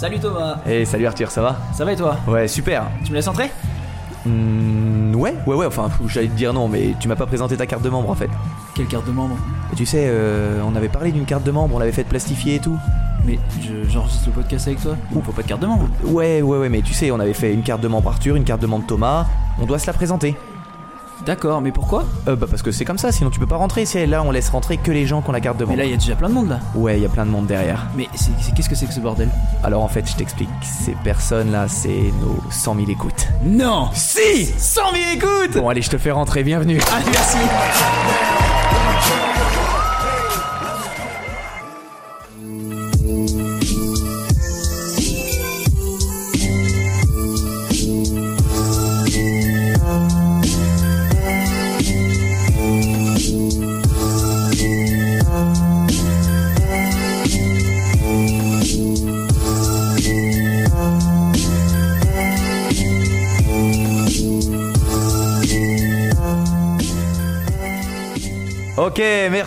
Salut Thomas. Et salut Arthur, ça va? Ça va et toi? Ouais, super. Tu me laisses entrer? Hmm, ouais, ouais, ouais, enfin, j'allais te dire non, mais tu m'as pas présenté ta carte de membre en fait. Quelle carte de membre? Et tu sais, euh, on avait parlé d'une carte de membre, on l'avait fait plastifier et tout. Mais je- j'enregistre le podcast avec toi? Faut pas de carte de membre. Ouais, ouais, ouais, mais tu sais, on avait fait une carte de membre Arthur, une carte de membre Thomas. On doit se la présenter. D'accord, mais pourquoi Euh, bah parce que c'est comme ça, sinon tu peux pas rentrer. Là, on laisse rentrer que les gens qui ont la carte de Mais là, il y a déjà plein de monde là. Ouais, il y a plein de monde derrière. Mais c'est c'est- qu'est-ce que c'est que ce bordel? Alors en fait, je t'explique. Ces personnes-là, c'est nos 100 000 écoutes. Non Si 100 000 écoutes Bon, allez, je te fais rentrer, bienvenue. Allez, merci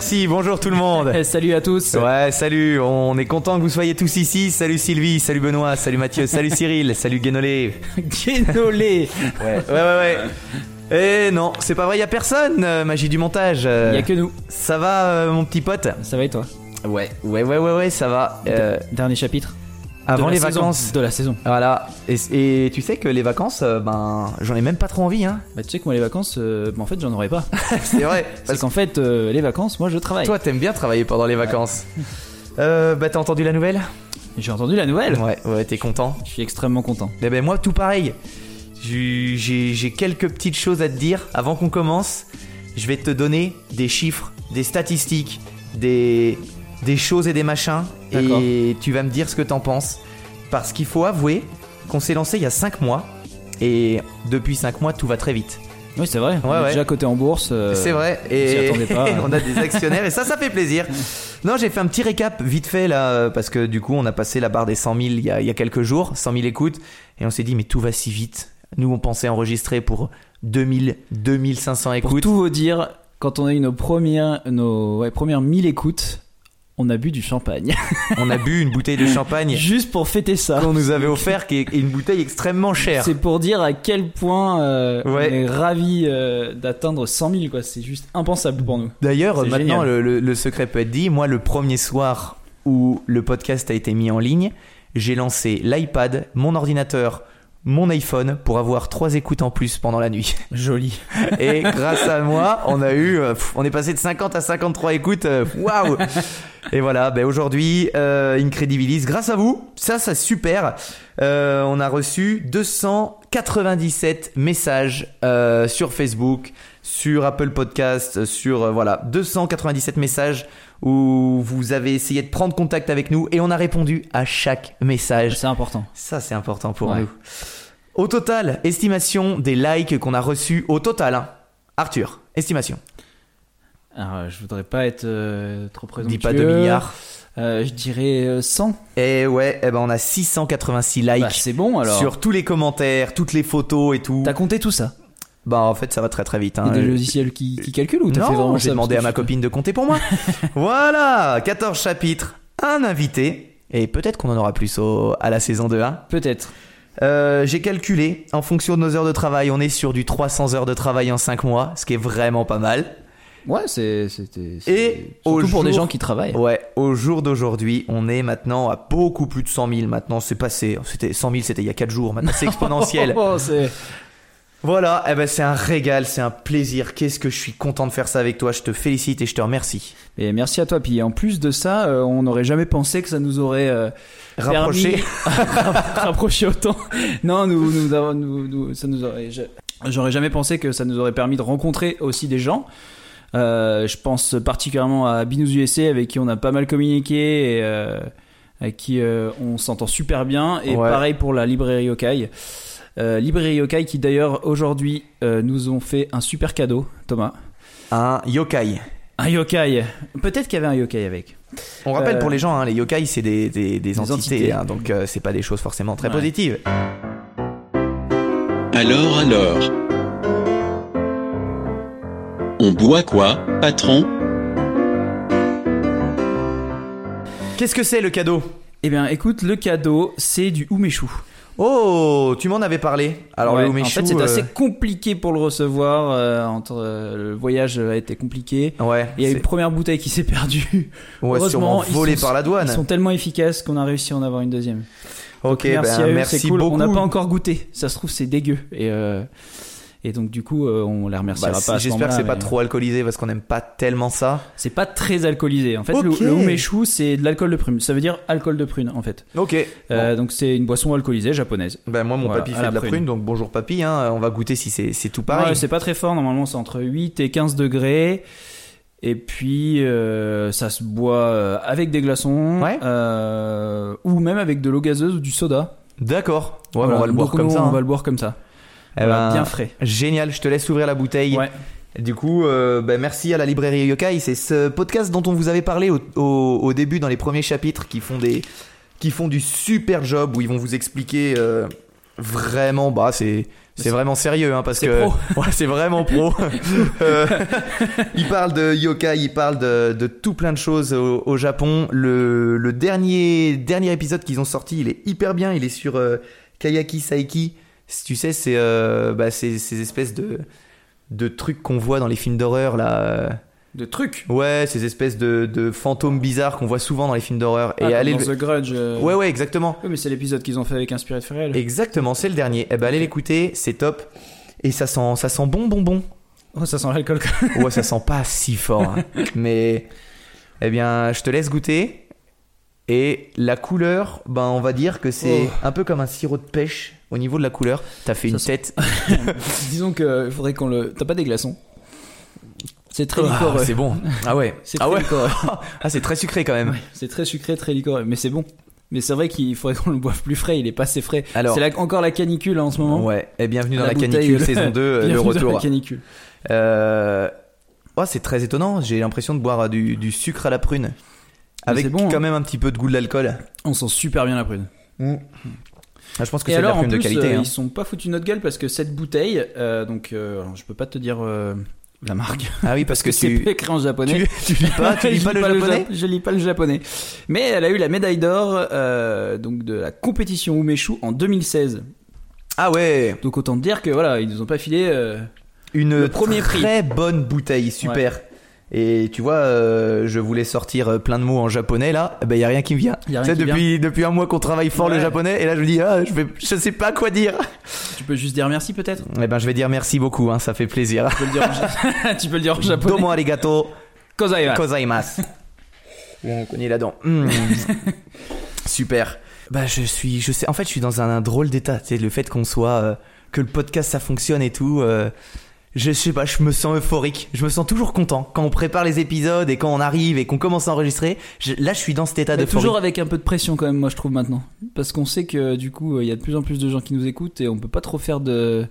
merci, bonjour tout le monde. Eh, Salut à tous Ouais, salut, on est content que vous soyez tous ici. Salut Sylvie, salut Benoît, salut Mathieu, salut Cyril, salut Guénolé. Guénolé Ouais, ouais, ouais, ouais. Et non, c'est pas vrai, y a personne, euh, magie du montage. euh, Il y a que nous. Ça va, euh, mon petit pote? Ça va et toi? Ouais, ouais, ouais, ouais, ouais, ça va. Euh, Dernier chapitre. Avant les saison. vacances. De la saison. Voilà. Et, et tu sais que les vacances, euh, ben, j'en ai même pas trop envie, hein. Bah tu sais que moi les vacances, euh, bah, en fait j'en aurais pas. C'est vrai. Parce qu'en fait euh, les vacances, moi je travaille. Toi, t'aimes bien travailler pendant les vacances. Bah, t'as entendu la nouvelle? J'ai entendu la nouvelle. Ouais, ouais, t'es content. Je suis extrêmement content. Eh ben moi tout pareil. J'ai quelques petites choses à te dire avant qu'on commence. Je vais te donner des chiffres, des statistiques, des, des choses et des machins. Et tu vas me dire ce que t'en penses. Parce qu'il faut avouer qu'on s'est lancé il y a 5 mois. Et depuis 5 mois, tout va très vite. Oui c'est vrai. on est déjà coté en bourse. euh, C'est vrai. Et attendait pas. on a des actionnaires et ça, ça fait plaisir. Non, j'ai fait un petit récap vite fait là, euh, parce que du coup, on a passé la barre des 100 000 il y a, il y a quelques jours, 100 000 écoutes, et on s'est dit, mais tout va si vite. Nous, on pensait enregistrer pour 2000, 2500 Pour écoutes. tout vous dire, quand on a eu nos premières, nos ouais, premières 1000 écoutes, on a bu du champagne. On a bu une bouteille de champagne Juste pour fêter ça. qu'on nous avait offert, qui est une bouteille extrêmement chère. C'est pour dire à quel point euh, Ouais. on est ravis euh, d'atteindre 100 000 quoi. C'est juste impensable pour nous. D'ailleurs, maintenant, le- le secret peut être dit. Moi, le premier soir où le podcast a été mis en ligne, j'ai lancé l'iPad, mon ordinateur, mon iPhone pour avoir trois écoutes en plus pendant la nuit. Joli. Et grâce à moi, on a eu, euh, on est passé de 50 à 53 écoutes. euh, Waouh Et voilà, ben aujourd'hui, euh, Incredibilis, grâce à vous, ça, c'est super. Euh, on a reçu 297 messages euh, sur Facebook, sur Apple Podcast, sur euh, voilà 297 messages où vous avez essayé de prendre contact avec nous et on a répondu à chaque message. C'est important. Ça, c'est important pour Ouais. nous. Au total, estimation des likes qu'on a reçus au total. hein. Arthur, estimation. Alors, euh, je voudrais pas être euh, trop présomptueux. Dis pas 2 milliards. Euh, je dirais euh, 100. Et ouais, eh ben on a 686 likes Bah, c'est bon alors. sur tous les commentaires, toutes les photos et tout. T'as compté tout ça? Bah en fait, ça va très très vite. Il y Hein. a des logiciels qui, qui calculent ou t'as fait Non, vraiment j'ai demandé à ma copine de compter pour moi. voilà, 14 chapitres, un invité. Et peut-être qu'on en aura plus au- à la saison 2. Hein. Peut-être. Euh, j'ai calculé, en fonction de nos heures de travail, on est sur du 300 heures de travail en 5 mois, ce qui est vraiment pas mal. Ouais, c'est c'était. c'est- Et surtout pour des gens qui travaillent. Ouais, au jour d'aujourd'hui, on est maintenant à beaucoup plus de 100 000. Maintenant, c'est passé. C'était 100 000, c'était il y a 4 jours. Maintenant, c'est exponentiel. Oh, c'est- voilà, eh ben, c'est un régal, c'est un plaisir. Qu'est-ce que je suis content de faire ça avec toi. Je te félicite et je te remercie. Et merci à toi. Puis en plus de ça, euh, on n'aurait jamais pensé que ça nous aurait euh, Rapproché. rapproché autant. Non, nous, nous, avons- nous, nous- ça nous aurait. J'aurais jamais pensé que ça nous aurait permis de rencontrer aussi des gens. Euh, je pense particulièrement à Binous USA avec qui on a pas mal communiqué et euh, avec qui euh, on s'entend super bien. Et Ouais. pareil pour la librairie Yokai. Euh, librairie Yokai qui d'ailleurs aujourd'hui euh, nous ont fait un super cadeau, Thomas. Un yokai. Un yokai. Peut-être qu'il y avait un yokai avec. On rappelle Euh, pour les gens, hein, les yokai, c'est des, des, des entités. entités. hein, donc, euh, c'est pas des choses forcément très Ouais. positives. Alors alors On boit quoi, patron? Qu'est-ce que c'est le cadeau? Eh bien, écoute, le cadeau, c'est du umeshu. Oh, tu m'en avais parlé. Alors Ouais, le en umeshu, fait, c'est euh, assez compliqué pour le recevoir. euh, entre euh, le voyage a été compliqué. Ouais, Il y a une première bouteille qui s'est perdue. ouais, sûrement Heureusement, ils volé sont- par la douane. Ils sont tellement efficaces qu'on a réussi à en avoir une deuxième. Ok, merci ben, à eux, merci cool. beaucoup. On n'a pas encore goûté. Ça se trouve, c'est dégueu. Et, euh, et donc, du coup, euh, on les remerciera Bah, pas. J'espère que c'est moment-là, pas mais- trop alcoolisé parce qu'on n'aime pas tellement ça. C'est pas très alcoolisé. En fait, Ok. le, le umeshu, c'est de l'alcool de prune. Ça veut dire alcool de prune, en fait. Ok. Euh, Donc, c'est une boisson alcoolisée japonaise. Ben moi mon Voilà, papy fait la de la prune. prune, donc bonjour papy, hein, on va goûter si c'est tout pareil. Ouais, c'est pas très fort. Normalement, c'est entre 8 et 15 degrés. Et puis, euh, ça se boit euh, avec des glaçons. Ouais. euh, ou même avec de l'eau gazeuse ou du soda. D'accord. Ouais, Voilà. on va le boire Donc, comme nous, ça. On hein. va le boire comme ça. Eh Voilà, ben, bien frais. Génial, je te laisse ouvrir la bouteille. Ouais. Du coup, euh, ben, merci à la librairie Yokai. C'est ce podcast dont on vous avait parlé au, au- au début dans les premiers chapitres qui font des qui font du super job où ils vont vous expliquer euh, vraiment. Bah c'est c'est vraiment sérieux hein, parce C'est que. Ouais, c'est vraiment pro. Euh, il parle de yokai, il parle de, de tout plein de choses au, au Japon. Le, le dernier dernier épisode qu'ils ont sorti, il est hyper bien. Il est sur euh, Kayaki Saiki. Si Tu sais, c'est euh, bah, ces espèces de de trucs qu'on voit dans les films d'horreur là. euh, De trucs. Ouais, ces espèces de, de fantômes bizarres qu'on voit souvent dans les films d'horreur. Ah, Et allez, dans le- The Grudge. euh, ouais, ouais, exactement. Oui, mais c'est l'épisode qu'ils ont fait avec Inspiré de Ferrell. Exactement, c'est le dernier. Eh ben, allez l'écouter, c'est top. Et ça sent, ça sent bon, bon, bon. Oh, ça sent l'alcool. Ouais, ça sent pas si fort. hein. Mais, eh bien, je te laisse goûter. Et la couleur, ben, on va dire que c'est Oh. un peu comme un sirop de pêche au niveau de la couleur. T'as fait Ça une sent- tête. Disons que faudrait qu'on le. T'as pas des glaçons? C'est très liquoreux. c'est bon. Ah ouais. C'est Ah très ouais. Ah, c'est très sucré quand même. Ouais, c'est très sucré, très liquoreux, mais c'est bon. Mais c'est vrai qu'il faudrait qu'on le boive plus frais, il est pas assez frais. Alors- c'est encore la canicule hein, en ce moment. Ouais. Et bienvenue dans La canicule le- saison 2, euh, le dans retour. la canicule. Euh... ouais, c'est très étonnant. J'ai l'impression de boire du, du sucre à la prune. Avec bon, quand hein. même un petit peu de goût de l'alcool. On sent super bien la prune. Ah, je pense que c'est la alors en de qualité. euh, hein. ils sont pas foutus notre gueule parce que cette bouteille, euh, donc euh, je peux pas te dire euh, la marque Ah oui, parce que c'est tu, écrit en japonais. tu, tu lis pas, tu lis pas le japonais jap- Je lis pas le japonais. Mais elle a eu la médaille d'or donc de la compétition Umeshu en 2016. Ah ouais, Donc autant te dire que voilà, ils nous ont pas filé. une Le premier prix. très bonne bouteille, super. Et tu vois, euh, je voulais sortir euh, plein de mots en japonais là, eh ben y a rien qui me vient. Y a Tu sais, depuis depuis un mois qu'on travaille fort le japonais et là je me dis ah je vais je sais pas quoi dire. Tu peux juste dire merci peut-être? Eh ben je vais dire merci beaucoup, hein, ça fait plaisir. Tu peux le dire en, tu peux le dire en japonais. Domo arigato Kozaimasu. gozaimasu. On connaît la dent. Mm. Super. Bah je suis, je sais, en fait je suis dans un, un drôle d'état. C'est le fait qu'on soit, euh, que le podcast ça fonctionne et tout. euh, je sais pas, je me sens euphorique. Je me sens toujours content quand on prépare les épisodes et quand on arrive et qu'on commence à enregistrer. je- là je suis dans cet état d'euphorie. toujours avec un peu de pression quand même, moi je trouve maintenant. Parce qu'on sait que du coup, il y a de plus en plus de gens qui nous écoutent et on peut pas trop faire de.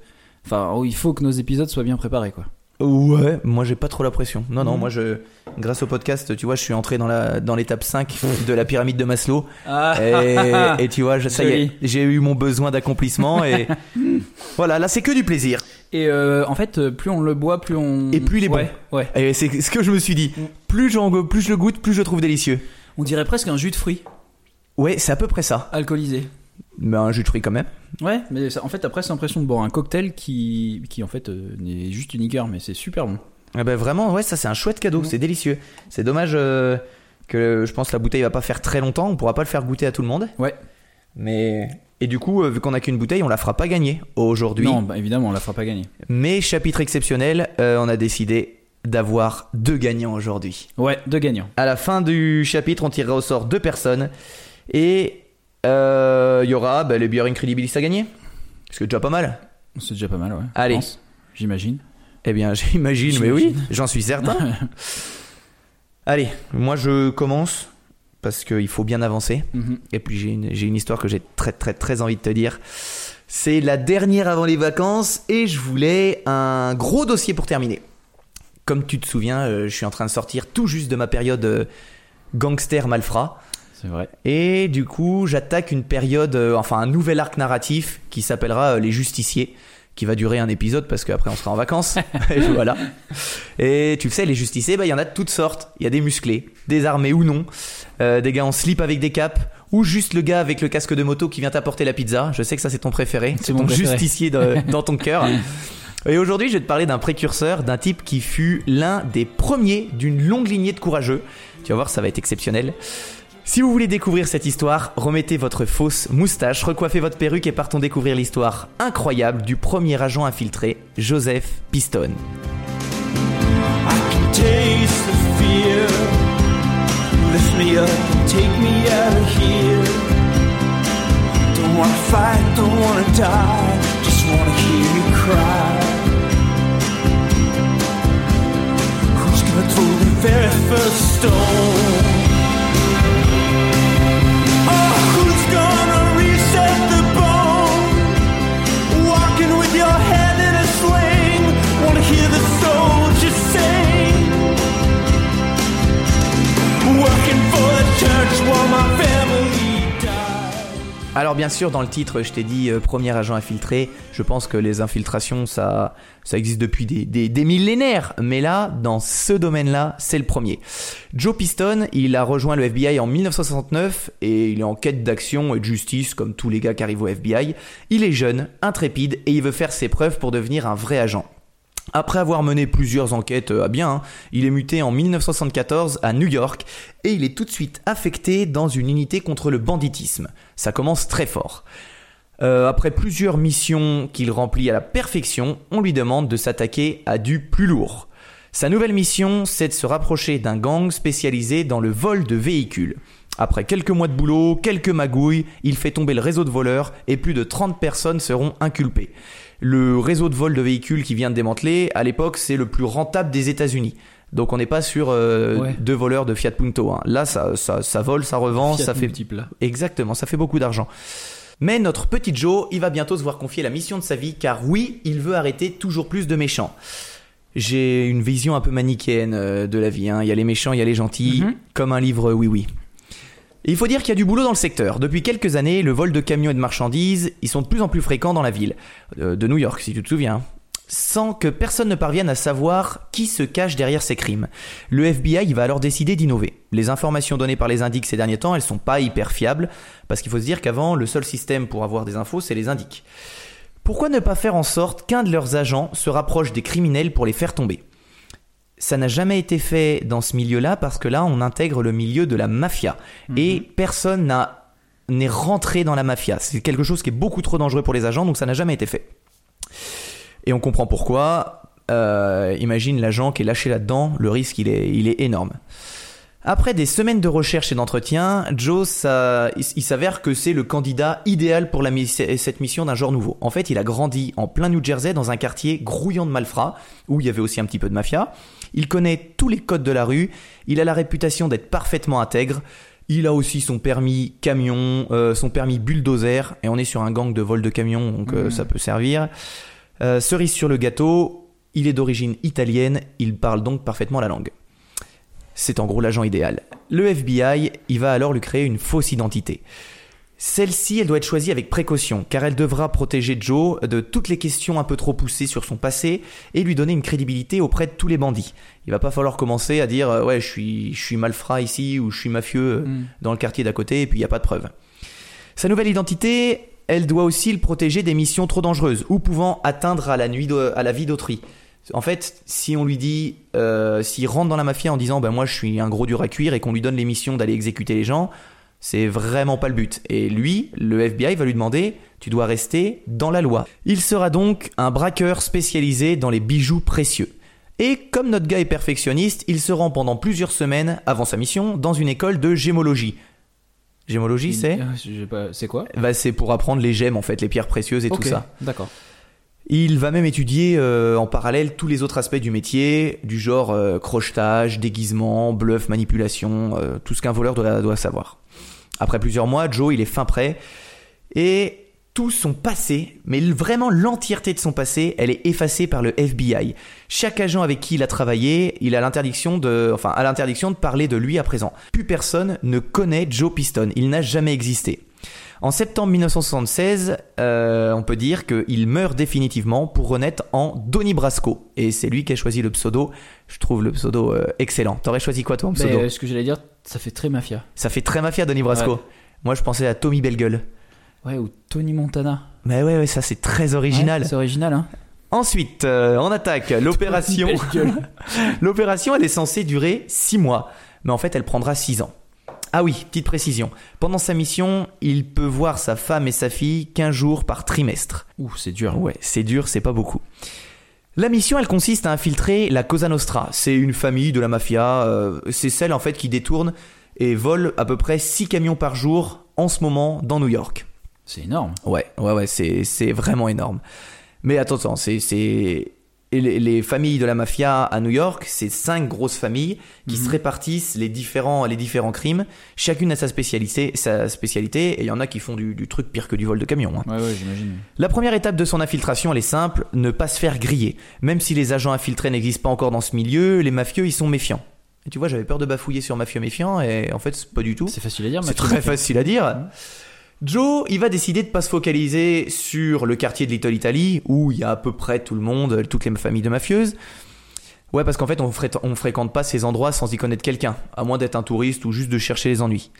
Enfin, oh, il faut que nos épisodes soient bien préparés quoi. Ouais, moi j'ai pas trop la pression. Non, non, Mhm. moi je, grâce au podcast, tu vois, je suis entré dans la dans l'étape 5 de la pyramide de Maslow. Ah, Et, et tu vois, je, ça y est, j'ai eu mon besoin d'accomplissement et voilà, là c'est que du plaisir. Et euh, en fait, euh, plus on le boit, plus on. Et plus il est bon. ouais. Et c'est ce que je me suis dit. Mm. Plus, j'en go- plus je le goûte, plus je le trouve délicieux. On dirait presque un jus de fruits Ouais, c'est à peu près ça. alcoolisé. Mais un jus de fruits quand même. Ouais, mais ça- en fait, t'as presque l'impression de boire un cocktail qui, qui en fait euh, n'est juste une liqueur, mais c'est super bon. Eh ben vraiment, ouais, ça c'est un chouette cadeau, Mm. c'est délicieux. C'est dommage euh, que je pense la bouteille va pas faire très longtemps, on pourra pas le faire goûter à tout le monde. Ouais. Mais et du coup, euh, vu qu'on a qu'une bouteille, on la fera pas gagner aujourd'hui. Non, bah, évidemment, on la fera pas gagner. Mais chapitre exceptionnel, euh, on a décidé d'avoir deux gagnants aujourd'hui. Ouais, deux gagnants. À la fin du chapitre, on tirera au sort deux personnes et euh, il y aura bah, les bières Incredibilis à gagner. C'est déjà pas mal. C'est déjà pas mal, ouais. Allez. J'imagine. Eh bien, j'imagine, mais oui, J'imagine. j'en suis certain. Allez, moi je commence parce qu'il faut bien avancer. Mhm. Et puis j'ai une, histoire que j'ai très très très envie de te dire. C'est la dernière avant les vacances et je voulais un gros dossier pour terminer. Comme tu te souviens, euh, je suis en train de sortir tout juste de ma période euh, gangster malfrat. C'est vrai. Et du coup, j'attaque une période, euh, enfin un nouvel arc narratif qui s'appellera Les Justiciers, qui va durer un épisode parce qu'après on sera en vacances. et voilà. Et tu le sais, les justiciers, bah, il y en a de toutes sortes. Il y a des musclés, des armés ou non, euh, des gars en slip avec des capes, ou juste le gars avec le casque de moto qui vient t'apporter la pizza. Je sais que ça c'est ton préféré, C'est ton préféré. justicier de- dans ton cœur. Et aujourd'hui, je vais te parler d'un précurseur, d'un type qui fut l'un des premiers d'une longue lignée de courageux. Tu vas voir, ça va être exceptionnel. Si vous voulez découvrir cette histoire, remettez votre fausse moustache, recoiffez votre perruque et partons découvrir l'histoire incroyable du premier agent infiltré, Joseph Piston. Alors bien sûr, dans le titre, je t'ai dit euh, premier agent infiltré. Je pense que les infiltrations, ça, ça existe depuis des, des, millénaires. Mais là, dans ce domaine-là, c'est le premier. Joe Piston, il a rejoint le FBI en 1969 et il est en quête d'action et de justice comme tous les gars qui arrivent au FBI. Il est jeune, intrépide et il veut faire ses preuves pour devenir un vrai agent. Après avoir mené plusieurs enquêtes euh, à bien, hein, il est muté en 1974 à New York et il est tout de suite affecté dans une unité contre le banditisme. Ça commence très fort. Euh, après plusieurs missions qu'il remplit à la perfection, on lui demande de s'attaquer à du plus lourd. Sa nouvelle mission, c'est de se rapprocher d'un gang spécialisé dans le vol de véhicules. Après quelques mois de boulot, quelques magouilles, il fait tomber le réseau de voleurs et plus de 30 personnes seront inculpées. Le réseau de vol de véhicules qui vient de démanteler, à l'époque, c'est le plus rentable des États-Unis. Donc on n'est pas sur euh, Ouais. deux voleurs de Fiat Punto. hein. Là, ça, ça, ça vole, ça revend, Fiat ça fait multiple. Exactement, ça fait beaucoup d'argent. Mais notre petit Joe, il va bientôt se voir confier la mission de sa vie, car oui, il veut arrêter toujours plus de méchants. J'ai une vision un peu manichéenne euh, de la vie. hein. Il y a les méchants, il y a les gentils, Mhm. comme un livre oui oui. Il faut dire qu'il y a du boulot dans le secteur. Depuis quelques années, le vol de camions et de marchandises, ils sont de plus en plus fréquents dans la ville euh, de New York, si tu te souviens. Sans que personne ne parvienne à savoir qui se cache derrière ces crimes. Le FBI va alors décider d'innover. Les informations données par les indiques ces derniers temps, elles sont pas hyper fiables, parce qu'il faut se dire qu'avant, le seul système pour avoir des infos, c'est les indiques. Pourquoi ne pas faire en sorte qu'un de leurs agents se rapproche des criminels pour les faire tomber? Ça n'a jamais été fait dans ce milieu-là parce que là, on intègre le milieu de la mafia. Et personne n'est rentré dans la mafia. C'est quelque chose qui est beaucoup trop dangereux pour les agents, donc ça n'a jamais été fait. Et on comprend pourquoi. Euh, imagine l'agent qui est lâché là-dedans, le risque il est, il est énorme. Après des semaines de recherche et d'entretien, Joe, ça, il, il s'avère que c'est le candidat idéal pour la, cette mission d'un genre nouveau. En fait, il a grandi en plein New Jersey dans un quartier grouillant de malfrats, où il y avait aussi un petit peu de mafia. Il connaît tous les codes de la rue, il a la réputation d'être parfaitement intègre. Il a aussi son permis camion, euh, son permis bulldozer, et on est sur un gang de vol de camions, donc euh, ça peut servir. Euh, cerise sur le gâteau, il est d'origine italienne, il parle donc parfaitement la langue. C'est en gros l'agent idéal. Le FBI, il va alors lui créer une fausse identité. Celle-ci, elle doit être choisie avec précaution, car elle devra protéger Joe de toutes les questions un peu trop poussées sur son passé et lui donner une crédibilité auprès de tous les bandits. Il va pas falloir commencer à dire euh, ouais je suis je suis malfrat ici ou je suis mafieux euh, Mm. dans le quartier d'à côté et puis il y a pas de preuves. Sa nouvelle identité, elle doit aussi le protéger des missions trop dangereuses ou pouvant atteindre à la, nuit de- à la vie d'autrui. En fait, si on lui dit, euh, s'il rentre dans la mafia en disant, ben moi je suis un gros dur à cuire et qu'on lui donne les missions d'aller exécuter les gens, c'est vraiment pas le but. Et lui, le FBI va lui demander, tu dois rester dans la loi. Il sera donc un braqueur spécialisé dans les bijoux précieux. Et comme notre gars est perfectionniste, il se rend pendant plusieurs semaines avant sa mission dans une école de gémologie. Gémologie, c'est pas, C'est quoi? Bah, C'est pour apprendre les gemmes, en fait, les pierres précieuses et tout ça. D'accord. Il va même étudier euh, en parallèle tous les autres aspects du métier, du genre euh, crochetage, déguisement, bluff, manipulation, euh, tout ce qu'un voleur doit, doit savoir. Après plusieurs mois, Joe, il est fin prêt et tout son passé, mais vraiment l'entièreté de son passé, elle est effacée par le FBI. Chaque agent avec qui il a travaillé, il a l'interdiction de, l'interdiction de parler de lui à présent. Plus personne ne connaît Joe Piston. Il n'a jamais existé. En septembre 1976, euh, on peut dire qu'il meurt définitivement pour renaître en Donnie Brasco. Et c'est lui qui a choisi le pseudo. Je trouve le pseudo euh, excellent. T'aurais choisi quoi toi en Mais, pseudo euh, ce que j'allais dire, ça fait très mafia. Ça fait très mafia Donnie Brasco. Moi, je pensais à Tommy Belgueule. Ouais, ou Tony Montana. Mais ouais, ouais, ça c'est très original. Ouais, c'est original, hein. Ensuite, on attaque l'opération. L'opération, elle est censée durer 6 mois, mais en fait, elle prendra 6 ans. Ah oui, petite précision. Pendant sa mission, il peut voir sa femme et sa fille 15 jours par trimestre. Ouh, c'est dur. Ouais, c'est dur, c'est pas beaucoup. La mission, elle consiste à infiltrer la Cosa Nostra. C'est une famille de la mafia. euh, c'est celle en fait qui détourne et vole à peu près 6 camions par jour en ce moment dans New York. C'est énorme. Ouais, ouais, ouais, c'est, c'est vraiment énorme. Mais attends, attends, c'est, c'est... et Les, les familles de la mafia à New York, c'est cinq grosses familles qui se répartissent les différents, les différents crimes. Chacune a sa spécialité, sa spécialité, et il y en a qui font du, du truc pire que du vol de camion. hein. Ouais, ouais, j'imagine. La première étape de son infiltration, elle est simple, ne pas se faire griller. Même si les agents infiltrés n'existent pas encore dans ce milieu, les mafieux, ils sont méfiants. Et tu vois, j'avais peur de bafouiller sur mafieux méfiant, et en fait, c'est pas du tout. C'est facile à dire, C'est très facile à dire. Joe, il va décider de pas se focaliser sur le quartier de Little Italy, où il y a à peu près tout le monde, toutes les familles de mafieuses. Ouais, parce qu'en fait, on, fré- on fréquente pas ces endroits sans y connaître quelqu'un, à moins d'être un touriste ou juste de chercher les ennuis.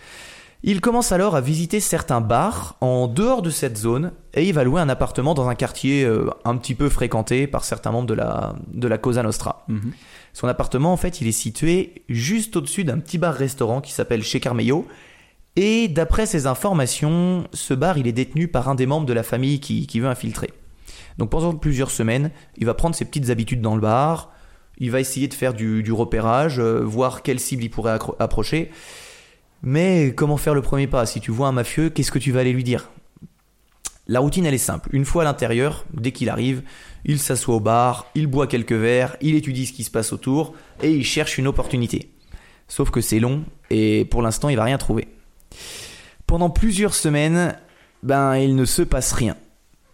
Il commence alors à visiter certains bars en dehors de cette zone et il va louer un appartement dans un quartier euh, un petit peu fréquenté par certains membres de la, de la Cosa Nostra. Mhm. Son appartement, en fait, il est situé juste au-dessus d'un petit bar-restaurant qui s'appelle Chez Carmeillo. Et d'après ses informations, ce bar, il est détenu par un des membres de la famille qui, veut infiltrer. Donc pendant plusieurs semaines, il va prendre ses petites habitudes dans le bar, il va essayer de faire du, repérage, euh, voir quelle cible il pourrait approcher. Mais comment faire le premier pas? Si tu vois un mafieux, qu'est-ce que tu vas aller lui dire? La routine, elle est simple. Une fois à l'intérieur, dès qu'il arrive, il s'assoit au bar, il boit quelques verres, il étudie ce qui se passe autour et il cherche une opportunité. Sauf que c'est long et pour l'instant, il va rien trouver. Pendant plusieurs semaines, ben, il ne se passe rien.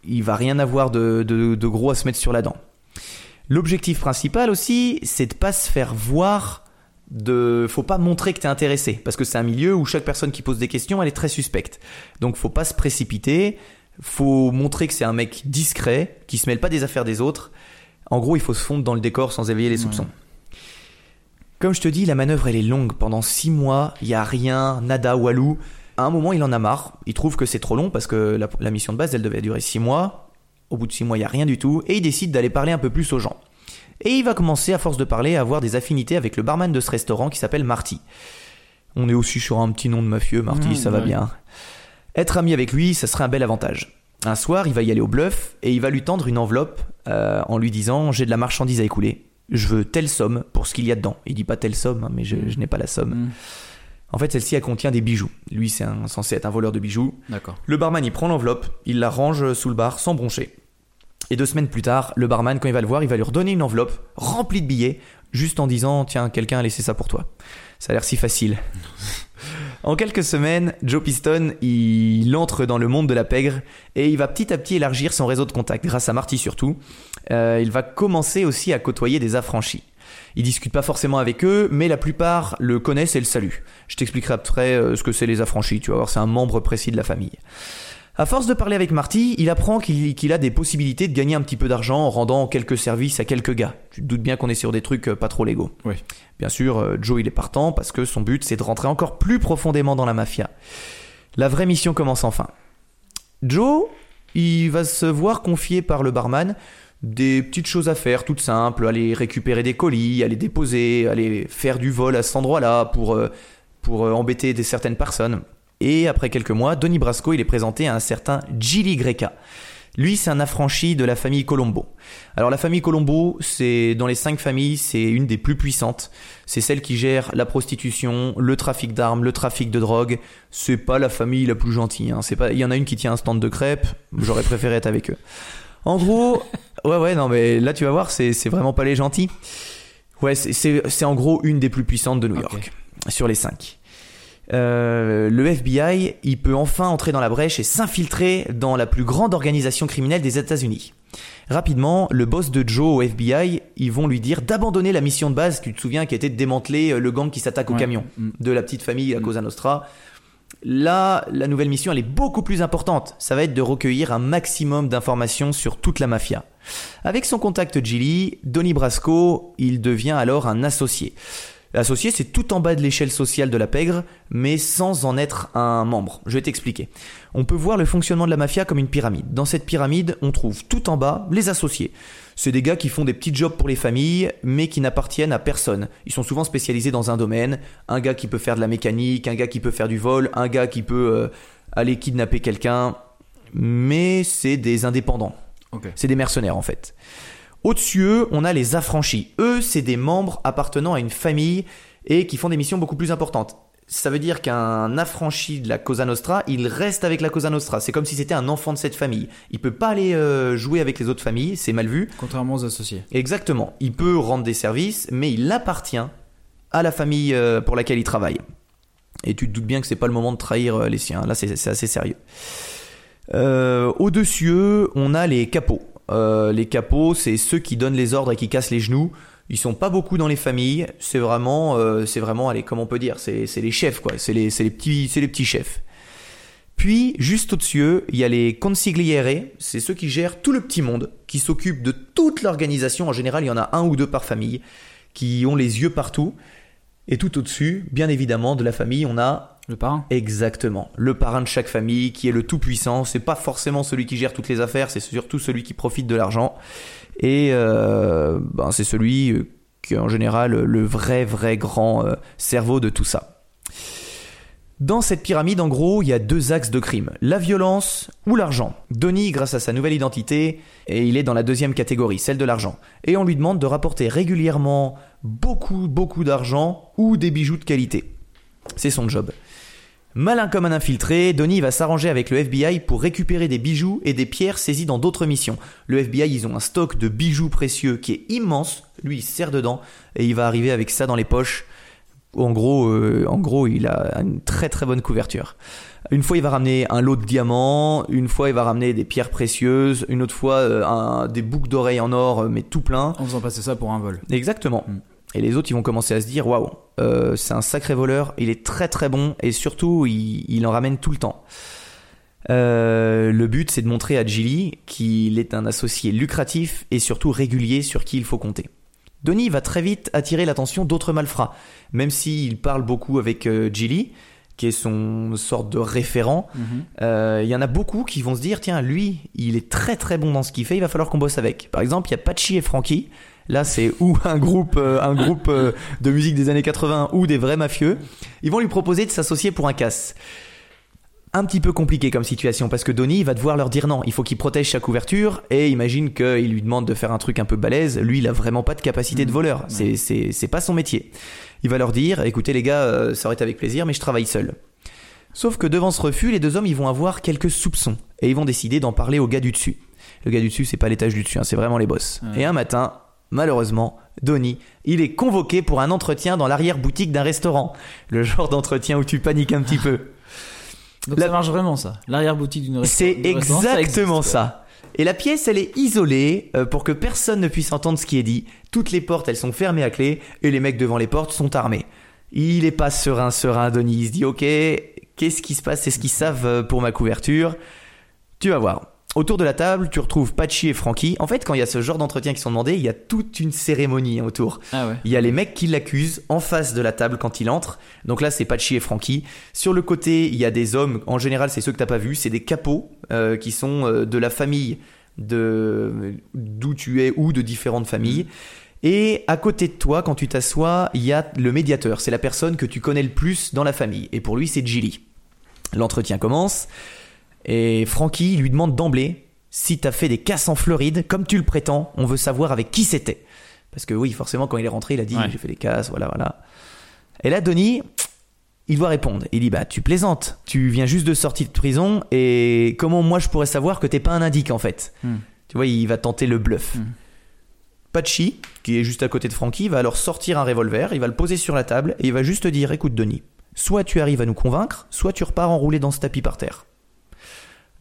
Il va rien avoir de, de- de gros à se mettre sur la dent. L'objectif principal aussi, c'est de pas se faire voir de faut pas montrer que t'es intéressé. Parce que c'est un milieu où chaque personne qui pose des questions elle est très suspecte. Donc faut pas se précipiter. Faut montrer que c'est un mec discret qui se mêle pas des affaires des autres. En gros il faut se fondre dans le décor sans éveiller les soupçons comme je te dis la manœuvre elle est longue pendant six mois il y a rien nada walou à un moment il en a marre il trouve que c'est trop long parce que la, la mission de base elle devait durer six mois au bout de six mois il y a rien du tout et il décide d'aller parler un peu plus aux gens et il va commencer, à force de parler, à avoir des affinités avec le barman de ce restaurant qui s'appelle Marty. On est aussi sur un petit nom de mafieux, Marty, Mmh, ça va ouais. bien. Être ami avec lui, ça serait un bel avantage. Un soir, il va y aller au bluff et il va lui tendre une enveloppe euh, en lui disant J'ai de la marchandise à écouler. Je veux telle somme pour ce qu'il y a dedans. Il dit pas telle somme, hein, mais je, je n'ai pas la somme. Mhm. En fait, celle-ci, elle contient des bijoux. Lui, c'est un- censé être un voleur de bijoux. D'accord. Le barman, il prend l'enveloppe, il la range sous le bar sans broncher. Et deux semaines plus tard, le barman, quand il va le voir, il va lui redonner une enveloppe remplie de billets, juste en disant Tiens, quelqu'un a laissé ça pour toi. Ça a l'air si facile. en quelques semaines, Joe Piston, il entre dans le monde de la pègre et il va petit à petit élargir son réseau de contacts, grâce à Marty surtout. Euh, il va commencer aussi à côtoyer des affranchis. Il discute pas forcément avec eux, mais la plupart le connaissent et le saluent. Je t'expliquerai après euh, ce que c'est les affranchis, tu vas voir, c'est un membre précis de la famille. À force de parler avec Marty, il apprend qu'il a des possibilités de gagner un petit peu d'argent en rendant quelques services à quelques gars. Tu te doutes bien qu'on est sur des trucs euh, pas trop légaux. Oui. Bien sûr, Joe il est partant parce que son but c'est de rentrer encore plus profondément dans la mafia. La vraie mission commence enfin. Joe, il va se voir confier par le barman des petites choses à faire, toutes simples, aller récupérer des colis, aller déposer, aller faire du vol à cet endroit-là pour, euh, pour euh, embêter des certaines personnes. Et après quelques mois, Donny Brasco, il est présenté à un certain Gilly Greca. Lui, c'est un affranchi de la famille Colombo. Alors la famille Colombo, c'est dans les cinq familles, c'est une des plus puissantes. C'est celle qui gère la prostitution, le trafic d'armes, le trafic de drogue. C'est pas la famille la plus gentille. Hein. C'est pas, il y en a une qui tient un stand de crêpes. J'aurais préféré être avec eux. En gros, ouais ouais non mais là tu vas voir, c'est vraiment pas les gentils. Ouais, c'est- en gros une des plus puissantes de New. York sur les cinq. Euh, le FBI, il peut enfin entrer dans la brèche et s'infiltrer dans la plus grande organisation criminelle des États-Unis. Rapidement, le boss de Joe au FBI, ils vont lui dire d'abandonner la mission de base, tu te souviens, qui était de démanteler euh, le gang qui s'attaque au Ouais. camion Mm. de la petite famille, la Mm. Cosa Nostra. Là, la nouvelle mission, elle est beaucoup plus importante. Ça va être de recueillir un maximum d'informations sur toute la mafia. Avec son contact Gilly, Donny Brasco, il devient alors un associé. Associé, c'est tout en bas de l'échelle sociale de la pègre, mais sans en être un membre. Je vais t'expliquer. On peut voir le fonctionnement de la mafia comme une pyramide. Dans cette pyramide, on trouve tout en bas les associés. C'est des gars qui font des petits jobs pour les familles, mais qui n'appartiennent à personne. Ils sont souvent spécialisés dans un domaine. Un gars qui peut faire de la mécanique, un gars qui peut faire du vol, un gars qui peut euh, aller kidnapper quelqu'un. Mais c'est des indépendants. C'est des mercenaires en fait. Au-dessus, eux, on a les affranchis. Eux, c'est des membres appartenant à une famille et qui font des missions beaucoup plus importantes. Ça veut dire qu'un affranchi de la Cosa Nostra, il reste avec la Cosa Nostra. C'est comme si c'était un enfant de cette famille. Il peut pas aller euh, jouer avec les autres familles, c'est mal vu. Contrairement aux associés. Exactement. Il peut rendre des services, mais il appartient à la famille euh, pour laquelle il travaille. Et tu te doutes bien que c'est pas le moment de trahir euh, les siens. Là, c'est c'est assez sérieux. Au-dessus, on a les capots. Les capots, c'est ceux qui donnent les ordres et qui cassent les genoux. Ils sont pas beaucoup dans les familles. C'est vraiment, euh, c'est vraiment, allez, comment on peut dire, c'est les chefs quoi. C'est les, les petits, c'est les petits chefs. Puis, juste au-dessus, il y a les consigliere, c'est ceux qui gèrent tout le petit monde, qui s'occupent de toute l'organisation. En général, il y en a un ou deux par famille, qui ont les yeux partout. Et tout au-dessus, bien évidemment, de la famille, on a Le parrain exactement le parrain de chaque famille, qui est le tout-puissant. C'est pas forcément celui qui gère toutes les affaires, c'est surtout celui qui profite de l'argent. Et euh, ben, c'est celui euh, qui est en général le vrai, vrai grand euh, cerveau de tout ça. Dans cette pyramide, en gros, il y a deux axes de crime, la violence ou l'argent. Donnie, grâce à sa nouvelle identité, et il est dans la deuxième catégorie, celle de l'argent. Et on lui demande de rapporter régulièrement beaucoup, beaucoup d'argent ou des bijoux de qualité. C'est son job. Malin comme un infiltré, Donnie va s'arranger avec le FBI pour récupérer des bijoux et des pierres saisies dans d'autres missions. Le FBI, ils ont un stock de bijoux précieux qui est immense. Lui, il serre dedans et il va arriver avec ça dans les poches. En gros, euh, en gros, il a une très très bonne couverture. Une fois, il va ramener un lot de diamants. Une fois, il va ramener des pierres précieuses. Une autre fois, euh, un- des boucles d'oreilles en or, euh, mais tout plein. En faisant passer ça pour un vol. Exactement. Mm. Et les autres, ils vont commencer à se dire, waouh, euh, c'est un sacré voleur. Il est très très bon et surtout, il, il en ramène tout le temps. Euh, le but, c'est de montrer à Gilly qu'il est un associé lucratif et surtout régulier sur qui il faut compter. Donnie va très vite attirer l'attention d'autres malfrats, même s'il parle beaucoup avec euh, Gilly, qui est son sorte de référent. Euh, Il y en a beaucoup qui vont se dire tiens, lui, il est très très bon dans ce qu'il fait, il va falloir qu'on bosse avec. Par exemple, il y a Patchy et Frankie. Là, c'est ou un groupe, euh, un groupe euh, de musique des années 80 ou des vrais mafieux. Ils vont lui proposer de s'associer pour un casse. Un petit peu compliqué comme situation parce que Donnie va devoir leur dire non. Il faut qu'il protège sa couverture et imagine qu'il lui demande de faire un truc un peu balèze. Lui, il a vraiment pas de capacité de voleur. C'est c'est c'est pas son métier. Il va leur dire écoutez les gars, euh, ça aurait été avec plaisir, mais je travaille seul. Sauf que devant ce refus, les deux hommes ils vont avoir quelques soupçons et ils vont décider d'en parler au gars du dessus. Le gars du dessus, c'est pas l'étage du dessus, hein, c'est vraiment les boss. Ouais. Et un matin, malheureusement, Donnie, il est convoqué pour un entretien dans l'arrière-boutique d'un restaurant. Le genre d'entretien où tu paniques un petit peu. Donc La- ça marche vraiment ça. L'arrière-boutique d'une resta- C'est ça exactement ça. Et la pièce, elle est isolée euh, pour que personne ne puisse entendre ce qui est dit. Toutes les portes, elles sont fermées à clé et les mecs devant les portes sont armés. Il est pas serein, serein, Denis. Il se dit, ok, qu'est-ce qui se passe? Est-ce qu'ils savent euh, pour ma couverture Tu vas voir. Autour de la table, tu retrouves Patchy et Frankie. En fait, quand il y a ce genre d'entretien qui sont demandés, il y a toute une cérémonie hein, autour. Ah ouais. Il y a les mecs qui l'accusent en face de la table quand il entre. Donc là, c'est Patchy et Frankie. Sur le côté, il y a des hommes. En général, c'est ceux que t'as pas vus. C'est des capots euh, qui sont euh, de la famille de d'où tu es ou de différentes familles. Et à côté de toi, quand tu t'assois, il y a le médiateur. C'est la personne que tu connais le plus dans la famille. Et pour lui, c'est Gilly. L'entretien commence. Et Frankie lui demande d'emblée si t'as fait des casses en Floride, comme tu le prétends. On veut savoir avec qui c'était. Parce que oui, forcément, quand il est rentré, il a dit Ouais. j'ai fait des casses, voilà, voilà. Et là, Donnie, il doit répondre. Il dit bah tu plaisantes, tu viens juste de sortir de prison et comment moi je pourrais savoir que t'es pas un indique en fait. Hmm. Tu vois, il va tenter le bluff. Hmm. Patchy, qui est juste à côté de Frankie, va alors sortir un revolver, il va le poser sur la table et il va juste te dire écoute Denis, soit tu arrives à nous convaincre, soit tu repars enroulé dans ce tapis par terre.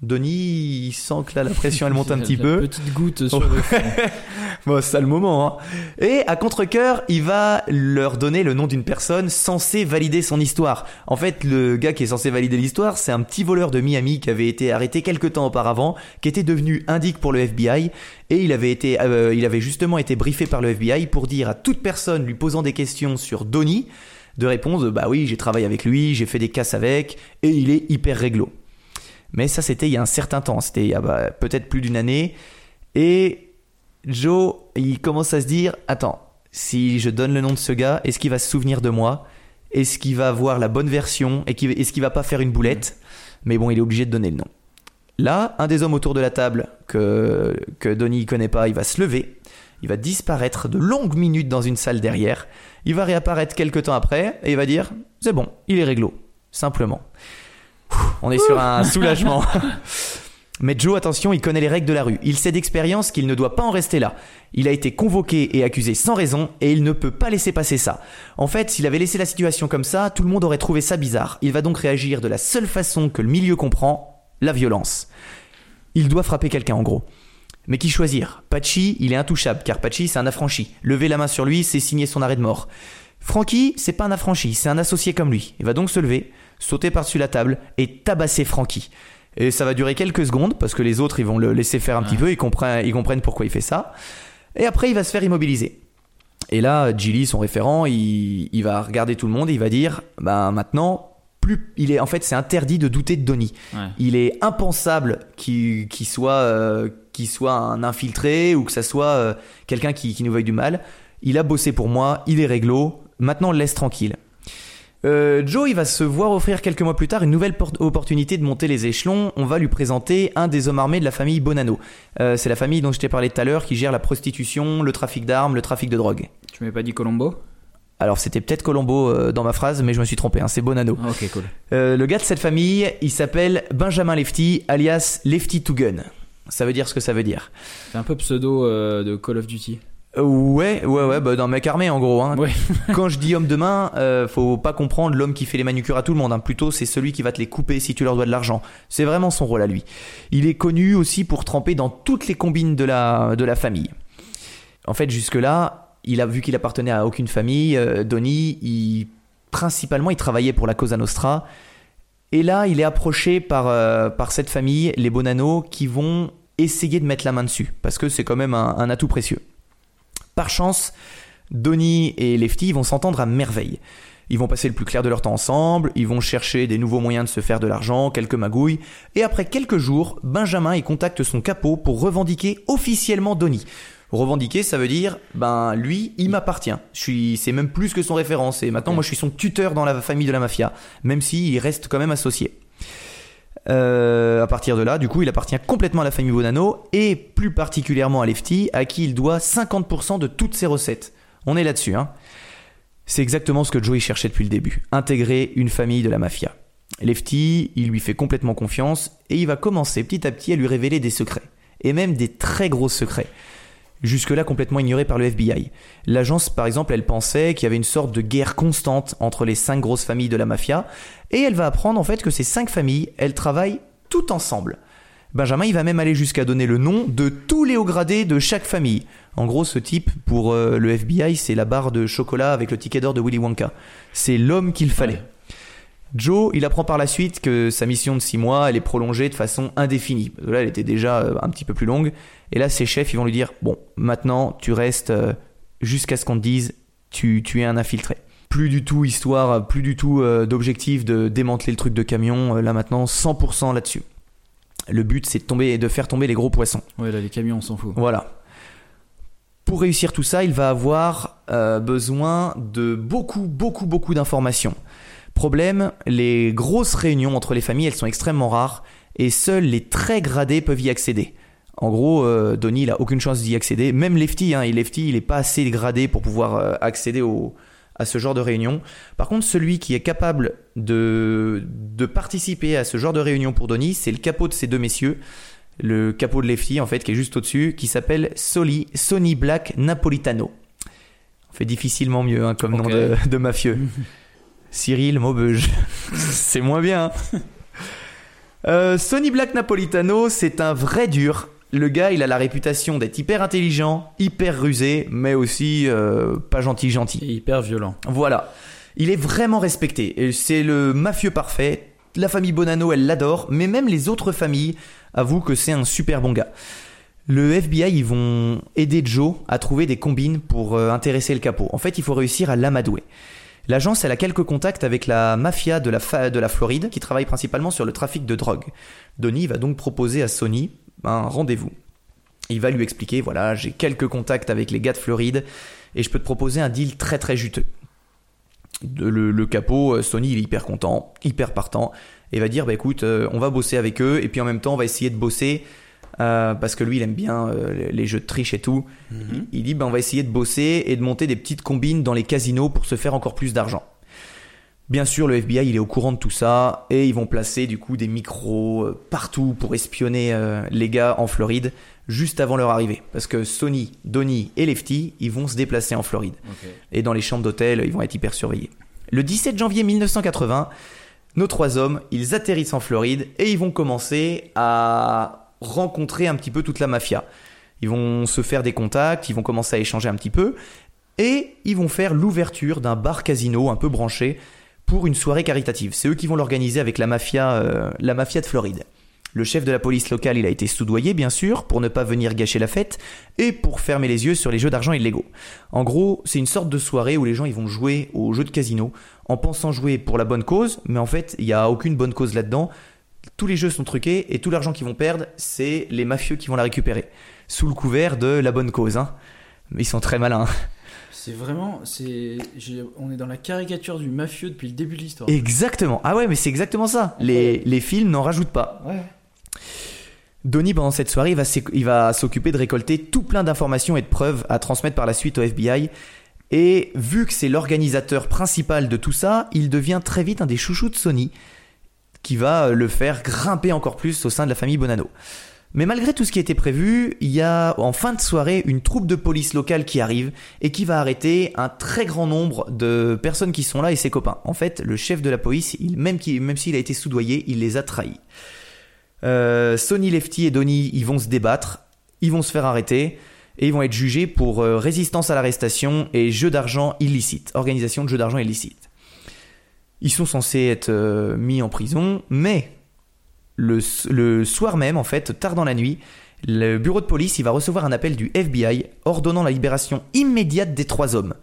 Donnie, il sent que là, la pression, elle monte un petit peu. Petite goutte sur le. Bon, c'est le moment. Hein. Et à contre-coeur, il va leur donner le nom d'une personne censée valider son histoire. En fait, le gars qui est censé valider l'histoire, c'est un petit voleur de Miami qui avait été arrêté quelques temps auparavant, qui était devenu indique pour le FBI, et il avait été, euh, il avait justement été briefé par le FBI pour dire à toute personne lui posant des questions sur Donnie de répondre bah oui, j'ai travaillé avec lui, j'ai fait des casses avec, et il est hyper réglo. Mais ça, c'était il y a un certain temps, c'était il y a bah, peut-être plus d'une année, et Joe, il commence à se dire Attends, si je donne le nom de ce gars, est-ce qu'il va se souvenir de moi? Est-ce qu'il va avoir la bonne version? Est-ce qu'il va pas faire une boulette? Mais bon, il est obligé de donner le nom. Là, un des hommes autour de la table que, que Donnie connaît pas, il va se lever. Il va disparaître de longues minutes dans une salle derrière. Il va réapparaître quelques temps après et il va dire C'est bon, il est réglo. Simplement. On est sur un soulagement. Mais Joe, attention, il connaît les règles de la rue. Il sait d'expérience qu'il ne doit pas en rester là. Il a été convoqué et accusé sans raison et il ne peut pas laisser passer ça. En fait, s'il avait laissé la situation comme ça, tout le monde aurait trouvé ça bizarre. Il va donc réagir de la seule façon que le milieu comprend, la violence. Il doit frapper quelqu'un en gros. Mais qui choisir? Pachi, il est intouchable car Pachi c'est un affranchi. Lever la main sur lui, c'est signer son arrêt de mort. Frankie, c'est pas un affranchi, c'est un associé comme lui. Il va donc se lever, sauter par-dessus la table et tabasser Frankie. Et ça va durer quelques secondes parce que les autres ils vont le laisser faire un petit peu, ils comprennent, ils comprennent pourquoi il fait ça. Et après il va se faire immobiliser. Et là, Gilly, son référent, il, il va regarder tout le monde et il va dire, bah maintenant, plus, il est en fait c'est interdit de douter de Donnie. Ouais. Il est impensable qu'il soit, euh, soit un infiltré ou que ça soit euh, quelqu'un qui, qui nous veuille du mal. Il a bossé pour moi, il est réglo. Maintenant, laisse tranquille. Euh, Joe, il va se voir offrir quelques mois plus tard une nouvelle por- opportunité de monter les échelons. On va lui présenter un des hommes armés de la famille Bonanno. Euh, c'est la famille dont je t'ai parlé tout à l'heure qui gère la prostitution, le trafic d'armes, le trafic de drogue. Tu m'avais pas dit Colombo? Alors c'était peut-être Colombo euh, dans ma phrase, mais je me suis trompé. Hein, c'est Bonanno. Ah, Ok, cool. Le gars de cette famille, il s'appelle Benjamin Lefty, alias Lefty to Gun. Ça veut dire ce que ça veut dire. C'est un peu pseudo de Call of Duty. Ouais, ouais, ouais, bah, dans mec armé en gros. Hein. Ouais. Quand je dis homme de main, euh, faut pas comprendre l'homme qui fait les manucures à tout le monde. Hein. Plutôt, c'est celui qui va te les couper si tu leur dois de l'argent. C'est vraiment son rôle à lui. Il est connu aussi pour tremper dans toutes les combines de la, de la famille. En fait, jusque-là, il a vu qu'il appartenait à aucune famille. euh, Donnie, il, principalement, il travaillait pour la Cosa Nostra. Et là, il est approché par, euh, par cette famille, les Bonanno, qui vont essayer de mettre la main dessus. Parce que c'est quand même un- un atout précieux. Par chance, Donnie et Lefty vont s'entendre à merveille. Ils vont passer le plus clair de leur temps ensemble, ils vont chercher des nouveaux moyens de se faire de l'argent, quelques magouilles, et après quelques jours, Benjamin y contacte son capot pour revendiquer officiellement Donnie. Revendiquer, ça veut dire, ben lui, il m'appartient. Je suis, c'est même plus que son référent. Et maintenant, moi, je suis son tuteur dans la famille de la mafia, même s'il reste quand même associé. Euh, à partir de là, du coup, il appartient complètement à la famille Bonanno et plus particulièrement à Lefty, à qui il doit 50% de toutes ses recettes. On est là-dessus, hein. C'est exactement ce que Joey cherchait depuis le début intégrer une famille de la mafia. Lefty, il lui fait complètement confiance et il va commencer petit à petit à lui révéler des secrets, et même des très gros secrets. Jusque-là complètement ignorés par le FBI. L'agence, par exemple, elle pensait qu'il y avait une sorte de guerre constante entre les cinq grosses familles de la mafia, et elle va apprendre en fait que ces cinq familles, elles travaillent toutes ensemble. Benjamin, il va même aller jusqu'à donner le nom de tous les hauts gradés de chaque famille. En gros, ce type, pour euh, le FBI, c'est la barre de chocolat avec le ticket d'or de Willy Wonka. C'est l'homme qu'il fallait. Ouais. Joe, il apprend par la suite que sa mission de 6 mois, elle est prolongée de façon indéfinie. Là, elle était déjà euh, un petit peu plus longue. Et là, ses chefs, ils vont lui dire, bon, maintenant, tu restes euh, jusqu'à ce qu'on te dise, tu, tu es un infiltré. Plus du tout histoire, plus du tout euh, d'objectif de démanteler le truc de camion. Euh, Là, maintenant, 100% là-dessus. Le but, c'est de, tomber, de faire tomber les gros poissons. Ouais, là, les camions, on s'en fout. Voilà. Pour réussir tout ça, il va avoir euh, besoin de beaucoup, beaucoup, beaucoup d'informations. Problème, les grosses réunions entre les familles, elles sont extrêmement rares et seuls les très gradés peuvent y accéder. En gros, euh, Donnie, il a aucune chance d'y accéder. Même Lefty, hein, et Lefty, il est pas assez gradé pour pouvoir euh, accéder au, à ce genre de réunion. Par contre, celui qui est capable de, de participer à ce genre de réunion pour Donnie, c'est le capot de ces deux messieurs. Le capot de Lefty, en fait, qui est juste au-dessus, qui s'appelle Soli, Sonny Black Napolitano. On fait difficilement mieux hein, comme nom de, de mafieux. Cyril Maubeuge. c'est moins bien. hein. Euh, Sonny Black Napolitano, c'est un vrai dur. Le gars, il a la réputation d'être hyper intelligent, hyper rusé, mais aussi euh, pas gentil gentil. Et hyper violent. Voilà. Il est vraiment respecté. C'est le mafieux parfait. La famille Bonanno, elle l'adore, mais même les autres familles avouent que c'est un super bon gars. Le FBI, ils vont aider Joe à trouver des combines pour euh, intéresser le capot. En fait, il faut réussir à l'amadouer. L'agence, elle a quelques contacts avec la mafia de la, de la Floride, qui travaille principalement sur le trafic de drogue. Donnie va donc proposer à Sony un rendez-vous. Il va lui expliquer, voilà, j'ai quelques contacts avec les gars de Floride, et je peux te proposer un deal très très juteux. Le, le capot, euh, Sony, il est hyper content, hyper partant, et va dire, bah écoute, euh, on va bosser avec eux, et puis en même temps, on va essayer de bosser, euh, parce que lui, il aime bien euh, les- jeux de triche et tout. Il dit, bah, on va essayer de bosser et de monter des petites combines dans les casinos pour se faire encore plus d'argent. Bien sûr, le FBI, il est au courant de tout ça, et ils vont placer du coup des micros euh, partout pour espionner euh, les gars en Floride, juste avant leur arrivée. Parce que Sony, Donnie et Lefty, ils vont se déplacer en Floride et dans les chambres d'hôtel, ils vont être hyper surveillés. Le 17 janvier 1980, nos trois hommes, ils atterrissent en Floride et ils vont commencer à rencontrer un petit peu toute la mafia. Ils vont se faire des contacts, ils vont commencer à échanger un petit peu et ils vont faire l'ouverture d'un bar casino un peu branché pour une soirée caritative. C'est eux qui vont l'organiser avec la mafia, euh, la mafia de Floride. Le chef de la police locale, il a été soudoyé, bien sûr, pour ne pas venir gâcher la fête et pour fermer les yeux sur les jeux d'argent illégaux. En gros, c'est une sorte de soirée où les gens ils vont jouer aux jeux de casino en pensant jouer pour la bonne cause, mais en fait, il n'y a aucune bonne cause là-dedans. Tous les jeux sont truqués et tout l'argent qu'ils vont perdre, c'est les mafieux qui vont la récupérer. Sous le couvert de la bonne cause. Hein. Ils sont très malins. C'est vraiment. c'est On est dans la caricature du mafieux depuis le début de l'histoire. Exactement. Ah ouais, mais c'est exactement ça. Les, les films n'en rajoutent pas. Ouais. Donnie, pendant cette soirée, il va s'occuper de récolter tout plein d'informations et de preuves à transmettre par la suite au FBI. Et vu que c'est l'organisateur principal de tout ça, il devient très vite un des chouchous de Sony, qui va le faire grimper encore plus au sein de la famille Bonanno. Mais malgré tout ce qui était prévu, il y a en fin de soirée une troupe de police locale qui arrive et qui va arrêter un très grand nombre de personnes qui sont là et ses copains. En fait, le chef de la police, même s'il a été soudoyé, il les a trahis. Euh, Sonny Lefty et Donnie, ils vont se débattre, ils vont se faire arrêter et ils vont être jugés pour euh, résistance à l'arrestation et jeu d'argent illicite, organisation de jeu d'argent illicite. Ils sont censés être euh, mis en prison, mais le, soir même, en fait, tard dans la nuit, le bureau de police il va recevoir un appel du FBI ordonnant la libération immédiate des trois hommes.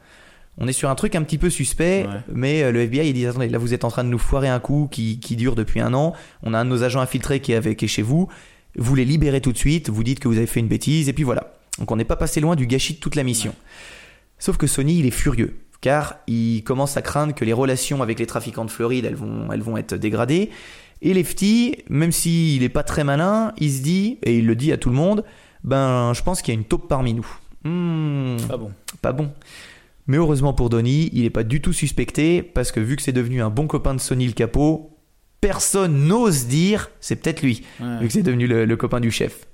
On est sur un truc un petit peu suspect, Ouais. mais euh, le FBI il dit attendez, là vous êtes en train de nous foirer un coup qui, qui dure depuis un an. On a un de nos agents infiltrés qui est, avec, qui est chez vous. Vous les libérez tout de suite, vous dites que vous avez fait une bêtise, et puis voilà. Donc on n'est pas passé loin du gâchis de toute la mission. Sauf que Sony, il est furieux, car il commence à craindre que les relations avec les trafiquants de Floride, elles vont, elles vont être dégradées. Et Lefty, même s'il est pas très malin, il se dit, et il le dit à tout le monde, ben je pense qu'il y a une taupe parmi nous. Hmm, Ah bon. pas bon. Mais heureusement pour Donnie, il n'est pas du tout suspecté parce que vu que c'est devenu un bon copain de Sonny le capot, personne n'ose dire c'est peut-être lui, Ouais. vu que c'est devenu le, le copain du chef.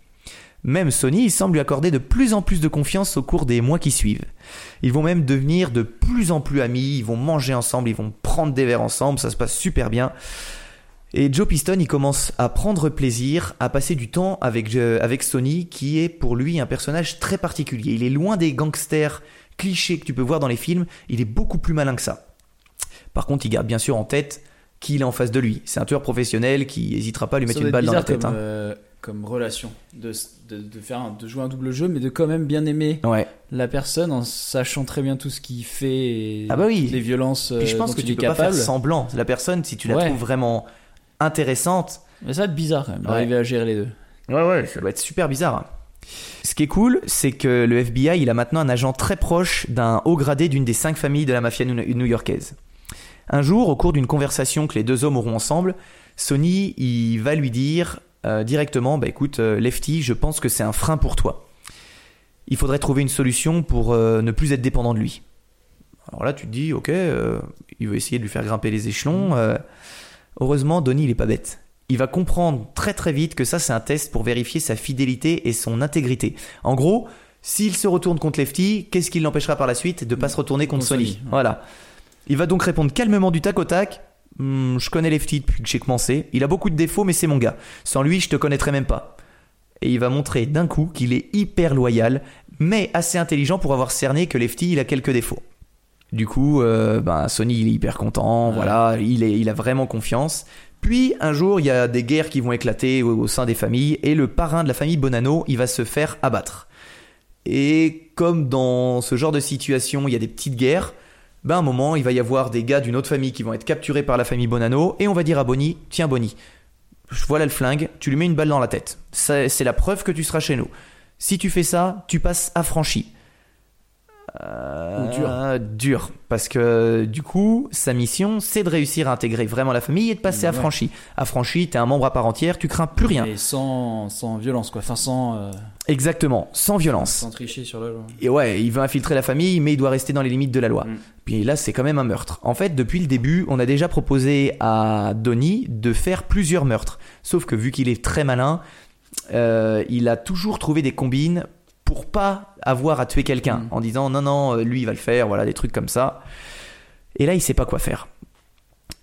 Même Sony, il semble lui accorder de plus en plus de confiance au cours des mois qui suivent. Ils vont même devenir de plus en plus amis, ils vont manger ensemble, ils vont prendre des verres ensemble, ça se passe super bien. Et Joe Piston, il commence à prendre plaisir à passer du temps avec, euh, avec Sony, qui est pour lui un personnage très particulier. Il est loin des gangsters clichés que tu peux voir dans les films, il est beaucoup plus malin que ça. Par contre, il garde bien sûr en tête qui il est en face de lui. C'est un tueur professionnel qui hésitera pas à lui mettre une balle dans la tête. Comme, hein. euh, comme relation de, de, de faire un- de jouer un double jeu, mais de quand même bien aimer Ouais. la personne en sachant très bien tout ce qu'il fait et Ah bah oui. les violences Puis je euh, pense dont que il tu est peux pas capable. faire semblant. La personne, si tu la Ouais. trouves vraiment intéressante, Mais ça va être bizarre quand même Ouais. d'arriver à gérer les deux. Ouais, ouais, ça doit être super bizarre. Ce qui est cool, c'est que le FBI, il a maintenant un agent très proche d'un haut gradé d'une des cinq familles de la mafia new- new-yorkaise. Un jour, au cours d'une conversation que les deux hommes auront ensemble, Sony, il va lui dire euh, directement, bah écoute, euh, Lefty, je pense que c'est un frein pour toi. Il faudrait trouver une solution pour euh, ne plus être dépendant de lui. Alors là, tu te dis, ok, euh, il veut essayer de lui faire grimper les échelons. Heureusement, Donnie, il est pas bête. Il va comprendre très très vite que ça, c'est un test pour vérifier sa fidélité et son intégrité. En gros, s'il se retourne contre Lefty, qu'est-ce qui l'empêchera par la suite de pas se retourner contre Contre Sony? Voilà. Il va donc répondre calmement du tac au tac. Hmm, je connais Lefty depuis que j'ai commencé. Il a beaucoup de défauts, mais c'est mon gars. Sans lui, je te connaîtrais même pas. Et il va montrer d'un coup qu'il est hyper loyal, mais assez intelligent pour avoir cerné que Lefty, il a quelques défauts. Du coup, euh, ben, Sony, il est hyper content, voilà, il, est, il a vraiment confiance. Puis, un jour, il y a des guerres qui vont éclater au, au sein des familles, et le parrain de la famille Bonanno, il va se faire abattre. Et comme dans ce genre de situation, il y a des petites guerres, ben à un moment, il va y avoir des gars d'une autre famille qui vont être capturés par la famille Bonanno, et on va dire à Bonnie, tiens Bonnie, voilà le flingue, tu lui mets une balle dans la tête. C'est la preuve que tu seras chez nous. Si tu fais ça, tu passes affranchi. Ou dur. Euh, dur. Parce que du coup, sa mission, c'est de réussir à intégrer vraiment la famille et de passer Ouais. affranchi. Affranchi, t'es un membre à part entière, tu crains plus rien. Et sans, sans violence, quoi. Enfin, sans, euh, Exactement, sans violence. sans tricher sur la loi. Et ouais, il veut infiltrer la famille, mais il doit rester dans les limites de la loi. Mm. Puis là, c'est quand même un meurtre. En fait, depuis le début, on a déjà proposé à Donnie de faire plusieurs meurtres. Sauf que vu qu'il est très malin, euh, il a toujours trouvé des combines pour pas avoir à tuer quelqu'un. Mm. En disant non, non, euh, lui, il va le faire, voilà, des trucs comme ça. Et là, il sait pas quoi faire.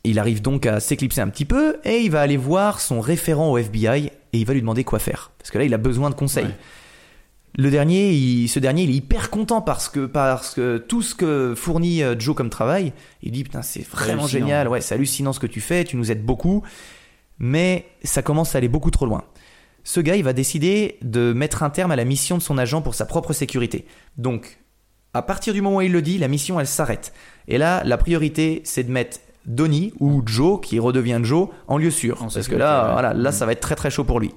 Il arrive donc à s'éclipser un petit peu et il va aller voir son référent au FBI et il va lui demander quoi faire. Parce que là, il a besoin de conseils. Ouais. Le dernier, il- ce dernier, il est hyper content parce que, parce que tout ce que fournit euh, Joe comme travail, il dit putain c'est vraiment génial, ouais c'est hallucinant ce que tu fais, tu nous aides beaucoup, mais ça commence à aller beaucoup trop loin. Ce gars, il va décider de mettre un terme à la mission de son agent pour sa propre sécurité. Donc, à partir du moment où il le dit, la mission elle s'arrête. Et là, la priorité, c'est de mettre Donnie ou Joe, qui redevient Joe, en lieu sûr. En parce que là, ouais. voilà, là, Mm. ça va être très très chaud pour lui.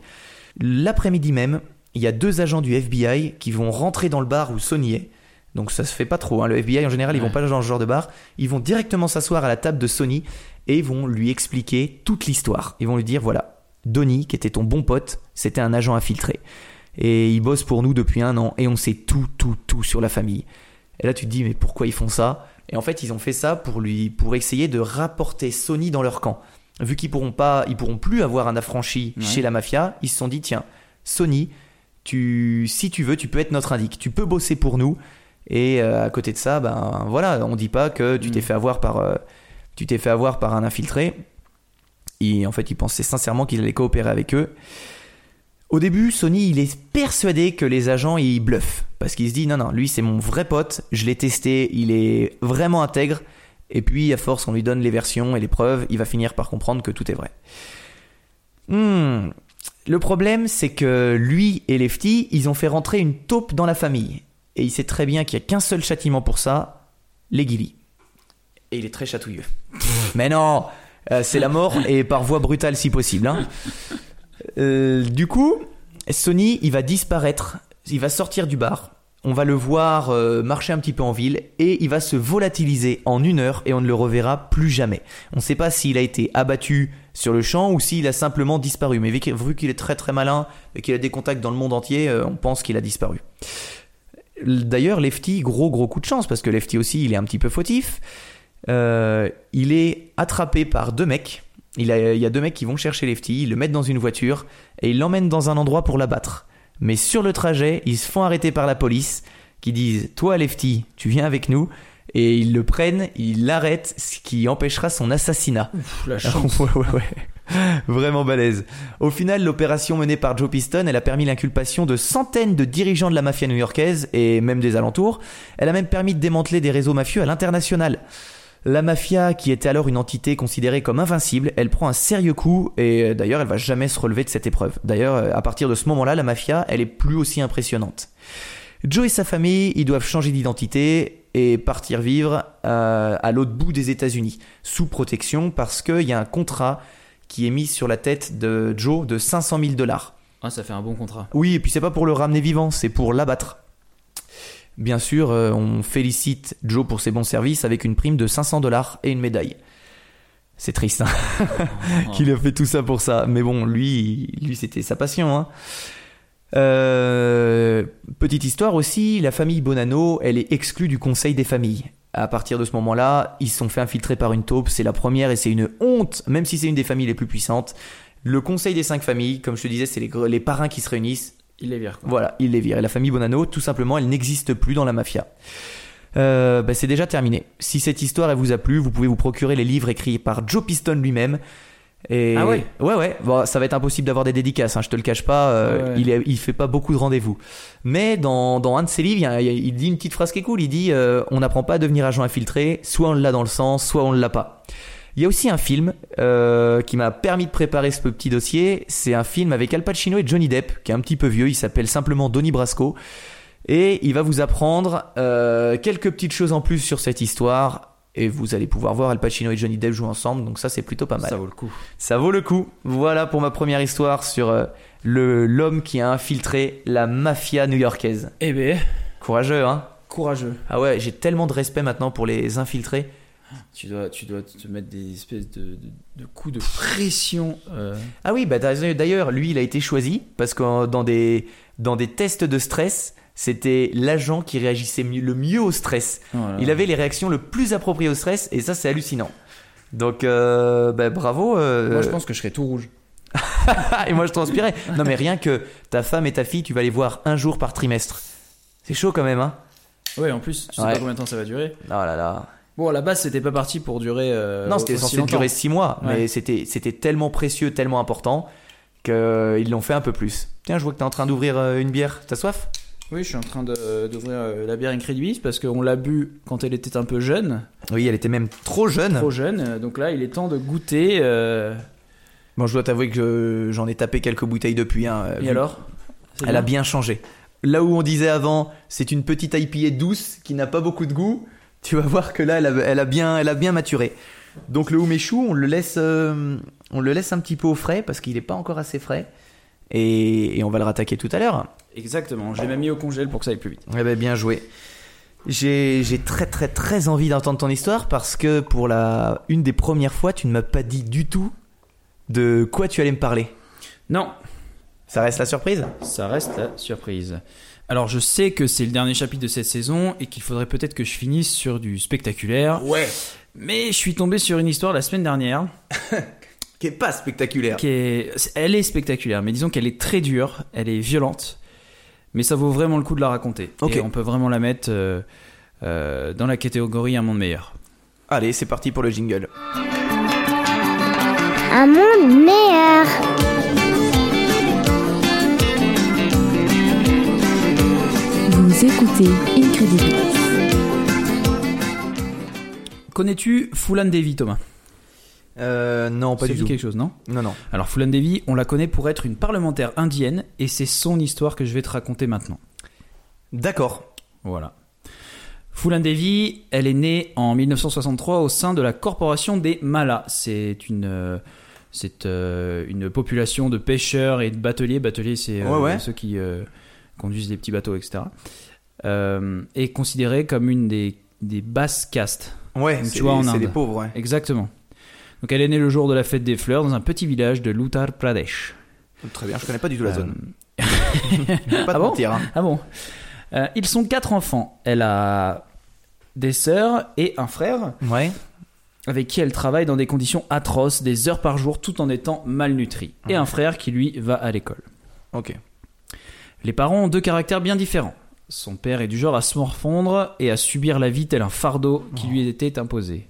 L'après-midi même, il y a deux agents du FBI qui vont rentrer dans le bar où Sony est. Donc ça se fait pas trop. hein. Le FBI en général, ils vont Ouais. pas dans ce genre de bar. Ils vont directement s'asseoir à la table de Sony et vont lui expliquer toute l'histoire. Ils vont lui dire voilà, Donnie, qui était ton bon pote, c'était un agent infiltré. Et il bosse pour nous depuis un an et on sait tout, tout, tout sur la famille. Et là, tu te dis, mais pourquoi ils font ça? Et en fait, ils ont fait ça pour lui, pour essayer de rapporter Sony dans leur camp. Vu qu'ils pourront pas, ils pourront plus avoir un affranchi Ouais. chez la mafia, ils se sont dit, tiens, Sony, tu, si tu veux, tu peux être notre indique. Tu peux bosser pour nous. Et euh, à côté de ça, ben voilà, on dit pas que tu Mm. t'es fait avoir par, euh, tu t'es fait avoir par un infiltré. Et en fait, ils pensaient sincèrement qu'ils allaient coopérer avec eux. Au début, Sony, il est persuadé que les agents, ils bluffent. Parce qu'il se dit, non, non, lui, c'est mon vrai pote, je l'ai testé, il est vraiment intègre. Et puis, à force, on lui donne les versions et les preuves, il va finir par comprendre que tout est vrai. Hmm. Le problème, c'est que lui et Lefty, ils ont fait rentrer une taupe dans la famille. Et il sait très bien qu'il n'y a qu'un seul châtiment pour ça, les guilis. Et il est très chatouilleux. Mais non, euh, c'est la mort et par voie brutale si possible. hein. Euh, du coup, Sony, il va disparaître, il va sortir du bar. On va le voir euh, marcher un petit peu en ville et il va se volatiliser en une heure et on ne le reverra plus jamais. On ne sait pas s'il a été abattu sur le champ ou s'il a simplement disparu. Mais vu qu'il est très très malin et qu'il a des contacts dans le monde entier, on pense qu'il a disparu. D'ailleurs, Lefty, gros gros coup de chance parce que Lefty aussi, il est un petit peu fautif. Euh, il est attrapé par deux mecs. Il, a- il y a deux mecs qui vont chercher Lefty, ils le mettent dans une voiture et ils l'emmènent dans un endroit pour l'abattre. Mais sur le trajet, ils se font arrêter par la police qui disent Toi, Lefty, tu viens avec nous. Et ils le prennent, ils l'arrêtent, ce qui empêchera son assassinat. Pff, la chance. ouais, ouais, ouais. Vraiment balèze. Au final, l'opération menée par Joe Piston, elle a permis l'inculpation de centaines de dirigeants de la mafia new-yorkaise et même des alentours. Elle a même permis de démanteler des réseaux mafieux à l'international. La mafia, qui était alors une entité considérée comme invincible, elle prend un sérieux coup et euh, d'ailleurs elle va jamais se relever de cette épreuve. D'ailleurs, euh, à partir de ce moment-là, la mafia, elle est plus aussi impressionnante. Joe et sa famille, ils doivent changer d'identité et partir vivre euh, à l'autre bout des États-Unis, sous protection, parce qu'il y a un contrat qui est mis sur la tête de Joe de 500 000 dollars. Ah, ça fait un bon contrat. Oui, et puis c'est pas pour le ramener vivant, c'est pour l'abattre. Bien sûr, euh, on félicite Joe pour ses bons services avec une prime de 500 dollars et une médaille. C'est triste hein, qu'il a fait tout ça pour ça, mais bon, lui, c'était sa passion. Hein. Euh, petite histoire aussi, la famille Bonanno, elle est exclue du conseil des familles. À partir de ce moment-là, ils se sont fait infiltrer par une taupe, c'est la première et c'est une honte, même si c'est une des familles les plus puissantes. Le conseil des cinq familles, comme je te disais, c'est les parrains qui se réunissent. Il les vire. Quoi. Voilà, ils les virent. Et la famille Bonanno, tout simplement, elle n'existe plus dans la mafia. Euh, bah, c'est déjà terminé. Si cette histoire elle vous a plu, vous pouvez vous procurer les livres écrits par Joe Piston lui-même. Et Ah ouais? Ouais, ouais. Bon, ça va être impossible d'avoir des dédicaces, hein, je te le cache pas. euh, Ouais. Il, est- il fait pas beaucoup de rendez-vous. Mais dans, dans un de ses livres, il, il il dit une petite phrase qui est cool. Il dit euh, On n'apprend pas à devenir agent infiltré, soit on l'a dans le sang, soit on ne l'a pas. Il y a aussi un film euh, qui m'a permis de préparer ce petit dossier. C'est un film avec Al Pacino et Johnny Depp, qui est un petit peu vieux. Il s'appelle simplement Donnie Brasco. Et il va vous apprendre euh, quelques petites choses en plus sur cette histoire. Et vous allez pouvoir voir Al Pacino et Johnny Depp jouer ensemble. Donc ça, c'est plutôt pas mal. Ça vaut le coup. Ça vaut le coup. Voilà pour ma première histoire sur euh, le l'homme qui a infiltré la mafia new-yorkaise. Eh ben, Courageux, hein? Courageux. Ah ouais, j'ai tellement de respect maintenant pour les infiltrés. Tu dois, tu dois te mettre des espèces de, de, de coups de pression. euh, Ah oui, bah d'ailleurs, lui, il a été choisi parce que dans des, dans des tests de stress, c'était l'agent qui réagissait mieux- le mieux au stress. voilà. Il avait les réactions le plus appropriées au stress et ça, c'est hallucinant. Donc, euh, bah, bravo. euh, Moi, je pense que je serais tout rouge. et moi, je transpirais. Non, mais rien que ta femme et ta fille, tu vas les voir un jour par trimestre. C'est chaud quand même, hein Ouais, en plus, tu sais Ouais. pas combien de temps ça va durer. Oh là là. Bon, à la base, c'était pas parti pour durer. euh, non, c'était censé longtemps. durer six mois, Ouais. mais c'était c'était tellement précieux, tellement important qu'ils l'ont fait un peu plus. Tiens, je vois que t'es en train d'ouvrir euh, une bière. T'as soif? Oui, je suis en train de- d'ouvrir euh, la bière Incredibilis parce qu'on l'a bu quand elle était un peu jeune, Oui, elle était même trop jeune. trop jeune. Donc là, il est temps de goûter. euh, Bon, je dois t'avouer que je- j'en ai tapé quelques bouteilles depuis. hein, Et vu- alors? C'est Elle a bien changé. Là où on disait avant, c'est une petite IPA douce qui n'a pas beaucoup de goût. Tu vas voir que là, elle a, elle a bien, elle a bien maturé. Donc le umeshu, on le laisse, euh, on le laisse un petit peu au frais parce qu'il n'est pas encore assez frais. Et, et on va le rattaquer tout à l'heure. Exactement. Je l'ai même mis au congèle pour que ça aille plus vite. Eh ben, bien joué. J'ai j'ai très très très envie d'entendre ton histoire parce que pour la une des premières fois, tu ne m'as pas dit du tout de quoi tu allais me parler. Non, Ça reste la surprise? Ça reste la surprise. Alors, je sais que c'est le dernier chapitre de cette saison et qu'il faudrait peut-être que je finisse sur du spectaculaire. Ouais. Mais je suis tombé sur une histoire la semaine dernière Qui est pas spectaculaire. qui est, elle est spectaculaire, mais disons qu'elle est très dure, elle est violente, mais ça vaut vraiment le coup de la raconter. Ok. Et on peut vraiment la mettre euh, euh, dans la catégorie un monde meilleur. Allez, c'est parti pour le jingle. Un monde meilleur. Vous écoutez Incredibilis. Connais-tu Fulan Devi, Thomas? Euh, non, pas Ça du dit tout. quelque chose, non? Non, non. Alors Fulan Devi, on la connaît pour être une parlementaire indienne, et c'est son histoire que je vais te raconter maintenant. D'accord. Voilà. Fulan Devi, elle est née en 1963 au sein de la corporation des Mallas. C'est une, euh, c'est euh, une population de pêcheurs et de bateliers. Bateliers, c'est euh, Ouais, ouais. ceux qui euh, conduisent des petits bateaux, etc. Euh, est considérée comme une des, des basses castes. Ouais, c'est des pauvres, ouais. Exactement. Donc elle est née le jour de la fête des fleurs dans un petit village de l'Uttar Pradesh. Très bien, je connais pas du tout la Euh, zone. Pas ah te bon mentir. hein. Ah bon Euh, Ils sont quatre enfants. Elle a des sœurs et un frère Ouais. avec qui elle travaille dans des conditions atroces, des heures par jour, tout en étant malnutrie. Et un frère qui, lui, va à l'école. Ok. Les parents ont deux caractères bien différents. Son père est du genre à se morfondre et à subir la vie tel un fardeau qui lui était imposé.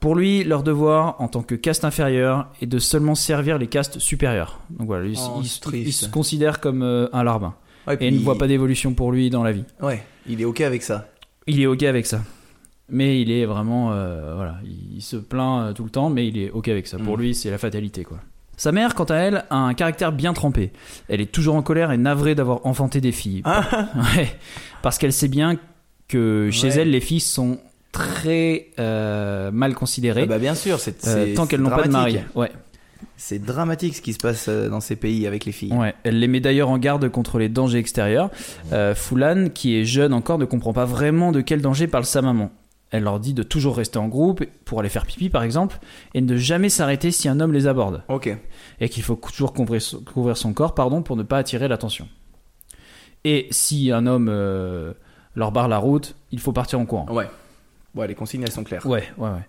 Pour lui, leur devoir, en tant que caste inférieure, est de seulement servir les castes supérieures. Donc voilà, il, Oh, il- se considère comme euh, un larbin. Ouais, Et il ne voit pas d'évolution pour lui dans la vie. Ouais, il est ok avec ça. Il est ok avec ça. Mais il est vraiment. euh, voilà, il, il se plaint euh, tout le temps, mais il est ok avec ça. Pour Mm. lui, c'est la fatalité, quoi. Sa mère, quant à elle, a un caractère bien trempé. Elle est toujours en colère et navrée d'avoir enfanté des filles. Ouais, parce qu'elle sait bien que chez Ouais. elle, les filles sont très euh, mal considérées. Ah bah bien sûr, c'est euh, c'est- tant qu'elles n'ont pas de mari. Ouais. C'est dramatique ce qui se passe euh, dans ces pays avec les filles. Ouais, elle les met d'ailleurs en garde contre les dangers extérieurs. Euh, Fulan, qui est jeune encore, ne comprend pas vraiment de quel danger parle sa maman. Elle leur dit de toujours rester en groupe pour aller faire pipi par exemple, et de jamais s'arrêter si un homme les aborde, Ok. et qu'il faut toujours couvrir son- corps pardon, pour ne pas attirer l'attention. Et si un homme euh, leur barre la route, il faut partir en courant. Ouais. Ouais, les consignes elles sont claires. Ouais, ouais, ouais.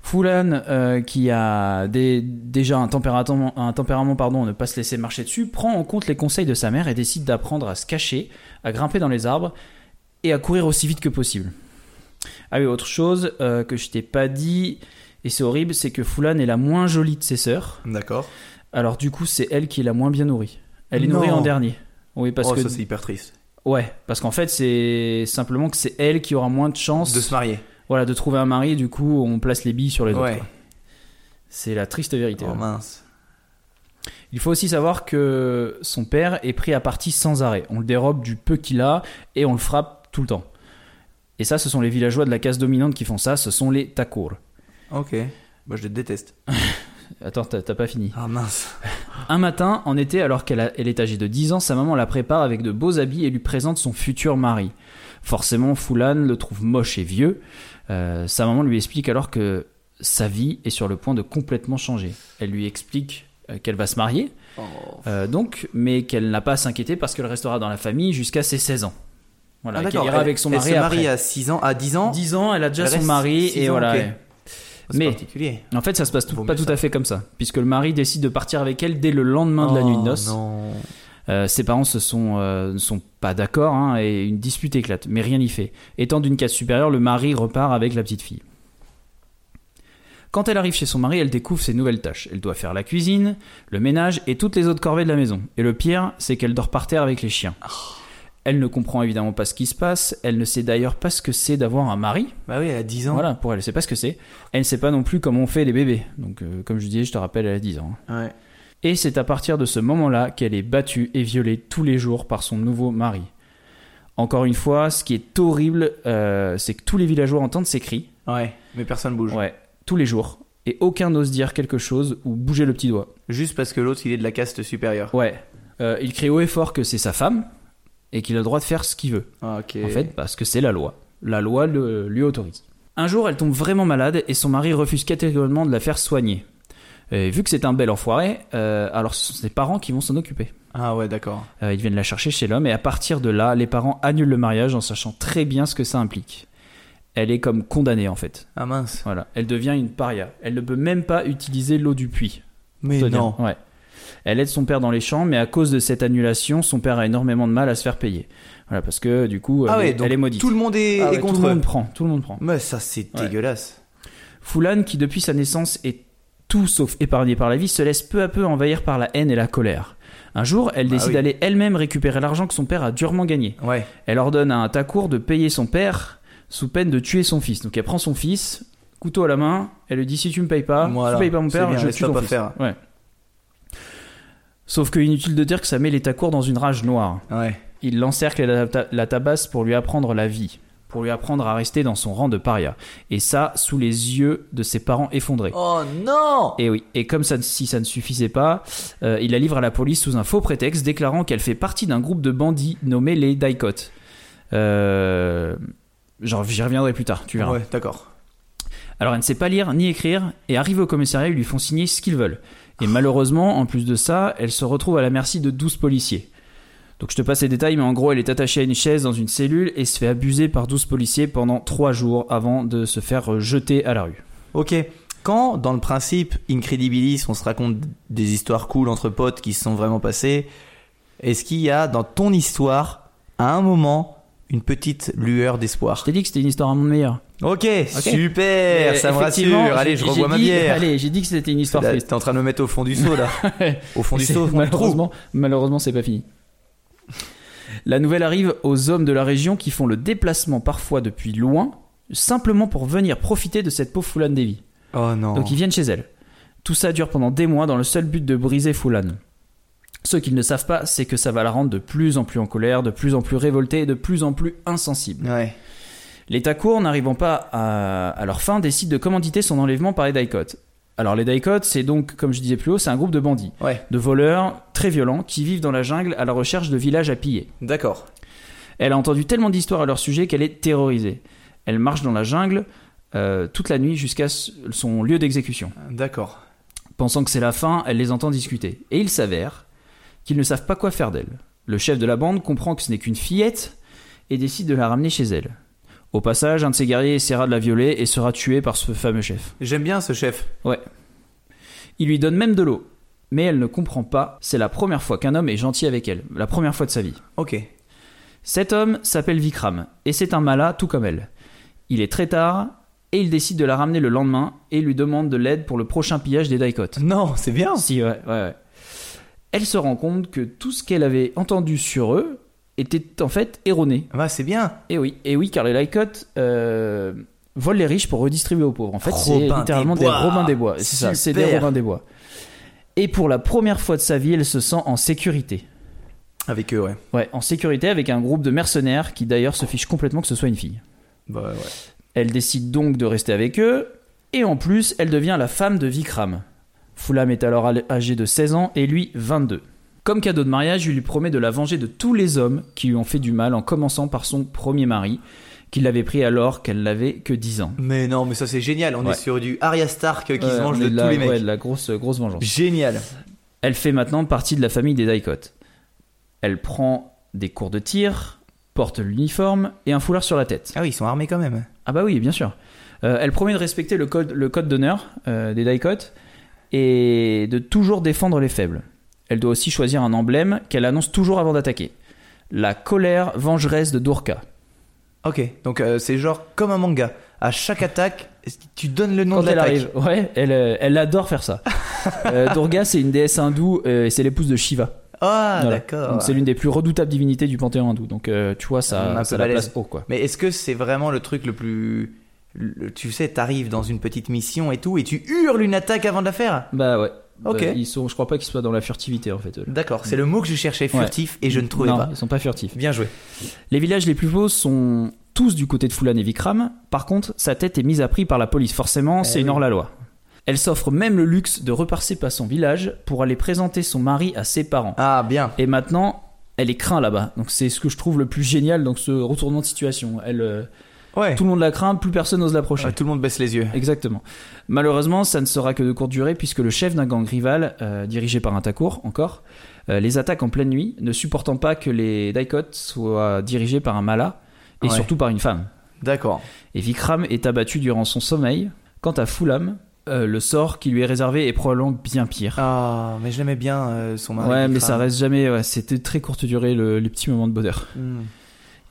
Fulan, euh, qui a des- déjà un tempérament, un tempérament pardon, à ne pas se laisser marcher dessus, prend en compte les conseils de sa mère et décide d'apprendre à se cacher, à grimper dans les arbres et à courir aussi vite que possible. Ah oui, autre chose euh, que je t'ai pas dit, et c'est horrible, c'est que Fulan est la moins jolie de ses sœurs. D'accord. Alors du coup, c'est elle qui est la moins bien nourrie. Elle est Non. nourrie en dernier. Oui, parce oh, que ça c'est hyper triste. ouais, parce qu'en fait, c'est simplement que c'est elle qui aura moins de chances De se marier. voilà, de trouver un mari, et du coup, on place les billes sur les autres. Ouais. quoi. C'est la triste vérité. Oh ouais. mince. Il faut aussi savoir que son père est pris à partie sans arrêt. On le dérobe du peu qu'il a et on le frappe tout le temps. Et ça, ce sont les villageois de la case dominante qui font ça, ce sont les Takour. Ok. Bah je le déteste. Attends, t'as pas fini. Ah mince. Un matin, en été, alors qu'elle elle est âgée de 10 ans, sa maman la prépare avec de beaux habits et lui présente son futur mari. Forcément, Fulan le trouve moche et vieux. Euh, sa maman lui explique alors que sa vie est sur le point de complètement changer. Elle lui explique euh, qu'elle va se marier, euh, donc, mais qu'elle n'a pas à s'inquiéter parce qu'elle restera dans la famille jusqu'à ses 16 ans. Voilà, Ah, qu'elle ira avec son mari Elle se marie après. à 6 ans, à 10 ans. 10 ans, elle a déjà Elle son mari et ans, voilà. ok. ouais. C'est Mais- particulier. En fait, ça se passe tout- pas tout ça. à fait comme ça, puisque le mari décide de partir avec elle dès le lendemain de la nuit de Oh, noces. Euh, ses parents se sont, euh, ne sont pas d'accord hein, et une dispute éclate, mais rien n'y fait. Étant d'une case supérieure, le mari repart avec la petite fille. Quand elle arrive chez son mari, elle découvre ses nouvelles tâches. Elle doit faire la cuisine, le ménage et toutes les autres corvées de la maison. Et le pire, c'est qu'elle dort par terre avec les chiens. Elle ne comprend évidemment pas ce qui se passe. Elle ne sait d'ailleurs pas ce que c'est d'avoir un mari. Bah oui, elle a 10 ans. Voilà, pour elle, elle sait pas ce que c'est. Elle ne sait pas non plus comment on fait les bébés. Donc, euh, comme je disais, je te rappelle, elle a 10 ans. Ouais. Et c'est à partir de ce moment-là qu'elle est battue et violée tous les jours par son nouveau mari. Encore une fois, ce qui est horrible, euh, c'est que tous les villageois entendent ces cris, Ouais. Mais personne bouge. ouais, tous les jours, et aucun n'ose dire quelque chose ou bouger le petit doigt. Juste parce que l'autre il est de la caste supérieure. Ouais, Euh, il crie haut et fort que c'est sa femme et qu'il a le droit de faire ce qu'il veut. Ah. En fait, parce que c'est la loi. La loi le- lui autorise. Un jour, elle tombe vraiment malade et son mari refuse catégoriquement de la faire soigner. Et vu que c'est un bel enfoiré, euh, alors ce sont ses parents qui vont s'en occuper. Ah ouais, d'accord. Euh, ils viennent la chercher chez l'homme et à partir de là, les parents annulent le mariage en sachant très bien ce que ça implique. Elle est comme condamnée en fait. Ah mince. Voilà, elle devient une paria. Elle ne peut même pas utiliser l'eau du puits. Mais dire. non. Ouais. Elle aide son père dans les champs, mais à cause de cette annulation, son père a énormément de mal à se faire payer. Voilà, parce que du coup, Ah elle, ouais, est- donc elle est maudite. tout le monde est, Ah ouais, est tout contre le eux. monde prend, tout le monde prend. Mais ça c'est Ouais. dégueulasse. Fulan, qui depuis sa naissance est tout sauf épargné par la vie, se laisse peu à peu envahir par la haine et la colère. Un jour, elle Ah décide oui. d'aller elle-même récupérer l'argent que son père a durement gagné. Ouais. Elle ordonne à un Takour de payer son père sous peine de tuer son fils. Donc elle prend son fils, couteau à la main, elle lui dit si tu me payes pas, Voilà, tu payes pas mon père, bien, je tue pas ton fils. faire. Ouais. Sauf que inutile de dire que ça met les Takours dans une rage noire. Ouais. Il l'encercle et la, ta- la tabasse pour lui apprendre la vie, pour lui apprendre à rester dans son rang de paria. Et ça, sous les yeux de ses parents effondrés. Oh non Et oui, et comme ça, si ça ne suffisait pas, euh, il la livre à la police sous un faux prétexte, déclarant qu'elle fait partie d'un groupe de bandits nommé les Daikot. Euh, j'y reviendrai plus tard, tu verras. Ouais, d'accord. Alors, elle ne sait pas lire ni écrire, et arrive au commissariat, ils lui font signer ce qu'ils veulent. Et malheureusement, en plus de ça, elle se retrouve à la merci de 12 policiers. Donc je te passe les détails, mais en gros, elle est attachée à une chaise dans une cellule et se fait abuser par 12 policiers pendant 3 jours avant de se faire jeter à la rue. Ok. Quand, dans le principe, Incredibilis, on se raconte des histoires cool entre potes qui se sont vraiment passées, est-ce qu'il y a dans ton histoire, à un moment, une petite lueur Je d'espoir t'ai dit que c'était une histoire un monde meilleur. Ok, super, ça me effectivement, rassure. Allez, je j'ai revois ma dit- bière. Allez, j'ai dit que c'était une histoire Là, triste. T'es en train de me mettre au fond du seau là. au fond du C'est- seau, au fond du trou. malheureusement, malheureusement, c'est pas fini. La nouvelle arrive aux hommes de la région qui font le déplacement parfois depuis loin, simplement pour venir profiter de cette pauvre Fulan Devi. Oh non. Donc ils viennent chez elle. Tout ça dure pendant des mois dans le seul but de briser Fulan. Ce qu'ils ne savent pas, c'est que ça va la rendre de plus en plus en colère, de plus en plus révoltée de plus en plus insensible. Ouais. Les Takour, n'arrivant pas à, à leur fin, décident de commanditer son enlèvement par les Daikot. Alors les Daikot, c'est donc, comme je disais plus haut, c'est un groupe de bandits, Ouais. de voleurs très violents qui vivent dans la jungle à la recherche de villages à piller. D'accord. Elle a entendu tellement d'histoires à leur sujet qu'elle est terrorisée. Elle marche dans la jungle euh, toute la nuit jusqu'à son lieu d'exécution. D'accord. Pensant que c'est la fin, elle les entend discuter. Et il s'avère qu'ils ne savent pas quoi faire d'elle. Le chef de la bande comprend que ce n'est qu'une fillette et décide de la ramener chez elle. Au passage, un de ses guerriers essaiera de la violer et sera tué par ce fameux chef. J'aime bien ce chef. Il lui donne même de l'eau. Mais elle ne comprend pas, c'est la première fois qu'un homme est gentil avec elle, la première fois de sa vie. Ok. Cet homme s'appelle Vikram, et c'est un mala tout comme elle. Il est très tard et il décide de la ramener le lendemain et lui demande de l'aide pour le prochain pillage des Daikot. Non, c'est bien. Si, ouais, ouais, ouais. Elle se rend compte que tout ce qu'elle avait entendu sur eux était en fait erroné. Bah, c'est bien. Et oui, et oui, car les Daikot euh, volent les riches pour redistribuer aux pauvres. En fait, c'est littéralement des des. Robins des Bois. C'est ça, c'est des. Robins des Bois. Et pour la première fois de sa vie, elle se sent en sécurité. Avec eux, ouais. Ouais, en sécurité avec un groupe de mercenaires qui d'ailleurs se fiche complètement que ce soit une fille. Bah, ouais. Elle décide donc de rester avec eux, et en plus, elle devient la femme de Vikram. Fulam est alors al- âgé de 16 ans et lui 22. Comme cadeau de mariage, il lui promet de la venger de tous les hommes qui lui ont fait du mal, en commençant par son premier mari, qui l'avait pris alors qu'elle n'avait que 10 ans. Mais non, mais ça c'est génial. On Ouais. est sur du Arya Stark qui se mange de est tous les mecs. ouais, de la grosse, grosse vengeance. Génial. Elle fait maintenant partie de la famille des Daikot. Elle prend des cours de tir, porte l'uniforme et un foulard sur la tête. Ah oui, ils sont armés quand même. Ah bah oui, bien sûr. Euh, elle promet de respecter le code, le code d'honneur euh, des Daikot et de toujours défendre les faibles. Elle doit aussi choisir un emblème qu'elle annonce toujours avant d'attaquer. La colère vengeresse de Durka. Ok, donc euh, c'est genre comme un manga. À chaque attaque, tu donnes le nom Quand de elle l'attaque. arrive, ouais, elle, euh, elle adore faire ça. Euh, Durga, c'est une déesse hindoue euh, et c'est l'épouse de Shiva. Ah, Voilà. d'accord. Donc c'est l'une des plus redoutables divinités du panthéon hindou. Donc tu vois, ça, ça la place haut quoi. Mais est-ce que c'est vraiment le truc le plus. Le- tu sais, t'arrives dans une petite mission et tout, et tu hurles une attaque avant de la faire? Bah ouais. Ok. Bah, ils sont, je crois pas qu'ils soient dans la furtivité en fait. D'accord, c'est le mot que je cherchais, furtif, et je ne trouvais non, pas. Ils sont pas furtifs. Bien joué. Les villages les plus beaux sont tous du côté de Fulan et Vikram. Par contre, sa tête est mise à prix par la police. Forcément, c'est Eh une oui. hors-la-loi. Elle s'offre même le luxe de repasser par son village pour aller présenter son mari à ses parents. Ah, bien. Et maintenant, elle est crainte là-bas. Donc c'est ce que je trouve le plus génial dans ce retournement de situation. Elle, euh, Ouais. tout le monde la craint, plus personne n'ose l'approcher. Ouais, tout le monde baisse les yeux. Exactement. Malheureusement, ça ne sera que de courte durée puisque le chef d'un gang rival, euh, dirigé par un Takour encore, euh, les attaque en pleine nuit, ne supportant pas que les Daikot soient dirigés par un Mala et Ouais. surtout par une femme. D'accord. Et Vikram est abattu durant son sommeil. Quant à Fulam, euh, le sort qui lui est réservé est probablement bien pire. Ah, mais je l'aimais bien, euh, son mari. ouais, mais ça reste jamais. ouais, C'était très courte durée le- les petits moments de bonheur. Hmm.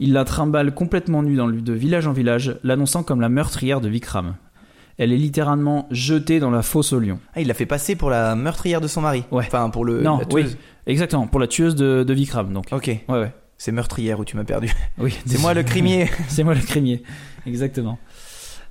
Il la trimballe complètement nue dans le, de village en village, l'annonçant comme la meurtrière de Vikram. Elle est littéralement jetée dans la fosse au lion. Ah, il l'a fait passer pour la meurtrière de son mari. Ouais. Enfin, pour le. Non, la oui, exactement, pour la tueuse de, de Vikram, donc. Ok. Ouais, ouais. C'est meurtrière où tu m'as perdu. Oui, C'est moi le crimier. C'est moi le crimier, exactement.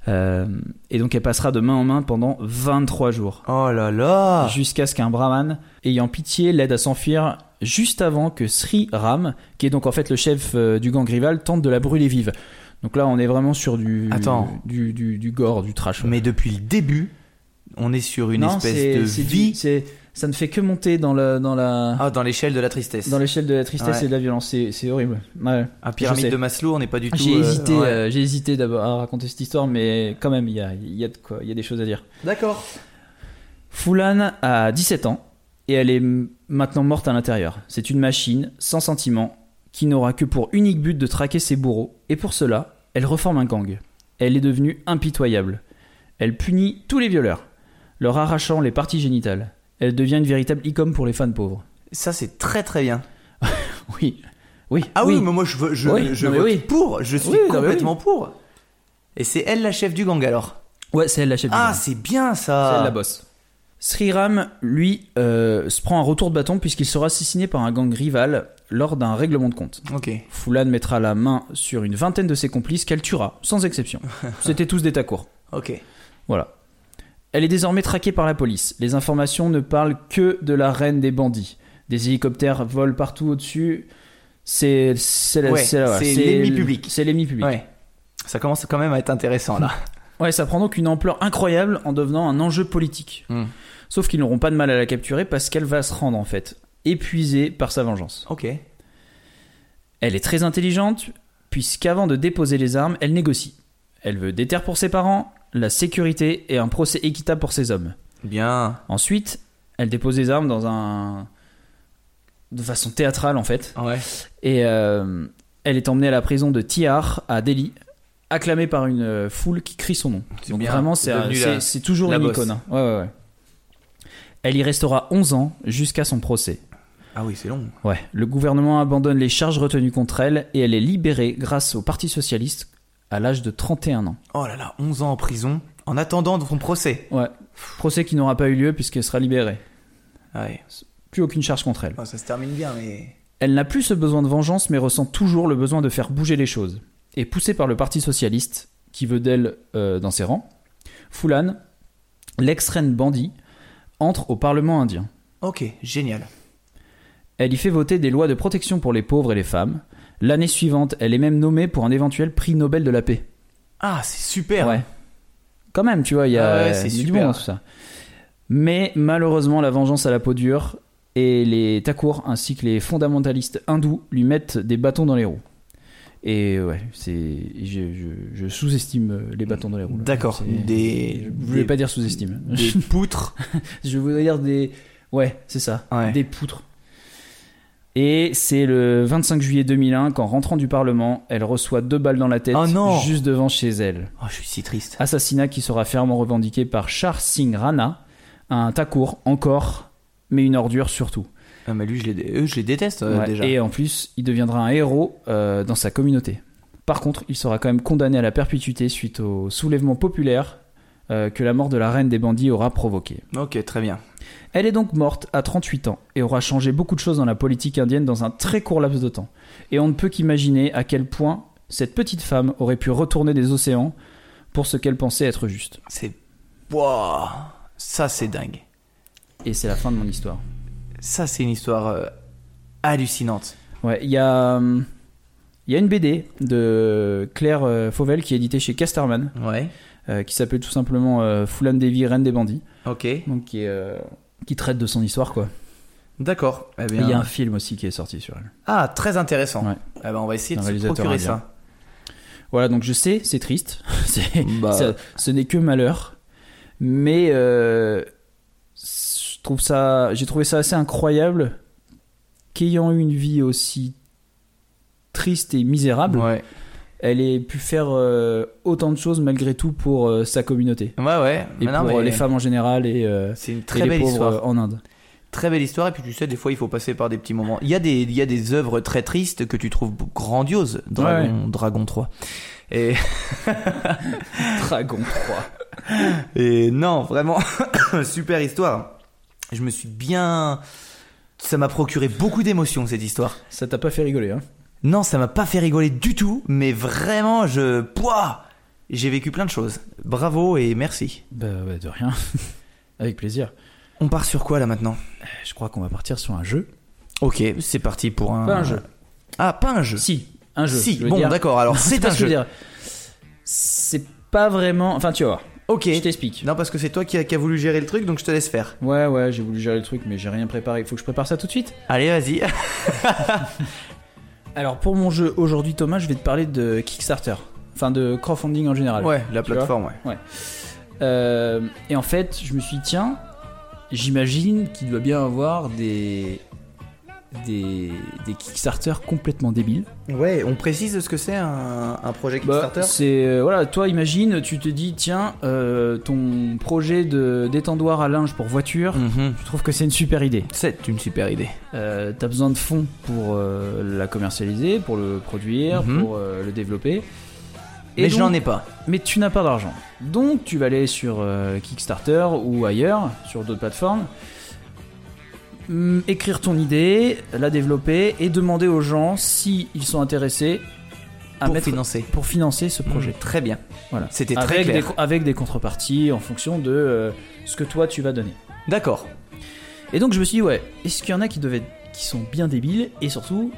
Euh, et donc elle passera de main en main pendant 23 jours, Oh là là. jusqu'à ce qu'un brahman, ayant pitié, l'aide à s'enfuir juste avant que Sri Ram, qui est donc en fait le chef euh, du gang rival, tente de la brûler vive. Donc là, on est vraiment sur du, Attends. du, du, du gore, du trash. Mais depuis le début, on est sur une Non, espèce de du- vie. Ça ne fait que monter dans la, dans la, Ah, dans l'échelle de la tristesse. dans l'échelle de la tristesse Ouais. et de la violence. C'est, horrible. Ouais. À Je pyramide de Maslow, on n'est pas du tout. J'ai euh, hésité, ouais. euh, j'ai hésité d'abord à raconter cette histoire, mais quand même, il y a, il y a de quoi, il y a des choses à dire. D'accord. Fulan a 17 ans et elle est maintenant morte à l'intérieur. C'est une machine sans sentiment qui n'aura que pour unique but de traquer ses bourreaux. Et pour cela, elle reforme un gang. Elle est devenue impitoyable. Elle punit tous les violeurs, leur arrachant les parties génitales. Elle devient une véritable icône pour les fans pauvres. Ça, c'est très très bien. Oui, oui, Ah oui, mais moi je, veux- je, Oui, je vote oui. pour. Je suis Oui, complètement pour. Et c'est elle la chef du gang alors? Ouais, c'est elle la chef du Ah, gang. c'est bien C'est ça. elle la bosse. Sriram, lui, euh, se prend un retour de bâton puisqu'il sera assassiné par un gang rival lors d'un règlement de compte. Ok. Fulan mettra la main sur une vingtaine de ses complices qu'elle tuera, sans exception. C'était tous des tacours. Ok. Voilà. Elle est désormais traquée par la police. Les informations ne parlent que de la reine des bandits. Des hélicoptères volent partout au-dessus. C'est Ouais, l'ennemi le- public. C'est l'ennemi public. Ouais. Ça commence quand même à être intéressant là. Ouais, ça prend donc une ampleur incroyable en devenant un enjeu politique. Hmm. Sauf qu'ils n'auront pas de mal à la capturer parce qu'elle va se rendre en fait, épuisée par sa vengeance. Ok. Elle est très intelligente puisqu'avant de déposer les armes, elle négocie. Elle veut des terres pour ses parents, la sécurité et un procès équitable pour ses hommes. Bien. Ensuite, elle dépose les armes dans un de façon théâtrale en fait Ouais. et euh, elle est emmenée à la prison de Tihar à Delhi acclamée par une euh, foule qui crie son nom. Donc bien. vraiment C'est la- toujours la une icône. hein. Ouais, ouais, ouais. Elle y restera 11 ans jusqu'à son procès. Ah oui, c'est long. Ouais, le gouvernement abandonne les charges retenues contre elle et elle est libérée grâce au Parti socialiste à l'âge de 31 ans. Oh là là, 11 ans en prison en attendant son procès. Ouais. Procès qui n'aura pas eu lieu puisqu'elle sera libérée. Ouais. Plus aucune charge contre elle. Oh, ça se termine bien, mais. Elle n'a plus ce besoin de vengeance mais ressent toujours le besoin de faire bouger les choses. Et poussée par le Parti Socialiste, qui veut d'elle euh, dans ses rangs, Fulan, l'ex-reine bandit, entre au Parlement indien. Ok, génial. Elle y fait voter des lois de protection pour les pauvres et les femmes. L'année suivante, elle est même nommée pour un éventuel prix Nobel de la paix. Ah, c'est super. Ouais. Quand même, tu vois, il y a, Ah ouais, c'est super. bon tout ça. Mais malheureusement, la vengeance à la peau dure et les Thakur ainsi que les fondamentalistes hindous lui mettent des bâtons dans les roues. Et ouais, c'est je, je- je sous-estime les bâtons dans les roues. là. D'accord. C'est- Des. Je voulais des- pas dire sous-estime. Des poutres. je voulais dire des ouais, c'est ça, Ouais. des poutres. Et c'est le 25 juillet 2001 qu'en rentrant du Parlement, elle reçoit deux balles dans la tête Oh non juste devant chez elle. Oh, je suis si triste. Assassinat qui sera fermement revendiqué par Char Singh Rana, un Thakur encore, mais une ordure surtout. Ah, mais lui, je les, je les déteste euh, Ouais, déjà. Et en plus, il deviendra un héros euh, dans sa communauté. Par contre, il sera quand même condamné à la perpétuité suite au soulèvement populaire euh, que la mort de la reine des bandits aura provoqué. Ok, très bien. Elle est donc morte à 38 ans et aura changé beaucoup de choses dans la politique indienne dans un très court laps de temps. Et on ne peut qu'imaginer à quel point cette petite femme aurait pu retourner des océans pour ce qu'elle pensait être juste. C'est. Wouah Ça, c'est dingue. Et c'est la fin de mon histoire. Ça, c'est une histoire euh, hallucinante. Ouais, il y a, hum, il y a une BD de Claire euh, Fauvel qui est éditée chez Casterman, Ouais. Euh, qui s'appelle tout simplement euh, Fulan Devi, Reine des bandits, Ok. donc qui, est, euh, qui traite de son histoire quoi. D'accord. Eh bien. Il y a un film aussi qui est sorti sur elle. Ah, très intéressant. Ouais. Eh ben, on va essayer de se procurer ça. Voilà, donc je sais, c'est triste, Bah. ça- ce n'est que malheur, mais euh, je trouve ça, j'ai trouvé ça assez incroyable qu'ayant eu une vie aussi triste et misérable, Ouais. Elle ait pu faire euh, autant de choses malgré tout pour euh, sa communauté Ouais, ouais. et Mais non, pour mais euh, les femmes en général et, euh, C'est une et très les belle pauvres histoire. en Inde. Très belle histoire. Et puis, tu sais, des fois, il faut passer par des petits moments. Il y a des, il y a des œuvres très tristes que tu trouves grandioses. Dragon, Dragon 3. Et, Dragon 3. et non, vraiment, super histoire. Je me suis bien. Ça m'a procuré beaucoup d'émotions, cette histoire. Ça t'a pas fait rigoler, hein? Non, ça m'a pas fait rigoler du tout, mais vraiment, je. Pouah J'ai vécu plein de choses. Bravo et merci. Bah ouais, de rien. Avec plaisir. On part sur quoi là maintenant? Je crois qu'on va partir sur un jeu. Ok, c'est parti pour un. Pas un jeu. Ah, pas un jeu. Si, un jeu. Si, je bon, d'accord, alors C'est un je jeu. C'est pas vraiment. Enfin, tu vas voir. Ok. Je t'explique. Non, parce que c'est toi qui a, qui a voulu gérer le truc, donc je te laisse faire. Ouais, ouais, j'ai voulu gérer le truc, mais j'ai rien préparé. Il faut que je prépare ça tout de suite? Allez, vas-y. Alors, pour mon jeu aujourd'hui, Thomas, je vais te parler de Kickstarter. Enfin, de crowdfunding en général. Ouais, la plateforme, ouais. Euh, et en fait, je me suis dit, tiens, j'imagine qu'il doit bien avoir des. Des, des Kickstarter complètement débiles. Ouais, on précise ce que c'est un, un projet Bah, Kickstarter c'est euh, voilà, toi imagine, tu te dis tiens, euh, ton projet de d'étendoir à linge pour voiture, Mhm. je trouve que c'est une super idée. C'est une super idée. Euh, T'as besoin de fonds pour la commercialiser, pour le produire, Mhm. pour le développer. Mais je n'en ai pas. Mais tu n'as pas d'argent. Donc tu vas aller sur Kickstarter ou ailleurs, sur d'autres plateformes, hum, écrire ton idée, la développer et demander aux gens si ils sont intéressés à Pour mettre financer. pour financer ce projet. Mhm, Très bien. Voilà. C'était très avec clair. Des, avec des contreparties en fonction de euh, ce que toi tu vas donner. D'accord. Et donc je me suis dit, ouais, est-ce qu'il y en a qui, devaient, qui sont bien débiles et surtout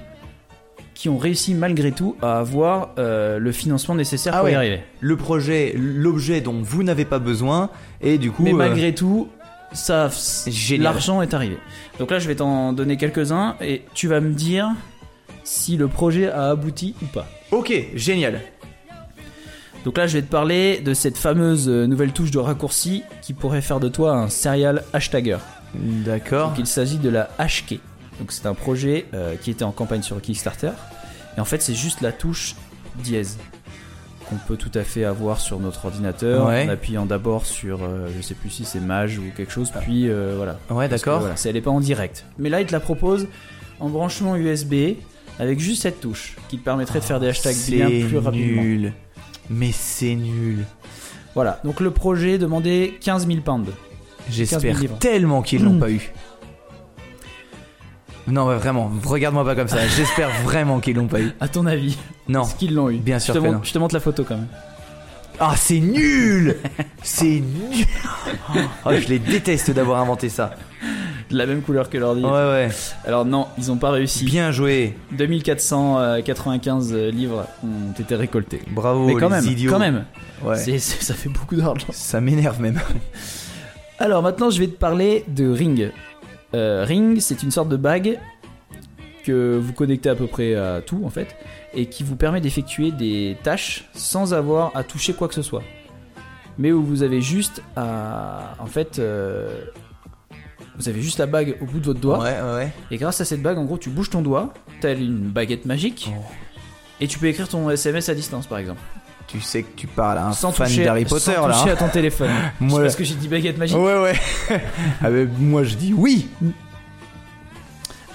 qui ont réussi malgré tout à avoir euh, le financement nécessaire Ah pour ouais. y arriver? Le projet, l'objet dont vous n'avez pas besoin, et du coup. Mais euh, malgré tout, ça, l'argent est arrivé. Donc là, je vais t'en donner quelques-uns et tu vas me dire si le projet a abouti ou pas. Ok, génial. Donc là, je vais te parler de cette fameuse nouvelle touche de raccourci qui pourrait faire de toi un serial hashtagger. D'accord. Donc il s'agit de la HK. Donc c'est un projet euh, qui était en campagne sur Kickstarter. Et en fait, c'est juste la touche dièse qu'on peut tout à fait avoir sur notre ordinateur Ouais. en appuyant d'abord sur, euh, je sais plus si c'est Mage ou quelque chose, puis euh, voilà. Ouais, d'accord. Voilà, c'est- elle est pas en direct. Mais là, il te la propose en branchement USB avec juste cette touche qui te permettrait de faire des hashtags bien C'est plus rapidement. nul. Mais c'est nul. Voilà, donc le projet demandait 15 000 pounds. 15 J'espère 000 livres. tellement qu'ils l'ont pas eu. Non, mais vraiment, regarde-moi pas comme ça. J'espère vraiment qu'ils l'ont pas eu. À ton avis, Non. est-ce qu'ils l'ont eu Bien sûr je te, que montre, non. je te montre la photo quand même. Ah, c'est nul C'est nul Oh, je les déteste d'avoir inventé ça. De la même couleur que l'ordi. Ouais, ouais. Alors non, ils ont pas réussi. Bien joué. 2495 livres ont été récoltés. Bravo, Mais quand les même, idiots. quand même, Ouais. c'est- c'est- ça fait beaucoup d'argent. Ça m'énerve même. Alors maintenant, je vais te parler de Ring. Euh, Ring, c'est une sorte de bague que vous connectez à peu près à tout en fait, et qui vous permet d'effectuer des tâches sans avoir à toucher quoi que ce soit. Mais où vous avez juste à, en fait, euh, vous avez juste la bague au bout de votre doigt, Ouais, ouais, ouais. et grâce à cette bague, en gros, tu bouges ton doigt, telle une baguette magique, Oh. et tu peux écrire ton SMS à distance, par exemple, Tu sais que tu parles à un sans fan d'Harry Potter sans là. toucher hein. à ton téléphone. Moi- Parce que j'ai dit baguette magique. Ouais, ouais. ah, mais moi je dis oui.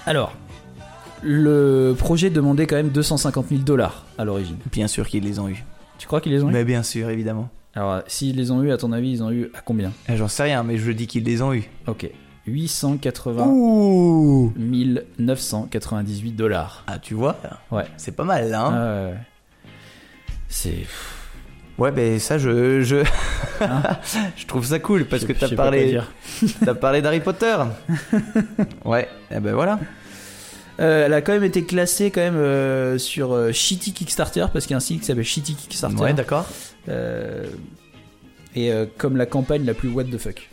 Alors, le projet demandait quand même 250 000 dollars à l'origine. Bien sûr qu'ils les ont eu. Tu crois qu'ils les ont eu Mais bien sûr, évidemment. Alors, euh, s'ils les ont eu, à ton avis, ils ont eu à combien? Eh, J'en sais rien, mais je dis qu'ils les ont eu. Ok. 880 Ouh 998 dollars. Ah, tu vois? Ouais. C'est pas mal hein? Ah ouais, ouais. C'est. Ouais, ben ça, je. Je, Hein je trouve ça cool parce que t'as parlé, t'as parlé d'Harry Potter. ouais, et ben voilà. Euh, elle a quand même été classée quand même euh, sur euh, Shitty Kickstarter parce qu'il y a un site qui s'appelle Shitty Kickstarter. Ouais, d'accord. Et comme la campagne la plus what the fuck.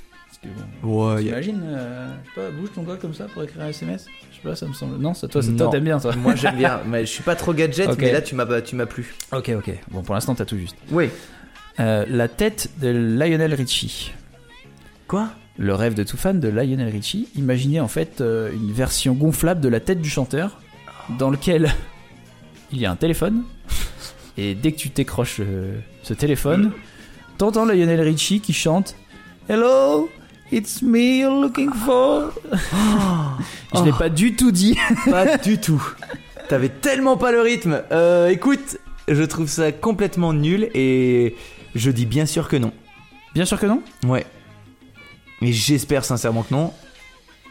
Parce que bon, Ouais, T'imagines, euh, je sais pas, bouge ton doigt comme ça pour écrire un SMS Je sais pas, ça me semble. Non, ça, toi, c'est- Non. toi t'aimes bien, toi. Moi j'aime bien, mais je suis pas trop gadget, mais là tu m'as tu m'as plu. Ok, ok. Bon, pour l'instant, t'as tout juste. Oui. Euh, la tête de Lionel Richie. Quoi? Le rêve de tout fan de Lionel Richie. Imaginez en fait euh, une version gonflable de la tête du chanteur, dans lequel il y a un téléphone. Et dès que tu décroches ce téléphone, t'entends Lionel Richie qui chante Hello, it's me you're looking for. Je l'ai Oh. pas du tout dit. Pas du tout. T'avais tellement pas le rythme. Euh, écoute, je trouve ça complètement nul et je dis bien sûr que non. Bien sûr que non? Ouais. Mais j'espère sincèrement que non.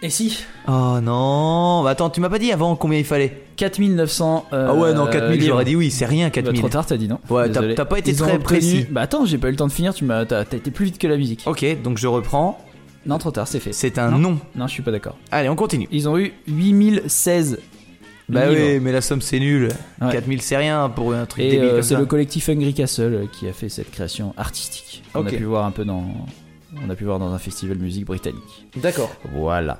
Et si? Oh non. Bah attends, tu m'as pas dit avant combien il fallait? 4900. euh, Ah ouais, non, 4000, livres. j'aurais dit oui, c'est rien, Bah, 4000. trop tard, t'as dit non? Ouais, t'as- pas été Ils très précis. Bah attends, j'ai pas eu le temps de finir. Tu m'as, t'as, t'as été plus vite que la musique. Ok, donc je reprends. Non, trop tard, c'est fait. C'est un Non. non. Non, je suis pas d'accord. Allez, on continue. Ils ont eu 8016. Bah livres. oui, mais la somme c'est nul. Ouais. 4000 c'est rien pour un truc Et débile euh, c'est le collectif Hungry Castle qui a fait cette création artistique. On a pu voir un peu dans, on a pu voir dans un festival de musique britannique. D'accord. Voilà.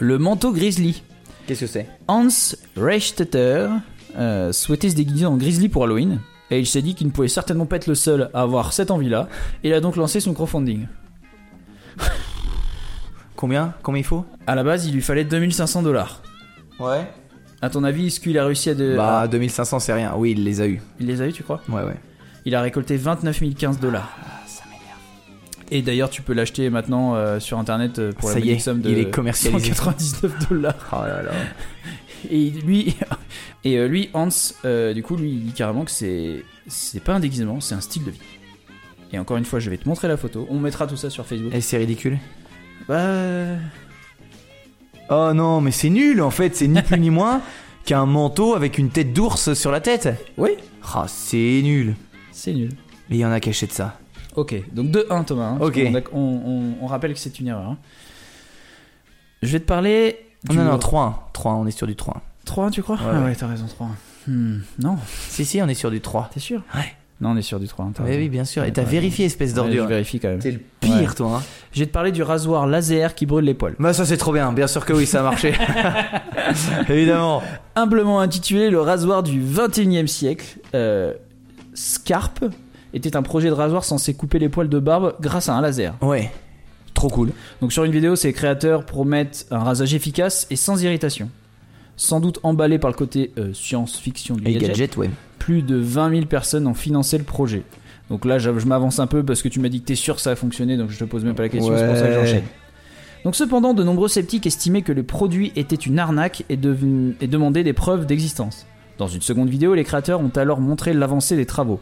Le manteau Grizzly. Qu'est-ce que c'est? Hans Reichstetter euh, souhaitait se déguiser en Grizzly pour Halloween. Et il s'est dit qu'il ne pouvait certainement pas être le seul à avoir cette envie-là. Il a donc lancé son crowdfunding. Combien Combien il faut À la base, il lui fallait 2500 dollars. Ouais. À ton avis, est-ce qu'il a réussi à... De... Bah à- 2500 c'est rien. Oui, il les a eu. Il les a eu, tu crois Ouais, ouais. Il a récolté 29 015 dollars. Ça m'énerve. Et d'ailleurs, tu peux l'acheter maintenant euh, sur internet euh, pour Ça la y modique est, somme de il est commercialisé. 199 dollars. Oh là là. Et lui, et euh, lui, Hans, euh, du coup, lui, il dit carrément que c'est c'est pas un déguisement, c'est un style de vie. Et encore une fois, je vais te montrer la photo. On mettra tout ça sur Facebook. Et c'est ridicule. Bah, Oh non, mais c'est nul en fait, c'est ni plus ni moins qu'un manteau avec une tête d'ours sur la tête. oui, Ah, c'est nul. c'est nul. Et il y en a qui achètent ça. Ok, donc 2-1 Thomas. hein, Ok. On, on- on rappelle que c'est une erreur. hein. Je vais te parler. Oh Du non, non, 3-1. 3 on est sur du 3 3 tu crois? Ouais, Ah ouais. t'as raison, 3 Hmm, non, Si, si, on est sur du 3. t'es sûr? Ouais. Non, on est sur du 3. hein, t'as Oui, bien sûr. Et t'as vérifié, espèce Ouais, d'ordure. je vérifie quand même. T'es le pire, Ouais. toi. Hein. Je vais te parler du rasoir laser qui brûle les poils. Bah, ça, c'est trop bien. Bien sûr que oui, ça a marché. Évidemment. Humblement intitulé le rasoir du 21e siècle, euh, Scarp était un projet de rasoir censé couper les poils de barbe grâce à un laser. Ouais. Trop cool. Donc sur une vidéo, ces créateurs promettent un rasage efficace et sans irritation. Sans doute emballé par le côté euh, science-fiction du Et gadget, gadget, ouais. plus de 20 000 personnes ont financé le projet. Donc là, je, je m'avance un peu parce que tu m'as dit que t'es sûr que ça a fonctionné, donc je te pose même pas la question, c'est pour ça que j'enchaîne. Donc cependant, de nombreux sceptiques estimaient que le produit était une arnaque et, devenu- et demandaient des preuves d'existence. Dans une seconde vidéo, les créateurs ont alors montré l'avancée des travaux.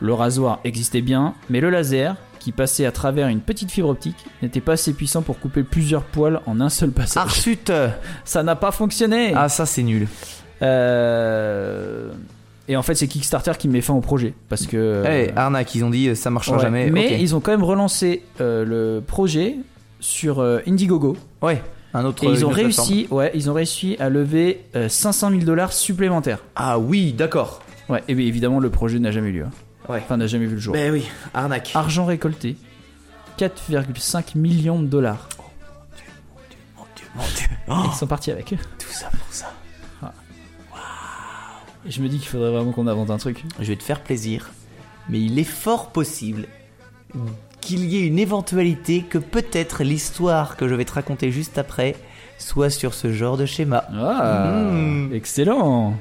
Le rasoir existait bien, mais le laser, qui passait à travers une petite fibre optique, n'était pas assez puissant pour couper plusieurs poils en un seul passage. Arsut Ça n'a pas fonctionné. Ah, ça c'est nul. Euh, Et en fait, c'est Kickstarter qui met fin au projet parce que. Eh, arnaque, ils ont dit euh, ça marchera Ouais. jamais. Mais ils ont quand même relancé euh, le projet sur euh, Indiegogo Ouais, un autre. et ils ont plateforme. réussi, ouais, ils ont réussi à lever euh, 500 000 dollars supplémentaires. Ah oui, d'accord. Ouais, et bien évidemment le projet n'a jamais eu lieu. hein. Ouais. Enfin, n'a jamais vu le jour. Ben oui, arnaque. Argent récolté 4,5 millions de dollars. Mon Dieu, mon Dieu. Oh, Ils sont partis avec. tout ça pour ça. Et je me dis qu'il faudrait vraiment qu'on invente un truc. Je vais te faire plaisir, mais il est fort possible qu'il y ait une éventualité que peut-être l'histoire que je vais te raconter juste après soit sur ce genre de schéma. Ah, Mmh. excellent.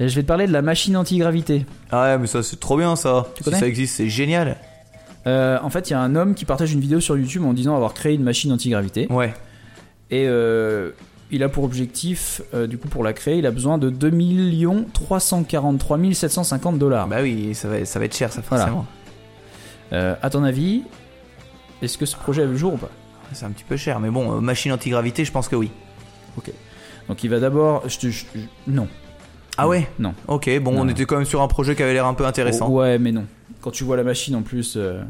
Et je vais te parler de la machine antigravité. Ah ouais, mais ça c'est trop bien ça. Tu si ça existe, c'est génial. Euh, en fait, il y a un homme qui partage une vidéo sur YouTube en disant avoir créé une machine antigravité. Ouais. Et euh, il a pour objectif, euh, du coup, pour la créer, il a besoin de 2 343 750 dollars. Bah oui, ça va, ça va être cher ça Voilà. forcément. Euh, à ton avis, est-ce que ce projet a vu le jour ou pas? C'est un petit peu cher, mais bon, machine antigravité, je pense que oui. Donc il va d'abord. je te- je- je- non. Ah ouais Non. Ok, bon, Non. on était quand même sur un projet qui avait l'air un peu intéressant. Oh, ouais, mais non. Quand tu vois la machine en plus, euh,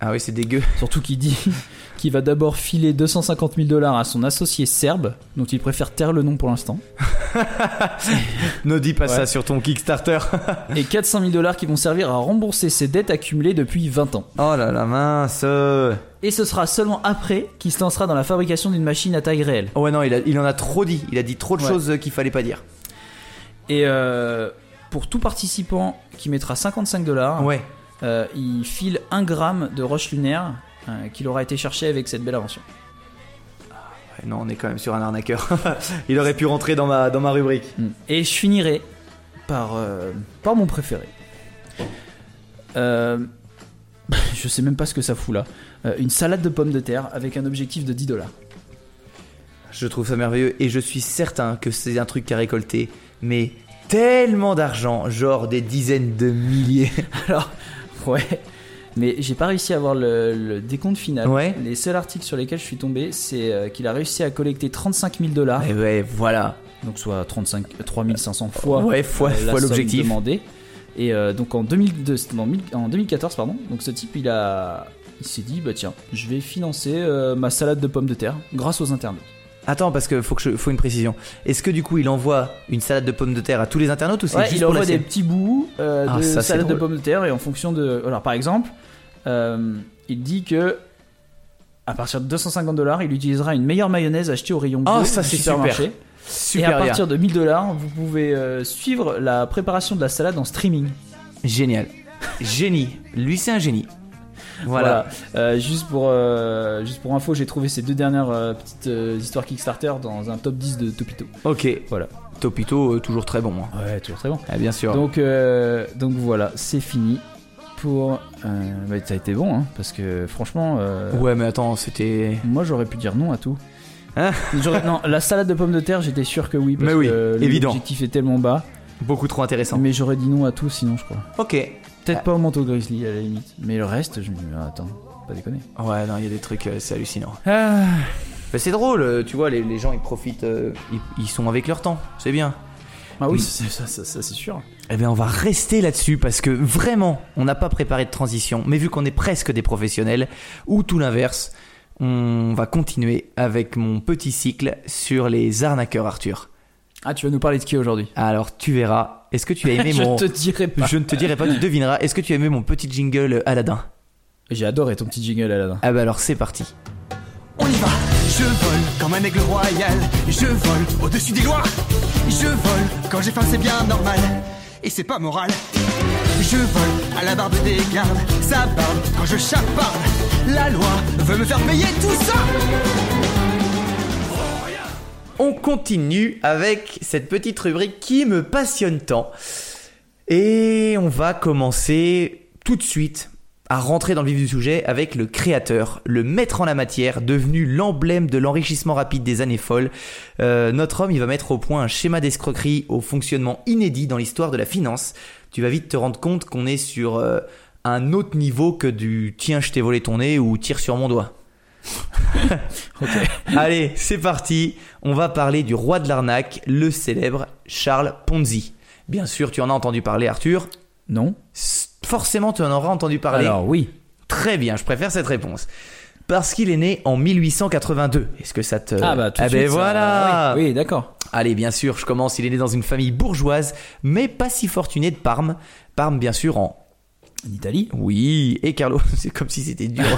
Ah oui, c'est dégueu. surtout qu'il dit qu'il va d'abord filer 250 000 dollars à son associé serbe, dont il préfère taire le nom pour l'instant, ne dis pas Ouais. ça sur ton Kickstarter. et 400 000 dollars qui vont servir à rembourser ses dettes accumulées depuis 20 ans. oh là là, mince. Et ce sera seulement après qu'il se lancera dans la fabrication d'une machine à taille réelle. Oh ouais, non, il, a- il en a trop dit. Il a dit trop de Ouais. choses euh, qu'il fallait pas dire. Et euh, pour tout participant qui mettra 55 dollars, Ouais. euh, il file 1 gramme de roche lunaire euh, qu'il aura été cherché avec cette belle invention. Ouais, Non, on est quand même sur un arnaqueur. il aurait pu rentrer dans ma, dans ma rubrique. Mm. Et je finirai par, euh, par mon préféré. Je sais même pas ce que ça fout là. Une salade de pommes de terre avec un objectif de 10 dollars. Je trouve ça merveilleux et je suis certain que c'est un truc qui a récolté, mais tellement d'argent, genre des dizaines de milliers. Alors, ouais. Mais j'ai pas réussi à avoir le, le décompte final. Ouais. Les seuls articles sur lesquels je suis tombé, c'est euh, qu'il a réussi à collecter 35 000 dollars. Et ouais, voilà. donc soit 35, 3500 fois, Ouais, fois- la fois l'objectif. demandée. Et euh, donc en, 2002 c'était en, mille- en 2014, pardon, donc ce type il a, il s'est dit bah tiens, je vais financer euh, ma salade de pommes de terre grâce aux internautes. Attends, parce que faut que je, faut une précision. Est-ce que du coup il envoie une salade de pommes de terre à tous les internautes ou c'est Ouais, juste il pour la envoie des petits bouts euh, Ah, de ça, salade de pommes de terre et en fonction de, alors par exemple, euh, il dit que à partir de 250 dollars, il utilisera une meilleure mayonnaise achetée au rayon bio Ah, ça, c'est supermarché. super. Et Super à bien. partir de 1000 dollars, vous pouvez euh, suivre la préparation de la salade en streaming. Génial. Génie. Lui c'est un génie. Voilà. Euh, juste pour euh, juste pour info, j'ai trouvé ces deux dernières euh, petites histoires Kickstarter dans un top 10 de Topito. Ok. Voilà. Topito, toujours très bon. hein. Ouais, toujours très bon. Ah, bien sûr. Donc euh, donc voilà, c'est fini pour. Bah, ça a été bon, hein, parce que franchement, Ouais, mais attends, c'était. moi j'aurais pu dire non à tout. Hein non, la salade de pommes de terre, j'étais sûr que oui, parce Mais oui, que évident. l'objectif est tellement bas. Beaucoup trop intéressant. Mais j'aurais dit non à tout, sinon je crois. Ok. Peut-être Ah. pas au manteau grizzly à la limite, mais le reste, je me dis ah, attends, pas déconner. Ouais, non, il y a des trucs, euh, c'est hallucinant. Ah. Mais c'est drôle, euh, tu vois, les, les gens ils profitent, euh, ils, ils sont avec leur temps, c'est bien. Ah oui, Mm. ça, ça, ça, ça, c'est sûr. Eh bien, on va rester là-dessus parce que vraiment, on n'a pas préparé de transition, mais vu qu'on est presque des professionnels, ou tout l'inverse, on va continuer avec mon petit cycle sur les arnaqueurs, Arthur. Ah, tu vas nous parler de qui aujourd'hui? Alors, tu verras. Est-ce que tu as aimé Je mon. te dirai pas. Je ne te dirai pas, tu devineras. Est-ce que tu as aimé mon petit jingle Aladdin? J'ai adoré ton petit jingle Aladdin. Ah bah alors, c'est parti. On y va, je vole comme un aigle royal, je vole au-dessus des lois, je vole quand j'ai faim c'est bien normal, et c'est pas moral. Je vole à la barbe des gardes, ça barbe quand je chaparde, la loi veut me faire payer tout ça. On continue avec cette petite rubrique qui me passionne tant. Et on va commencer tout de suite à rentrer dans le vif du sujet avec le créateur, le maître en la matière, devenu l'emblème de l'enrichissement rapide des années folles. Euh, notre homme, il va mettre au point un schéma d'escroquerie au fonctionnement inédit dans l'histoire de la finance. Tu vas vite te rendre compte qu'on est sur euh, un autre niveau que du tiens, je t'ai volé ton nez ou tire sur mon doigt. Allez, c'est parti. On va parler du roi de l'arnaque, le célèbre Charles Ponzi. Bien sûr, tu en as entendu parler, Arthur. Non Forcément, tu en auras entendu parler. Alors oui. Très bien, je préfère cette réponse. Parce qu'il est né en 1882. Est-ce que ça te... Ah bah tout de ben suite, ça- voilà Oui, oui, d'accord. Allez, bien sûr, je commence. Il est né dans une famille bourgeoise, mais pas si fortunée de Parme. Parme, bien sûr, en... En Italie Oui, et Carlo, c'est comme si c'était dur.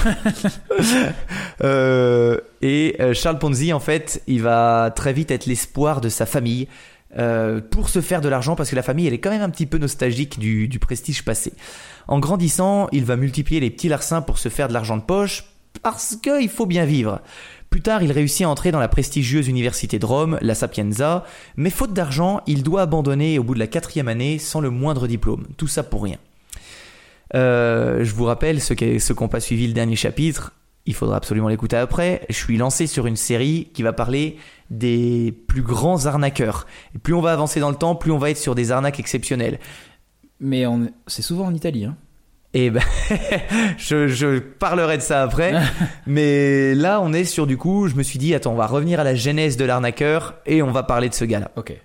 Euh, et euh, Charles Ponzi, en fait, il va très vite être l'espoir de sa famille euh, pour se faire de l'argent, parce que la famille, elle est quand même un petit peu nostalgique du, du prestige passé. En grandissant, il va multiplier les petits larcins pour se faire de l'argent de poche, parce qu'il faut bien vivre. Plus tard, il réussit à entrer dans la prestigieuse université de Rome, la Sapienza, mais faute d'argent, il doit abandonner au bout de la quatrième année sans le moindre diplôme. Tout ça pour rien. Euh, je vous rappelle, ceux qui n'ont pas suivi le dernier chapitre, il faudra absolument l'écouter après. Je suis lancé sur une série qui va parler des plus grands arnaqueurs. Et plus on va avancer dans le temps, plus on va être sur des arnaques exceptionnelles. Mais c'est souvent en Italie. Hein. Et ben, je, je parlerai de ça après. mais là, on est sur du coup, je me suis dit, attends, on va revenir à la genèse de l'arnaqueur et on va parler de ce gars-là. Ok.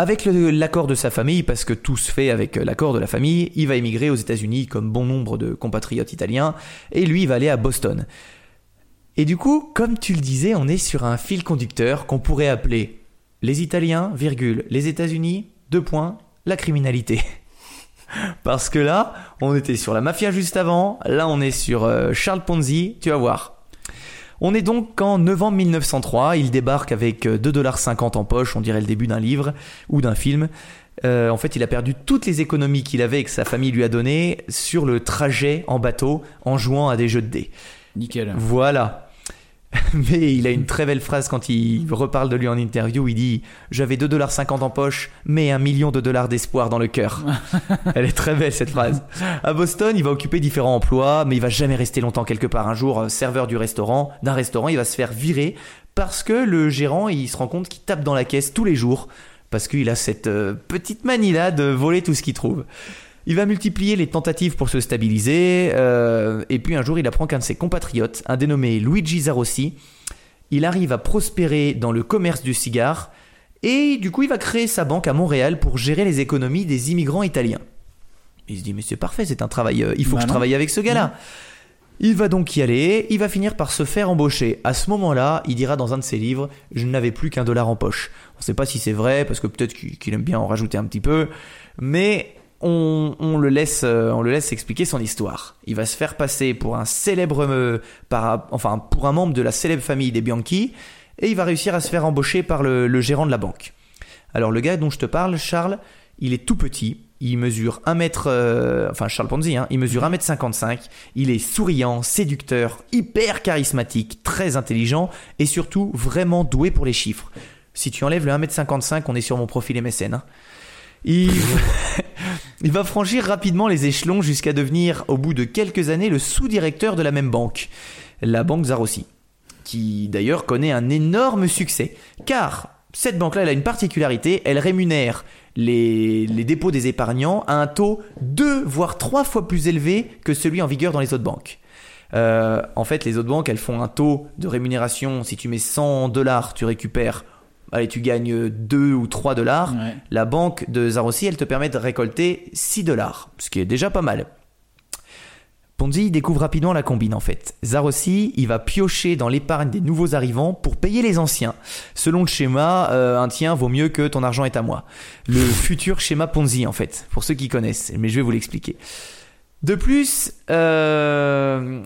Avec l'accord de sa famille, parce que tout se fait avec euh, l'accord de la famille, il va émigrer aux États-Unis comme bon nombre de compatriotes italiens, et lui, va aller à Boston. Et du coup, comme tu le disais, on est sur un fil conducteur qu'on pourrait appeler les Italiens, virgule, les États-Unis, deux points, la criminalité. Parce que là, on était sur la mafia juste avant, là on est sur euh, Charles Ponzi, tu vas voir. On est donc en novembre 1903, il débarque avec euh, 2,50$ en poche, on dirait le début d'un livre ou d'un film. Euh, en fait, il a perdu toutes les économies qu'il avait et que sa famille lui a données sur le trajet en bateau en jouant à des jeux de dés. Nickel. Voilà. Mais il a une très belle phrase quand il reparle de lui en interview. Il dit J'avais 2,50$ en poche, mais un million de dollars d'espoir dans le cœur. Elle est très belle cette phrase. À Boston, il va occuper différents emplois, mais il va jamais rester longtemps quelque part. Un jour, euh, serveur du restaurant, d'un restaurant, il va se faire virer parce que le gérant, il se rend compte qu'il tape dans la caisse tous les jours parce qu'il a cette euh, petite manie là de voler tout ce qu'il trouve. Il va multiplier les tentatives pour se stabiliser, euh, et puis un jour il apprend qu'un de ses compatriotes, un dénommé Luigi Zarossi, il arrive à prospérer dans le commerce du cigare, et du coup il va créer sa banque à Montréal pour gérer les économies des immigrants italiens. Il se dit mais c'est parfait, c'est un travail, euh, il faut Bah que je non. travaille avec ce gars-là. Il va donc y aller, il va finir par se faire embaucher. À ce moment-là, il dira dans un de ses livres Je n'avais plus qu'un dollar en poche. On ne sait pas si c'est vrai, parce que peut-être qu'il aime bien en rajouter un petit peu, mais on, le laisse, euh, on le laisse expliquer son histoire. Il va se faire passer pour un célèbre, euh, enfin pour un membre de la célèbre famille des Bianchi, et il va réussir à se faire embaucher par le, gérant de la banque. Alors le gars dont je te parle, Charles, il est tout petit. Il mesure 1 mètre, euh, enfin Charles Ponzi, hein, il mesure 1 mètre 55. Il est souriant, séducteur, hyper charismatique, très intelligent et surtout vraiment doué pour les chiffres. Si tu enlèves le 1 mètre 55, on est sur mon profil MSN. hein. Il... va franchir rapidement les échelons jusqu'à devenir, au bout de quelques années, le sous-directeur de la même banque, la banque Zarossi, qui d'ailleurs connaît un énorme succès. Car cette banque-là, elle a une particularité, elle rémunère les, les dépôts des épargnants à un taux deux voire trois fois plus élevé que celui en vigueur dans les autres banques. Euh, en fait, les autres banques, elles font un taux de rémunération. Si tu mets 100 dollars, tu récupères, allez, tu gagnes 2 ou 3 dollars. Ouais. La banque de Zarossi, elle te permet de récolter 6 dollars, ce qui est déjà pas mal. Ponzi découvre rapidement la combine en fait. Zarossi, il va piocher dans l'épargne des nouveaux arrivants pour payer les anciens. Selon le schéma, euh, un tien vaut mieux que ton argent est à moi. Le futur schéma Ponzi en fait, pour ceux qui connaissent, mais je vais vous l'expliquer. De plus, euh,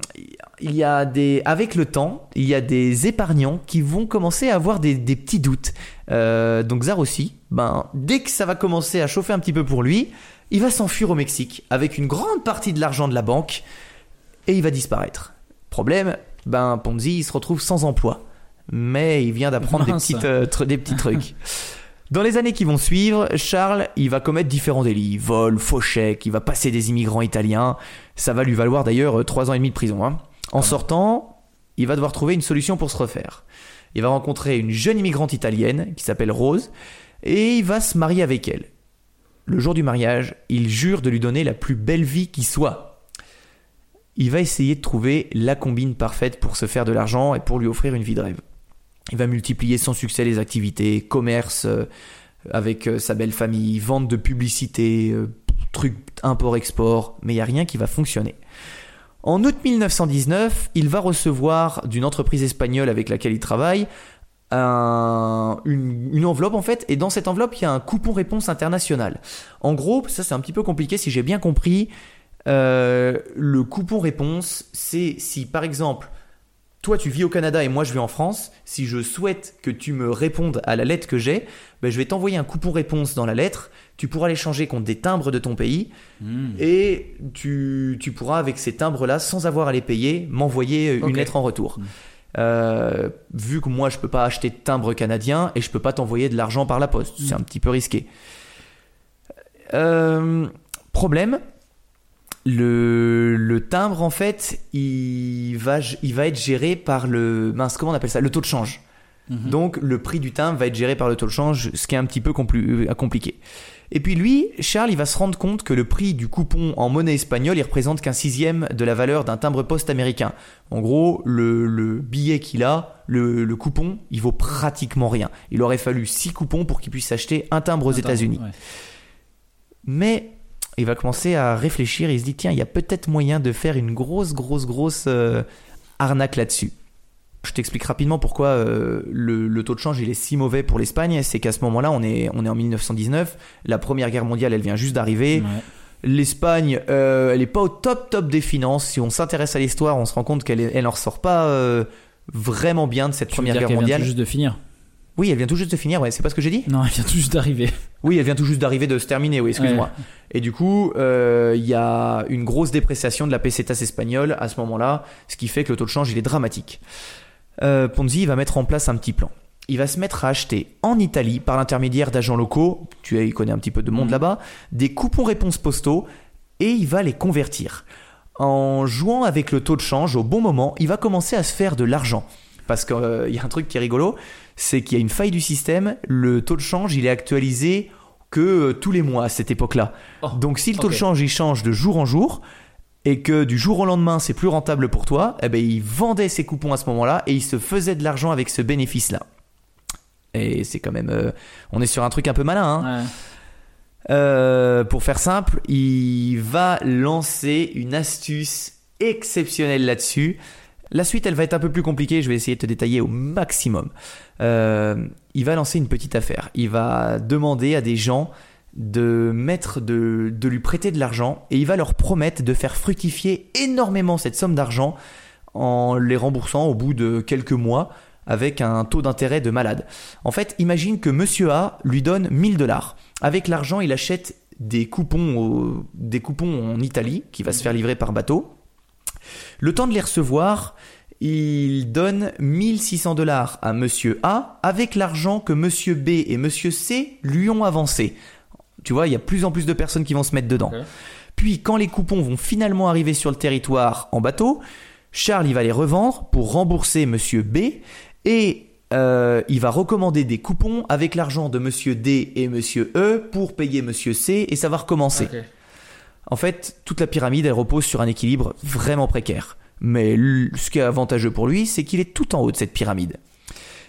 il y a des, avec le temps, il y a des épargnants qui vont commencer à avoir des, des petits doutes. Euh, donc Zarossi, ben, dès que ça va commencer à chauffer un petit peu pour lui, il va s'enfuir au Mexique avec une grande partie de l'argent de la banque et il va disparaître. Problème, ben Ponzi il se retrouve sans emploi, mais il vient d'apprendre des, petites, euh, des petits trucs. Dans les années qui vont suivre, Charles, il va commettre différents délits. Vol, faux chèques, il va passer des immigrants italiens. Ça va lui valoir d'ailleurs euh, trois ans et demi de prison. hein. En sortant, il va devoir trouver une solution pour se refaire. Il va rencontrer une jeune immigrante italienne qui s'appelle Rose et il va se marier avec elle. Le jour du mariage, il jure de lui donner la plus belle vie qui soit. Il va essayer de trouver la combine parfaite pour se faire de l'argent et pour lui offrir une vie de rêve. Il va multiplier sans succès les activités, commerce euh, avec euh, sa belle famille, vente de publicité, euh, trucs import-export, mais il n'y a rien qui va fonctionner. En août 1919, il va recevoir d'une entreprise espagnole avec laquelle il travaille un- une, enveloppe en fait, et dans cette enveloppe il y a un coupon réponse international. En gros, ça c'est un petit peu compliqué si j'ai bien compris. le coupon réponse, c'est si par exemple toi tu vis au Canada et moi je vis en France, si je souhaite que tu me répondes à la lettre que j'ai, ben, je vais t'envoyer un coupon réponse dans la lettre, tu pourras l'échanger contre des timbres de ton pays, Hmm. et tu, tu pourras avec ces timbres-là, sans avoir à les payer, m'envoyer euh, une lettre en retour. Mm. Euh, vu que moi je peux pas acheter de timbre canadien et je peux pas t'envoyer de l'argent par la poste, c'est un petit peu risqué. Euh, problème, le, le timbre en fait, il va, il va être géré par le mince comment on appelle ça, le taux de change. Mhm. Donc le prix du timbre va être géré par le taux de change, ce qui est un petit peu euh, compliqué. Et puis lui, Charles, il va se rendre compte que le prix du coupon en monnaie espagnole, il représente qu'un sixième de la valeur d'un timbre poste américain. En gros, le, le billet qu'il a, le, le coupon, il vaut pratiquement rien. Il aurait fallu six coupons pour qu'il puisse acheter un timbre aux États-Unis. ouais. Mais il va commencer à réfléchir et il se dit tiens, il y a peut-être moyen de faire une grosse, grosse, grosse euh, arnaque là-dessus. Je t'explique rapidement pourquoi euh, le, le taux de change il est si mauvais pour l'Espagne. C'est qu'à ce moment-là, on est, on est en 1919. La Première Guerre mondiale, elle vient juste d'arriver. Ouais. L'Espagne, euh, elle n'est pas au top top des finances. Si on s'intéresse à l'histoire, on se rend compte qu'elle est- elle en ressort pas vraiment bien de cette Tu Première Guerre vient mondiale. tout juste de finir? Oui, elle vient tout juste de finir. Ouais, c'est pas ce que j'ai dit? Non, elle vient tout juste d'arriver. Oui, elle vient tout juste d'arriver de se terminer, oui, excuse-moi. Et du coup, euh, il y a une grosse dépréciation de la pesetas espagnole à ce moment-là, ce qui fait que le taux de change, il est dramatique. Euh, Ponzi va mettre en place un petit plan. Il va se mettre à acheter en Italie, par l'intermédiaire d'agents locaux, tu il connaît un petit peu de monde Mhm. là-bas, des coupons réponses postaux, et il va les convertir. En jouant avec le taux de change au bon moment, il va commencer à se faire de l'argent. Parce qu'il y a un truc qui est rigolo, c'est qu'il y a une faille du système, le taux de change, il est actualisé que euh, tous les mois à cette époque-là. Oh, Donc si le taux de change il change de jour en jour et que du jour au lendemain c'est plus rentable pour toi, eh ben il vendait ses coupons à ce moment-là et il se faisait de l'argent avec ce bénéfice-là. Et c'est quand même, euh, on est sur un truc un peu malin. Hein. Ouais. Euh, pour faire simple, il va lancer une astuce exceptionnelle là-dessus. La suite, elle va être un peu plus compliquée. Je vais essayer de te détailler au maximum. Euh, il va lancer une petite affaire. Il va demander à des gens de lui prêter de l'argent et il va leur promettre de faire fructifier énormément cette somme d'argent en les remboursant au bout de quelques mois avec un taux d'intérêt de malade. En fait, imagine que Monsieur A lui donne 1000 dollars. Avec l'argent, il achète des coupons, des coupons en Italie qui va se faire livrer par bateau. Le temps de les recevoir, il donne 1600 dollars à Monsieur A avec l'argent que Monsieur B et Monsieur C lui ont avancé. Tu vois, il y a plus en plus de personnes qui vont se mettre dedans. Puis, quand les coupons vont finalement arriver sur le territoire en bateau, Charles il va les revendre pour rembourser Monsieur B et euh, il va recommander des coupons avec l'argent de Monsieur D et Monsieur E pour payer Monsieur C et ça va recommencer. En fait, toute la pyramide, elle repose sur un équilibre vraiment précaire. Mais ce qui est avantageux pour lui, c'est qu'il est tout en haut de cette pyramide.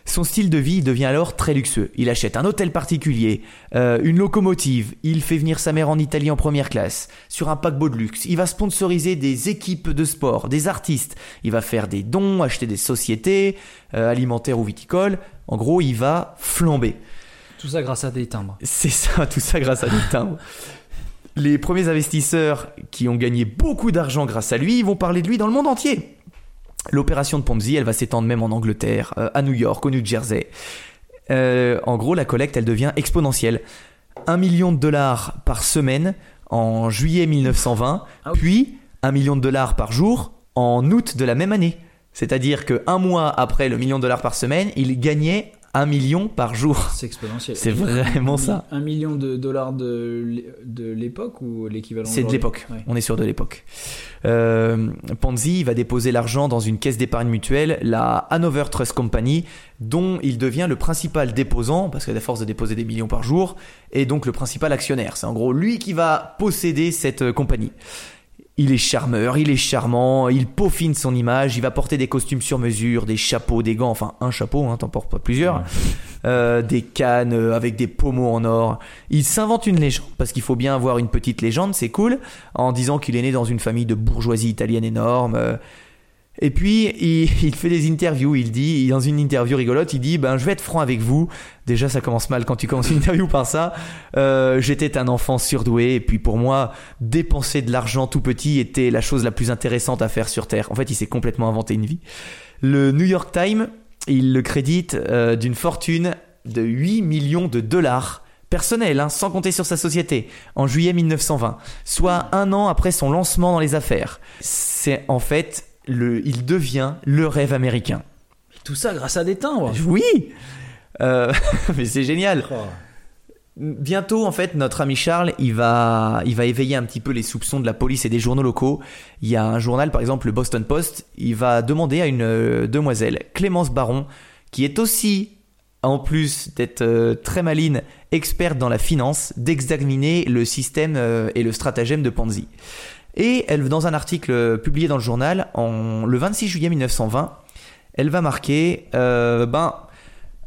Son style de vie devient alors très luxueux. Il achète un hôtel particulier, euh, une locomotive, il fait venir sa mère en Italie en première classe, sur un paquebot de luxe, il va sponsoriser des équipes de sport, des artistes, il va faire des dons, acheter des sociétés, euh, alimentaires ou viticoles. En gros, il va flamber. Tout ça grâce à des timbres. C'est ça, tout ça grâce à des timbres. Les premiers investisseurs qui ont gagné beaucoup d'argent grâce à lui vont parler de lui dans le monde entier. L'opération de Ponzi, elle va s'étendre même en Angleterre, euh, à New York, au New Jersey. Euh, en gros, la collecte, elle devient exponentielle. Un million de dollars par semaine en juillet 1920, Ah oui. puis un million de dollars par jour en août de la même année. C'est-à-dire que un mois après le million de dollars par semaine, il gagnait Un million par jour. C'est exponentiel. C'est vraiment ça. Un million de dollars de l'é- de l'époque ou l'équivalent C'est de l'époque. Ouais. On est sûr de l'époque. Euh, Ponzi il va déposer l'argent dans une caisse d'épargne mutuelle, la Hanover Trust Company, dont il devient le principal déposant, parce qu'à force de déposer des millions par jour, et donc le principal actionnaire. C'est en gros lui qui va posséder cette euh, compagnie. Il est charmeur, il est charmant, il peaufine son image, il va porter des costumes sur mesure, des chapeaux, des gants, enfin un chapeau, hein, t'en portes pas plusieurs, euh, des cannes euh, avec des pommeaux en or. Il s'invente une légende, parce qu'il faut bien avoir une petite légende, c'est cool, en disant qu'il est né dans une famille de bourgeoisie italienne énorme. euh. Et puis, il, il fait des interviews, il dit, dans une interview rigolote, il dit, ben, je vais être franc avec vous. Déjà, ça commence mal quand tu commences une interview par ça. Euh, J'étais un enfant surdoué, et puis pour moi, dépenser de l'argent tout petit était la chose la plus intéressante à faire sur Terre. En fait, il s'est complètement inventé une vie. Le New York Times, il le crédite euh, d'une fortune de 8 millions de dollars personnels, hein, sans compter sur sa société, en juillet 1920, soit un an après son lancement dans les affaires. C'est en fait, le, il devient le rêve américain. Tout ça grâce à des timbres. Oui Euh, Mais c'est génial Oh. Bientôt, en fait, notre ami Charles, il va, il va éveiller un petit peu les soupçons de la police et des journaux locaux. Il y a un journal, par exemple, le Boston Post, il va demander à une euh, demoiselle, Clémence Baron, qui est aussi, en plus d'être euh, très maline, experte dans la finance, d'examiner le système et le stratagème de Ponzi. Et elle, dans un article publié dans le journal, en, le 26 juillet 1920, elle va marquer, euh, ben,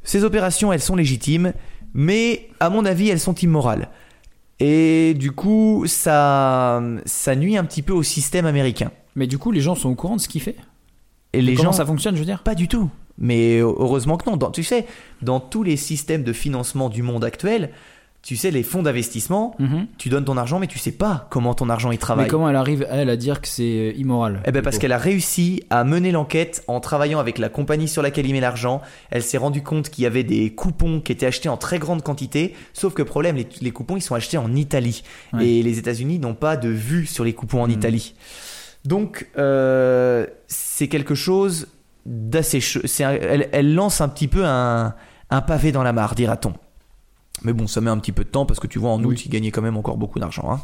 ces opérations, elles sont légitimes, mais à mon avis, elles sont immorales. Et du coup, ça, ça nuit un petit peu au système américain. Mais du coup, les gens sont au courant de ce qu'il fait? Et les Comment gens, ça fonctionne, je veux dire? Pas du tout. Mais heureusement que non. Dans- tu sais, dans tous les systèmes de financement du monde actuel, tu sais, les fonds d'investissement, Mhm. tu donnes ton argent, mais tu sais pas comment ton argent y travaille. Mais comment elle arrive, elle, à dire que c'est euh, immoral Eh ben parce qu'elle a réussi à mener l'enquête en travaillant avec la compagnie sur laquelle il met l'argent. Elle s'est rendue compte qu'il y avait des coupons qui étaient achetés en très grande quantité. Sauf que problème, les, les coupons ils sont achetés en Italie Ouais. et les États-Unis n'ont pas de vue sur les coupons en Hmm. Italie. Donc euh, c'est quelque chose d'assez. Elle, elle lance un petit peu un, un pavé dans la mare, dira-t-on. Mais bon, ça met un petit peu de temps parce que tu vois, en août, il gagnait quand même encore beaucoup d'argent. hein.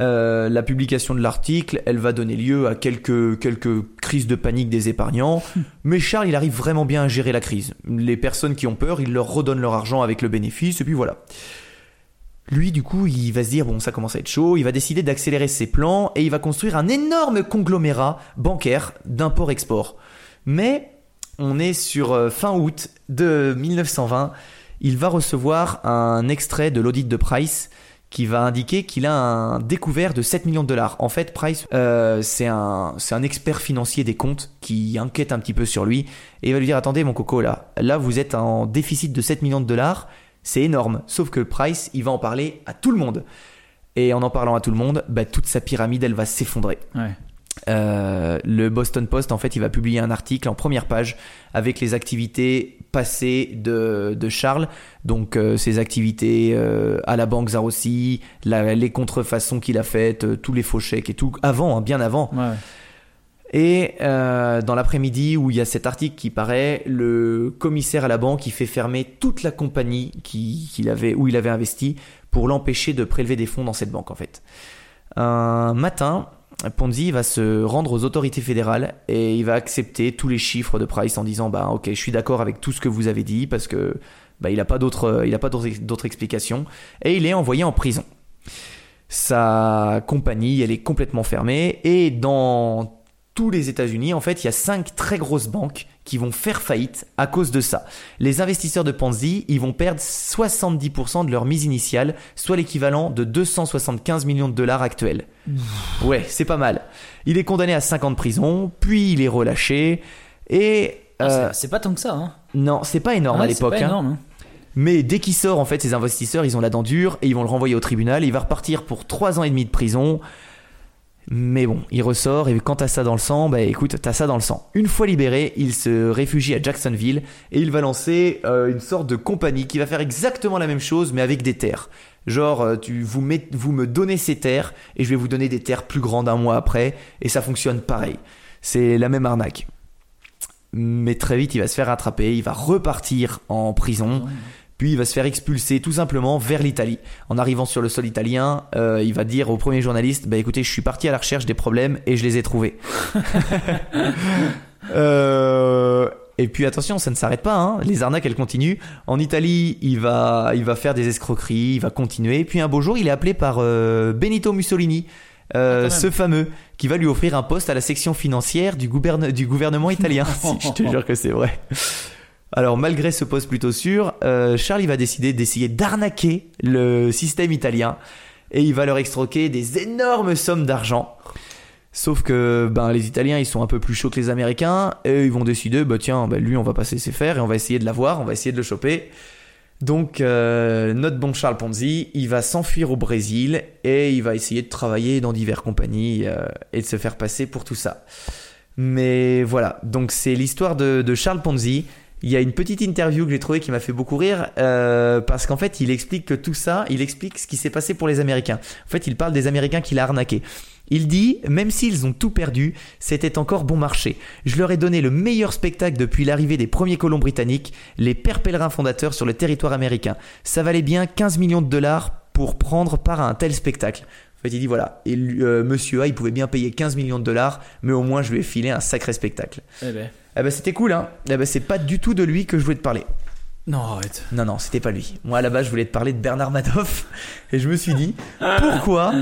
Euh, la publication de l'article, elle va donner lieu à quelques, quelques crises de panique des épargnants. Mais Charles, il arrive vraiment bien à gérer la crise. Les personnes qui ont peur, il leur redonne leur argent avec le bénéfice, et puis voilà. Lui, du coup, il va se dire, bon, ça commence à être chaud, il va décider d'accélérer ses plans, et il va construire un énorme conglomérat bancaire d'import-export. Mais on est sur euh, fin août de 1920, il va recevoir un extrait de l'audit de Price qui va indiquer qu'il a un découvert de 7 millions de dollars. En fait, Price, euh, c'est un, un expert financier des comptes qui enquête un petit peu sur lui et va lui dire attendez mon coco là, là vous êtes en déficit de 7 millions de dollars, c'est énorme. Sauf que Price, il va en parler à tout le monde. Et en en parlant à tout le monde, bah, toute sa pyramide, elle va s'effondrer. Ouais. Euh, le Boston Post, en fait, il va publier un article en première page avec les activités passées de, de Charles. Donc, euh, ses activités euh, à la banque Zarossi, la- les contrefaçons qu'il a faites, tous les faux chèques et tout, avant, hein, bien avant. Ouais. Et dans l'après-midi où il y a cet article qui paraît, le commissaire à la banque il fait fermer toute la compagnie qui- avait, où il avait investi pour l'empêcher de prélever des fonds dans cette banque en fait. Un matin, Ponzi va se rendre aux autorités fédérales et il va accepter tous les chiffres de Price en disant bah ok je suis d'accord avec tout ce que vous avez dit parce que bah, il n'a pas d'autres il a pas d'autres explications et il est envoyé en prison. Sa compagnie, elle est complètement fermée et dans tous les États-Unis, en fait, il y a cinq très grosses banques qui vont faire faillite à cause de ça. Les investisseurs de Ponzi, ils vont perdre 70% de leur mise initiale, soit l'équivalent de 275 millions de dollars actuels. Ouais, c'est pas mal. Il est condamné à 5 ans de prison, puis il est relâché et Ah, euh, c'est- pas tant que ça. Hein. non, c'est pas énorme Ah, à c'est l'époque. pas hein. énorme, hein. Mais dès qu'il sort, en fait, ces investisseurs, ils ont la dent dure et ils vont le renvoyer au tribunal. Il va repartir pour 3 ans et demi de prison. Mais bon, il ressort et quand t'as ça dans le sang, bah écoute, t'as ça dans le sang. Une fois libéré, il se réfugie à Jacksonville et il va lancer euh, une sorte de compagnie qui va faire exactement la même chose mais avec des terres. Genre, euh, tu, vous, me donnez ces terres et je vais vous donner des terres plus grandes un mois après et ça fonctionne pareil. C'est la même arnaque. mais très vite il va se faire rattraper, il va repartir en prison. Puis il va se faire expulser tout simplement vers l'Italie. En arrivant sur le sol italien, euh, il va dire au premier journaliste, bah écoutez, je suis parti à la recherche des problèmes et je les ai trouvés. Euh, et puis attention, ça ne s'arrête pas. Hein. Les arnaques, elles continuent. En Italie, il va, il va faire des escroqueries, il va continuer. Puis un beau jour, il est appelé par euh, Benito Mussolini, euh, Ah, ce fameux, qui va lui offrir un poste à la section financière du, gouverne- du gouvernement italien. Si, je te jure que c'est vrai. Alors malgré ce poste plutôt sûr, euh, Charles il va décider d'essayer d'arnaquer le système italien et il va leur extroquer des énormes sommes d'argent. Sauf que ben, les Italiens ils sont un peu plus chauds que les Américains et ils vont décider bah tiens ben, lui on va pas se laisser faire et on va essayer de l'avoir, on va essayer de le choper. Donc euh, notre bon Charles Ponzi il va s'enfuir au Brésil et il va essayer de travailler dans diverses compagnies euh, et de se faire passer pour tout ça. Mais voilà, donc c'est l'histoire de, de Charles Ponzi. Il y a une petite interview que j'ai trouvée qui m'a fait beaucoup rire euh, parce qu'en fait il explique que tout ça, il explique ce qui s'est passé pour les Américains. En fait il parle des Américains qu'il a arnaqués. Il dit, même s'ils ont tout perdu, c'était encore bon marché. Je leur ai donné le meilleur spectacle depuis l'arrivée des premiers colons britanniques, les pères pèlerins fondateurs sur le territoire américain. Ça valait bien 15 millions de dollars pour prendre part à un tel spectacle. En fait, il dit voilà, et euh, Monsieur A, il pouvait bien payer 15 millions de dollars, mais au moins je lui ai filé un sacré spectacle. Eh ben. Eh ben c'était cool, hein. Eh ben c'est pas du tout de lui que je voulais te parler. Non, arrête. Non, non, c'était pas lui. Moi, à la base, je voulais te parler de Bernard Madoff. Et je me suis dit, pourquoi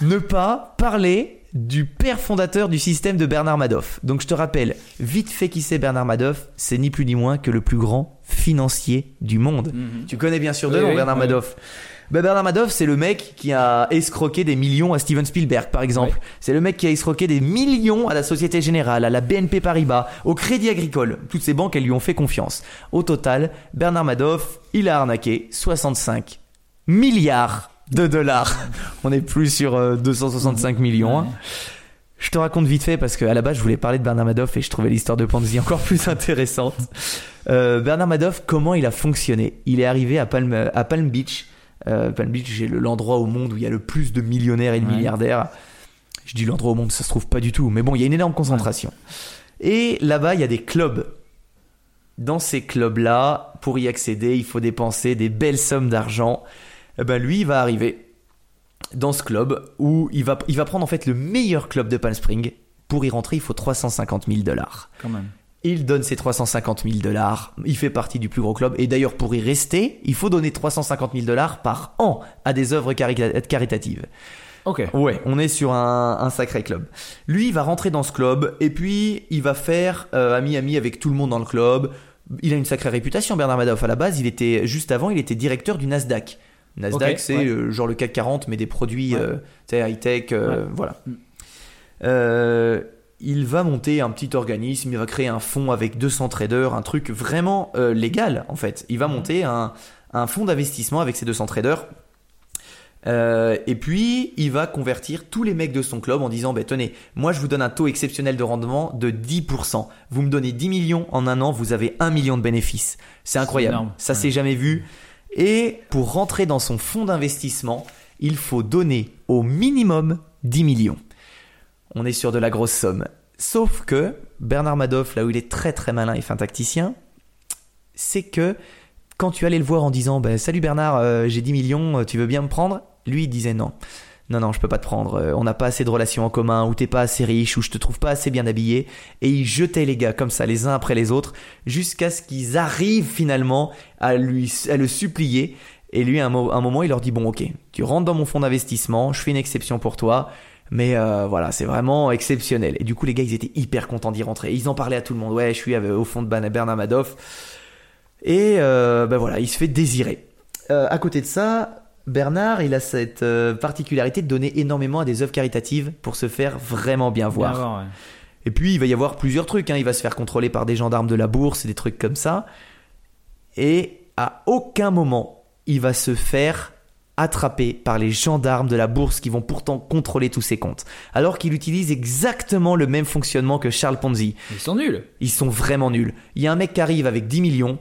ne pas parler du père fondateur du système de Bernard Madoff? Donc, je te rappelle, vite fait qui c'est Bernard Madoff, c'est ni plus ni moins que le plus grand financier du monde. Tu connais bien sûr de Oui, nom oui, Bernard oui. Madoff. Bernard Madoff, c'est le mec qui a escroqué des millions à Steven Spielberg, par exemple. Ouais. C'est le mec qui a escroqué des millions à la Société Générale, à la BNP Paribas, au Crédit Agricole. Toutes ces banques, elles lui ont fait confiance. Au total, Bernard Madoff, il a arnaqué 65 milliards de dollars. On est plus sur euh, 265 millions. hein. Je te raconte vite fait parce qu'à la base je voulais parler de Bernard Madoff et je trouvais l'histoire de Ponzi encore plus intéressante. Euh, Bernard Madoff, comment il a fonctionné? Il est arrivé à Palm, à Palm Beach. Euh, Palm Beach, c'est le- l'endroit au monde où il y a le plus de millionnaires et de Ouais. milliardaires. Je dis l'endroit au monde, ça se trouve pas du tout, mais bon, il y a une énorme concentration. Et là-bas, il y a des clubs. Dans ces clubs-là, pour y accéder, il faut dépenser des belles sommes d'argent. Eh ben lui, il va arriver dans ce club où il va, il va prendre en fait le meilleur club de Palm Springs. Pour y rentrer, il faut 350 000 dollars. Quand même. Il donne ses 350 000 dollars. Il fait partie du plus gros club. Et d'ailleurs, pour y rester, il faut donner 350 000 dollars par an à des œuvres cari- caritatives. Ok. Ouais, on est sur un, un sacré club. Lui, il va rentrer dans ce club et puis il va faire euh, ami-ami avec tout le monde dans le club. Il a une sacrée réputation, Bernard Madoff. À la base, il était juste avant, il était directeur du Nasdaq. Nasdaq, c'est ouais. euh, genre le CAC 40, mais des produits Ouais. euh, high-tech, euh, Ouais. voilà. Il va monter un petit organisme, il va créer un fonds avec 200 traders, un truc vraiment euh, légal en fait. Il va monter un, un fonds d'investissement avec ses 200 traders. Euh, et puis, il va convertir tous les mecs de son club en disant, bah, tenez, moi je vous donne un taux exceptionnel de rendement de 10%. Vous me donnez 10 millions en un an, vous avez 1 million de bénéfices. C'est incroyable. énorme. Ça Ouais. s'est jamais vu. Et pour rentrer dans son fonds d'investissement, il faut donner au minimum 10 millions. On est sur de la grosse somme. Sauf que Bernard Madoff, là où il est très très malin et fin tacticien, c'est que quand tu allais le voir en disant bah, Salut Bernard, euh, j'ai 10 millions, euh, tu veux bien me prendre? Lui il disait non. Non, non, je peux pas te prendre. euh, on n'a pas assez de relations en commun, ou t'es pas assez riche, ou je te trouve pas assez bien habillé. Et il jetait les gars comme ça, les uns après les autres, jusqu'à ce qu'ils arrivent finalement à lui, à le supplier. Et lui, à un, un moment, il leur dit bon, ok, tu rentres dans mon fonds d'investissement, je fais une exception pour toi. Mais euh, voilà, c'est vraiment exceptionnel. Et du coup, les gars, ils étaient hyper contents d'y rentrer. Ils en parlaient à tout le monde. Ouais, je suis avec- au fond de Bernard Madoff. Et euh, ben voilà, il se fait désirer. Euh, à côté de ça, Bernard, il a cette euh, particularité de donner énormément à des œuvres caritatives pour se faire vraiment bien voir. Bien voir, ouais. Et puis, il va y avoir plusieurs trucs. hein. Il va se faire contrôler par des gendarmes de la bourse et des trucs comme ça. Et à aucun moment, il va se faire attraper par les gendarmes de la bourse qui vont pourtant contrôler tous ses comptes. Alors qu'il utilise exactement le même fonctionnement que Charles Ponzi. Ils sont nuls. Ils sont vraiment nuls. Il y a un mec qui arrive avec 10 millions.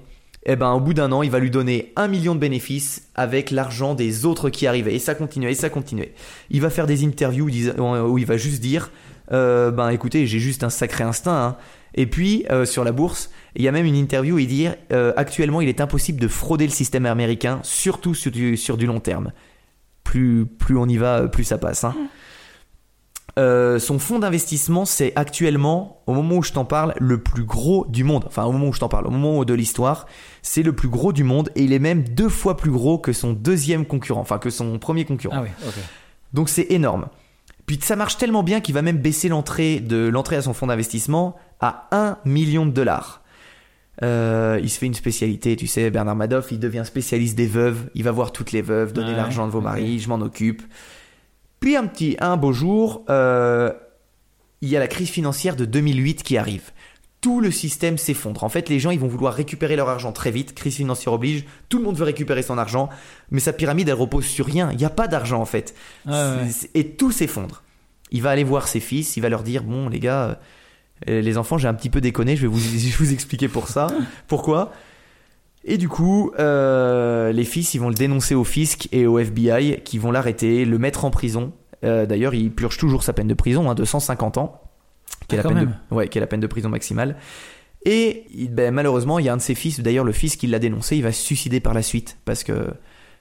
Et ben, au bout d'un an, il va lui donner 1 million de bénéfices avec l'argent des autres qui arrivaient. Et ça continuait, et ça continuait. Il va faire des interviews où il dis- où il va juste dire, euh, ben, écoutez, j'ai juste un sacré instinct, hein. Et puis euh, sur la bourse, il y a même une interview où il dit euh, actuellement il est impossible de frauder le système américain, surtout sur du, sur du long terme. Plus, plus on y va, euh, plus ça passe. hein. Euh, son fonds d'investissement, c'est actuellement, au moment où je t'en parle, le plus gros du monde. Enfin, au moment où je t'en parle, au moment de l'histoire, c'est le plus gros du monde et il est même deux fois plus gros que son deuxième concurrent, enfin que son premier concurrent. Ah oui. Donc c'est énorme. Puis ça marche tellement bien qu'il va même baisser l'entrée de l'entrée à son fonds d'investissement à 1 million de dollars. Euh, il se fait une spécialité, tu sais, Bernard Madoff, il devient spécialiste des veuves. Il va voir toutes les veuves, donner Ouais, l'argent de vos maris, je m'en occupe. Puis un petit, un beau jour, euh, il y a la crise financière de 2008 qui arrive. Tout le système s'effondre. En fait, les gens, ils vont vouloir récupérer leur argent très vite. Crise financière oblige. Tout le monde veut récupérer son argent. Mais sa pyramide, elle repose sur rien. Il n'y a pas d'argent, en fait. Ouais. C'est- Et tout s'effondre. Il va aller voir ses fils, il va leur dire Bon, les gars, euh, les enfants, j'ai un petit peu déconné, je vais vous, je vais vous expliquer pour ça. Pourquoi? Et du coup, euh, les fils, ils vont le dénoncer au fisc et au FBI qui vont l'arrêter, le mettre en prison. Euh, D'ailleurs, il purge toujours sa peine de prison, hein, de 150 ans, qui est, Ah, la peine de, ouais, qui est la peine de prison maximale. Et il- ben, malheureusement, il y a un de ses fils, d'ailleurs le fils qui l'a dénoncé, il va se suicider par la suite parce que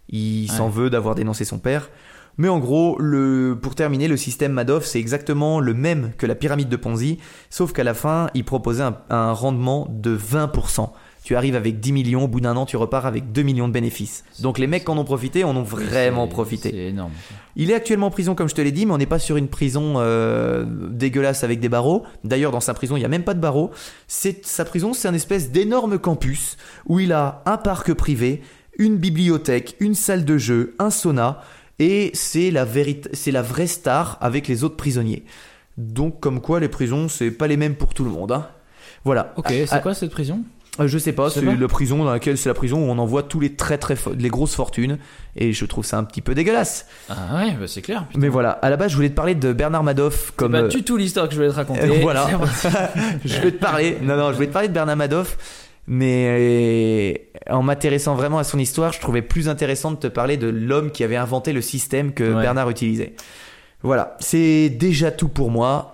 il s'en veut d'avoir dénoncé son père. Mais en gros, le, pour terminer, le système Madoff, c'est exactement le même que la pyramide de Ponzi, sauf qu'à la fin, il proposait un, un rendement de 20%. Tu arrives avec 10 millions, au bout d'un an, tu repars avec 2 millions de bénéfices. Donc les mecs qui en ont profité, en ont vraiment profité. C'est énorme. Il est actuellement en prison, comme je te l'ai dit, mais on n'est pas sur une prison euh, dégueulasse avec des barreaux. D'ailleurs, dans sa prison, il n'y a même pas de barreaux. C'est sa prison, c'est un espèce d'énorme campus où il a un parc privé, une bibliothèque, une salle de jeu, un sauna, et c'est la vérité, c'est la vraie star avec les autres prisonniers. Donc, comme quoi, les prisons, c'est pas les mêmes pour tout le monde. hein. Voilà. Ok, Ah, c'est ah, quoi cette prison? Euh, Je sais pas, Tu c'est la prison dans laquelle c'est la prison où on envoie tous les très très les grosses fortunes, et je trouve ça un petit peu dégueulasse. Ah ouais, bah c'est clair. putain. Mais voilà, à la base, je voulais te parler de Bernard Madoff comme. pas euh, du tout l'histoire que je voulais te raconter. euh, voilà. Je vais te parler. Non, non, je voulais te parler de Bernard Madoff, mais euh, en m'intéressant vraiment à son histoire, je trouvais plus intéressant de te parler de l'homme qui avait inventé le système que Ouais. Bernard utilisait. Voilà, c'est déjà tout pour moi.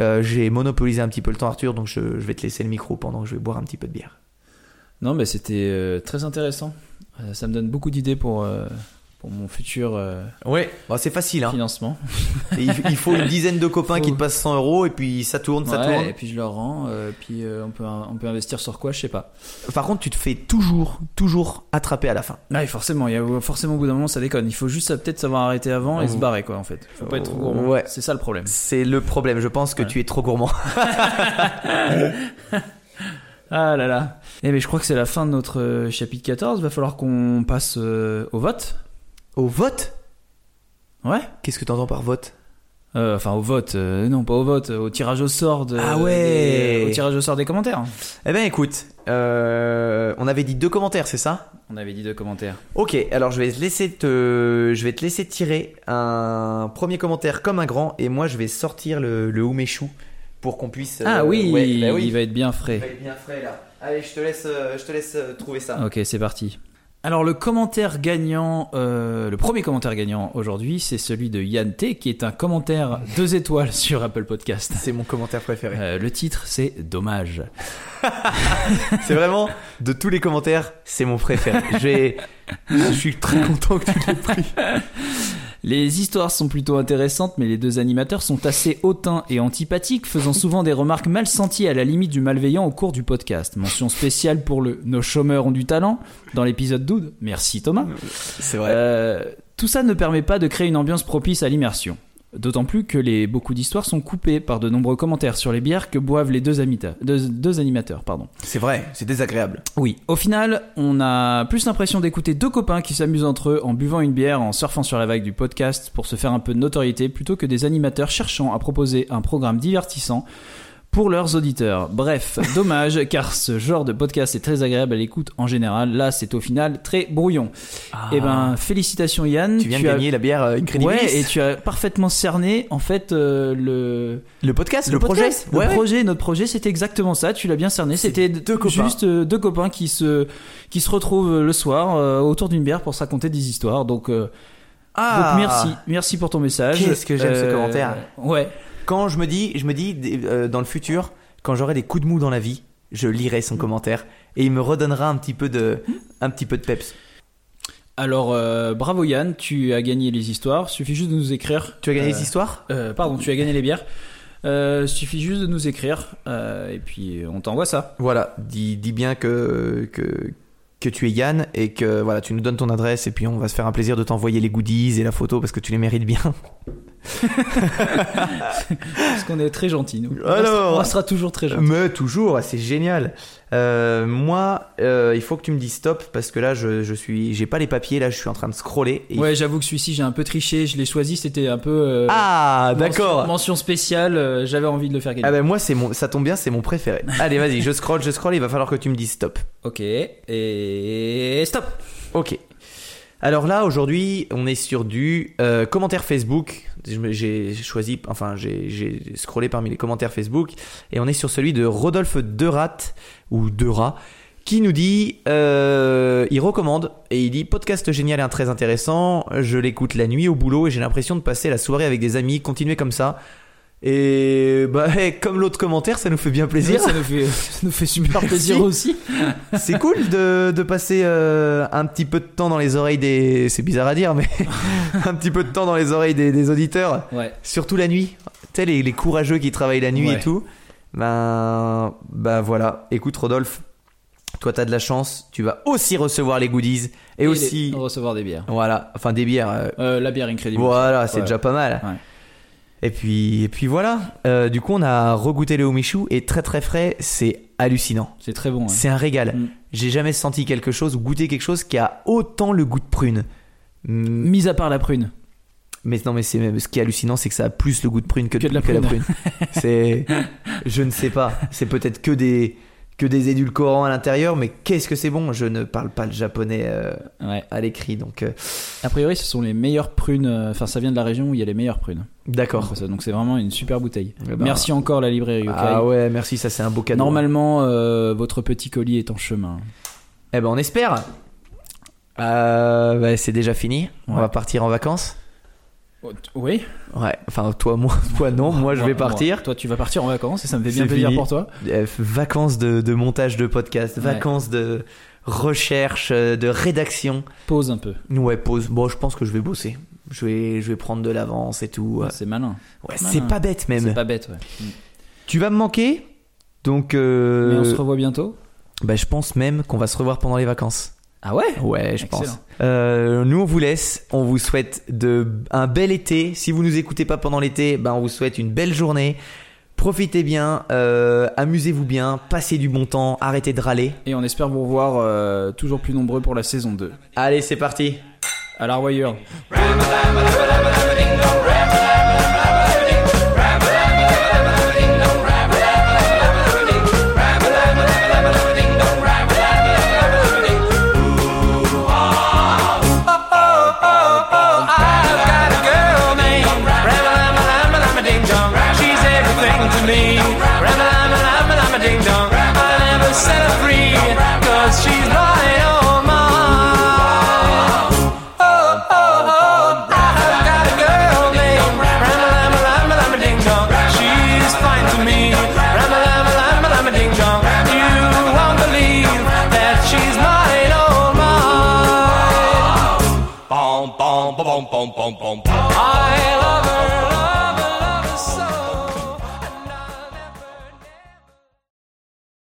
Euh, J'ai monopolisé un petit peu le temps, Arthur, donc je, je vais te laisser le micro pendant que je vais boire un petit peu de bière. Non, mais c'était euh, très intéressant. Euh, ça me donne beaucoup d'idées pour, euh, pour mon futur Ouais, c'est facile. Hein. financement. Et il, il faut une dizaine de copains Faut- qui te passent 100 euros et puis ça tourne, ça Ouais, tourne. et puis je leur rends. euh, puis euh, on, peut, on peut investir sur quoi Je sais pas. Par contre, tu te fais toujours, toujours attraper à la fin. Ouais, forcément. Il y a, forcément, au bout d'un moment, ça déconne. Il faut juste peut-être savoir arrêter avant et se barrer, quoi, en fait. Faut pas être trop gourmand. Ouais. C'est ça le problème. C'est le problème. Je pense que tu es trop gourmand. Ah là là. Eh mais je crois que c'est la fin de notre euh, chapitre 14. Va falloir qu'on passe euh, au vote. Au vote? Ouais. Qu'est-ce que tu entends par vote? Euh, enfin au vote. euh, non, pas au vote. Au tirage au sort. De, Ah ouais. des- au tirage au sort des commentaires. Eh ben écoute, euh, on avait dit deux commentaires, c'est ça? On avait dit deux commentaires. Ok, alors je vais te laisser te, je vais te laisser tirer un premier commentaire comme un grand, et moi je vais sortir le, le Umeshu pour qu'on puisse. ah oui, ouais, bah oui. il va être bien Il frais. va être bien frais là. Allez, je te laisse, euh, je te laisse euh, trouver ça. Ok, c'est parti. Alors le commentaire gagnant, euh, le premier commentaire gagnant aujourd'hui, c'est celui de Yann T, qui est un commentaire deux étoiles sur Apple Podcast. C'est mon commentaire préféré. Euh, le titre, c'est Dommage. C'est vraiment de tous les commentaires, c'est mon préféré. Je suis très content que tu l'aies pris. Les histoires sont plutôt intéressantes, mais les deux animateurs sont assez hautains et antipathiques, faisant souvent des remarques mal senties à la limite du malveillant au cours du podcast. Mention spéciale pour le Nos chômeurs ont du talent dans l'épisode 12. Merci Thomas. C'est vrai. Euh, tout ça ne permet pas de créer une ambiance propice à l'immersion. D'autant plus que les, beaucoup d'histoires sont coupées par de nombreux commentaires sur les bières que boivent les deux, amita- deux- deux animateurs. Pardon. C'est vrai, c'est désagréable. Oui, au final, on a plus l'impression d'écouter deux copains qui s'amusent entre eux en buvant une bière, en surfant sur la vague du podcast pour se faire un peu de notoriété, plutôt que des animateurs cherchant à proposer un programme divertissant pour leurs auditeurs. Bref, dommage, car ce genre de podcast est très agréable à l'écoute en général. Là, c'est au final très brouillon. Eh ben, félicitations Yann. Ah. tu viens de as- gagner la bière euh, Incredibilis. Ouais, et tu as parfaitement cerné en fait euh, le le podcast, le, projet. podcast. le Ouais, ouais. projet, notre projet, c'était exactement ça. Tu l'as bien cerné. C'était deux copains. juste euh, deux copains qui se qui se retrouvent le soir euh, autour d'une bière pour se raconter des histoires. Donc, Ah. donc merci, merci pour ton message. Qu'est-ce que j'aime ce commentaire. Ouais. Quand je me dis, je me dis euh, dans le futur, quand j'aurai des coups de mou dans la vie, je lirai son commentaire et il me redonnera un petit peu de, un petit peu de peps. Alors, euh, bravo Yann, tu as gagné les histoires. Suffit juste de nous écrire. Tu as gagné Euh, les histoires? euh, Pardon, tu as gagné les bières. Euh, suffit juste de nous écrire euh, et puis on t'envoie ça. Voilà, dis, dis bien que, que, que tu es Yann et que voilà, tu nous donnes ton adresse et puis on va se faire un plaisir de t'envoyer les goodies et la photo parce que tu les mérites bien. Parce qu'on est très gentils, nous. Alors. on sera toujours très gentils. Mais toujours, c'est génial. Euh, moi, euh, il faut que tu me dises stop parce que là, je, je suis, j'ai pas les papiers. Là, je suis en train de scroller. et- Ouais, j'avoue que celui-ci, j'ai un peu triché. Je l'ai choisi, c'était un peu. euh, Ah, d'accord. Mention spéciale, j'avais envie de le faire gagner. Ah ben moi, c'est mon, ça tombe bien, c'est mon préféré. Allez, vas-y, je scroll, je scroll. Il va falloir que tu me dises stop. Ok, et stop Ok. Alors là, aujourd'hui, on est sur du commentaire Facebook. J'ai choisi, enfin, j'ai scrollé parmi les commentaires Facebook et on est sur celui de Rodolphe Derat ou Dera qui nous dit, euh, il recommande et il dit podcast génial et très intéressant. Je l'écoute la nuit au boulot et j'ai l'impression de passer la soirée avec des amis. Continuez comme ça. Et bah, comme l'autre commentaire, ça nous fait bien plaisir. Ça nous fait, ça nous fait super plaisir aussi. C'est cool de, de passer euh, un petit peu de temps dans les oreilles des. C'est bizarre à dire, mais un petit peu de temps dans les oreilles des, des auditeurs, Ouais. surtout la nuit. Tu sais, les, les courageux qui travaillent la nuit Ouais. et tout. Ben, ben voilà. Écoute, Rodolphe, toi, t'as de la chance. Tu vas aussi recevoir les goodies et, aussi. les- recevoir des bières. Voilà, enfin des bières. euh, Euh, la bière incroyable. voilà, c'est Ouais. déjà pas mal. Et puis, et puis voilà. Euh, du coup, on a regoûté le Omichou et très très frais. C'est hallucinant. C'est très bon. ouais. C'est un régal. Mm. J'ai jamais senti quelque chose ou goûté quelque chose qui a autant le goût de prune. Mm, Mis à part la prune. Mais non, mais c'est ce qui est hallucinant, c'est que ça a plus le goût de prune que, Que de la prune. c'est, je ne sais pas. C'est peut-être que des que des édulcorants à l'intérieur, mais qu'est-ce que c'est bon? Je ne parle pas le japonais euh, Ouais. à l'écrit, donc euh, A priori, ce sont les meilleures prunes. euh, Enfin, ça vient de la région où il y a les meilleures prunes. d'accord. Donc, c'est vraiment une super bouteille. Eh ben, Merci encore la librairie. Yokai. Ah ouais, merci, ça c'est un beau cadeau. Normalement, euh, votre petit colis est en chemin. Eh ben on espère. Bah, c'est déjà fini. On va partir en vacances. Oui. Ouais. Enfin toi, moi, toi non. Moi je vais partir. Toi, tu vas partir en vacances et ça me fait bien plaisir fini. pour toi. Euh, vacances de, de montage de podcast, Ouais. vacances de recherche, euh, de rédaction. Pause un peu. Ouais, pause. Bon, je pense que je vais bosser. Je vais, je vais prendre de l'avance et tout. C'est malin. Ouais, c'est pas bête même. C'est pas bête, ouais. Tu vas me manquer, donc. euh, Mais on se revoit bientôt? bah, je pense même qu'on va se revoir pendant les vacances. Ah ouais? Ouais, je Excellent. pense. Euh, nous, on vous laisse. On vous souhaite de un bel été. Si vous nous écoutez pas pendant l'été, ben on vous souhaite une belle journée. Profitez bien, euh, amusez-vous bien, passez du bon temps, arrêtez de râler. Et on espère vous revoir euh, toujours plus nombreux pour la saison 2. Allez, c'est parti. À la revoyure.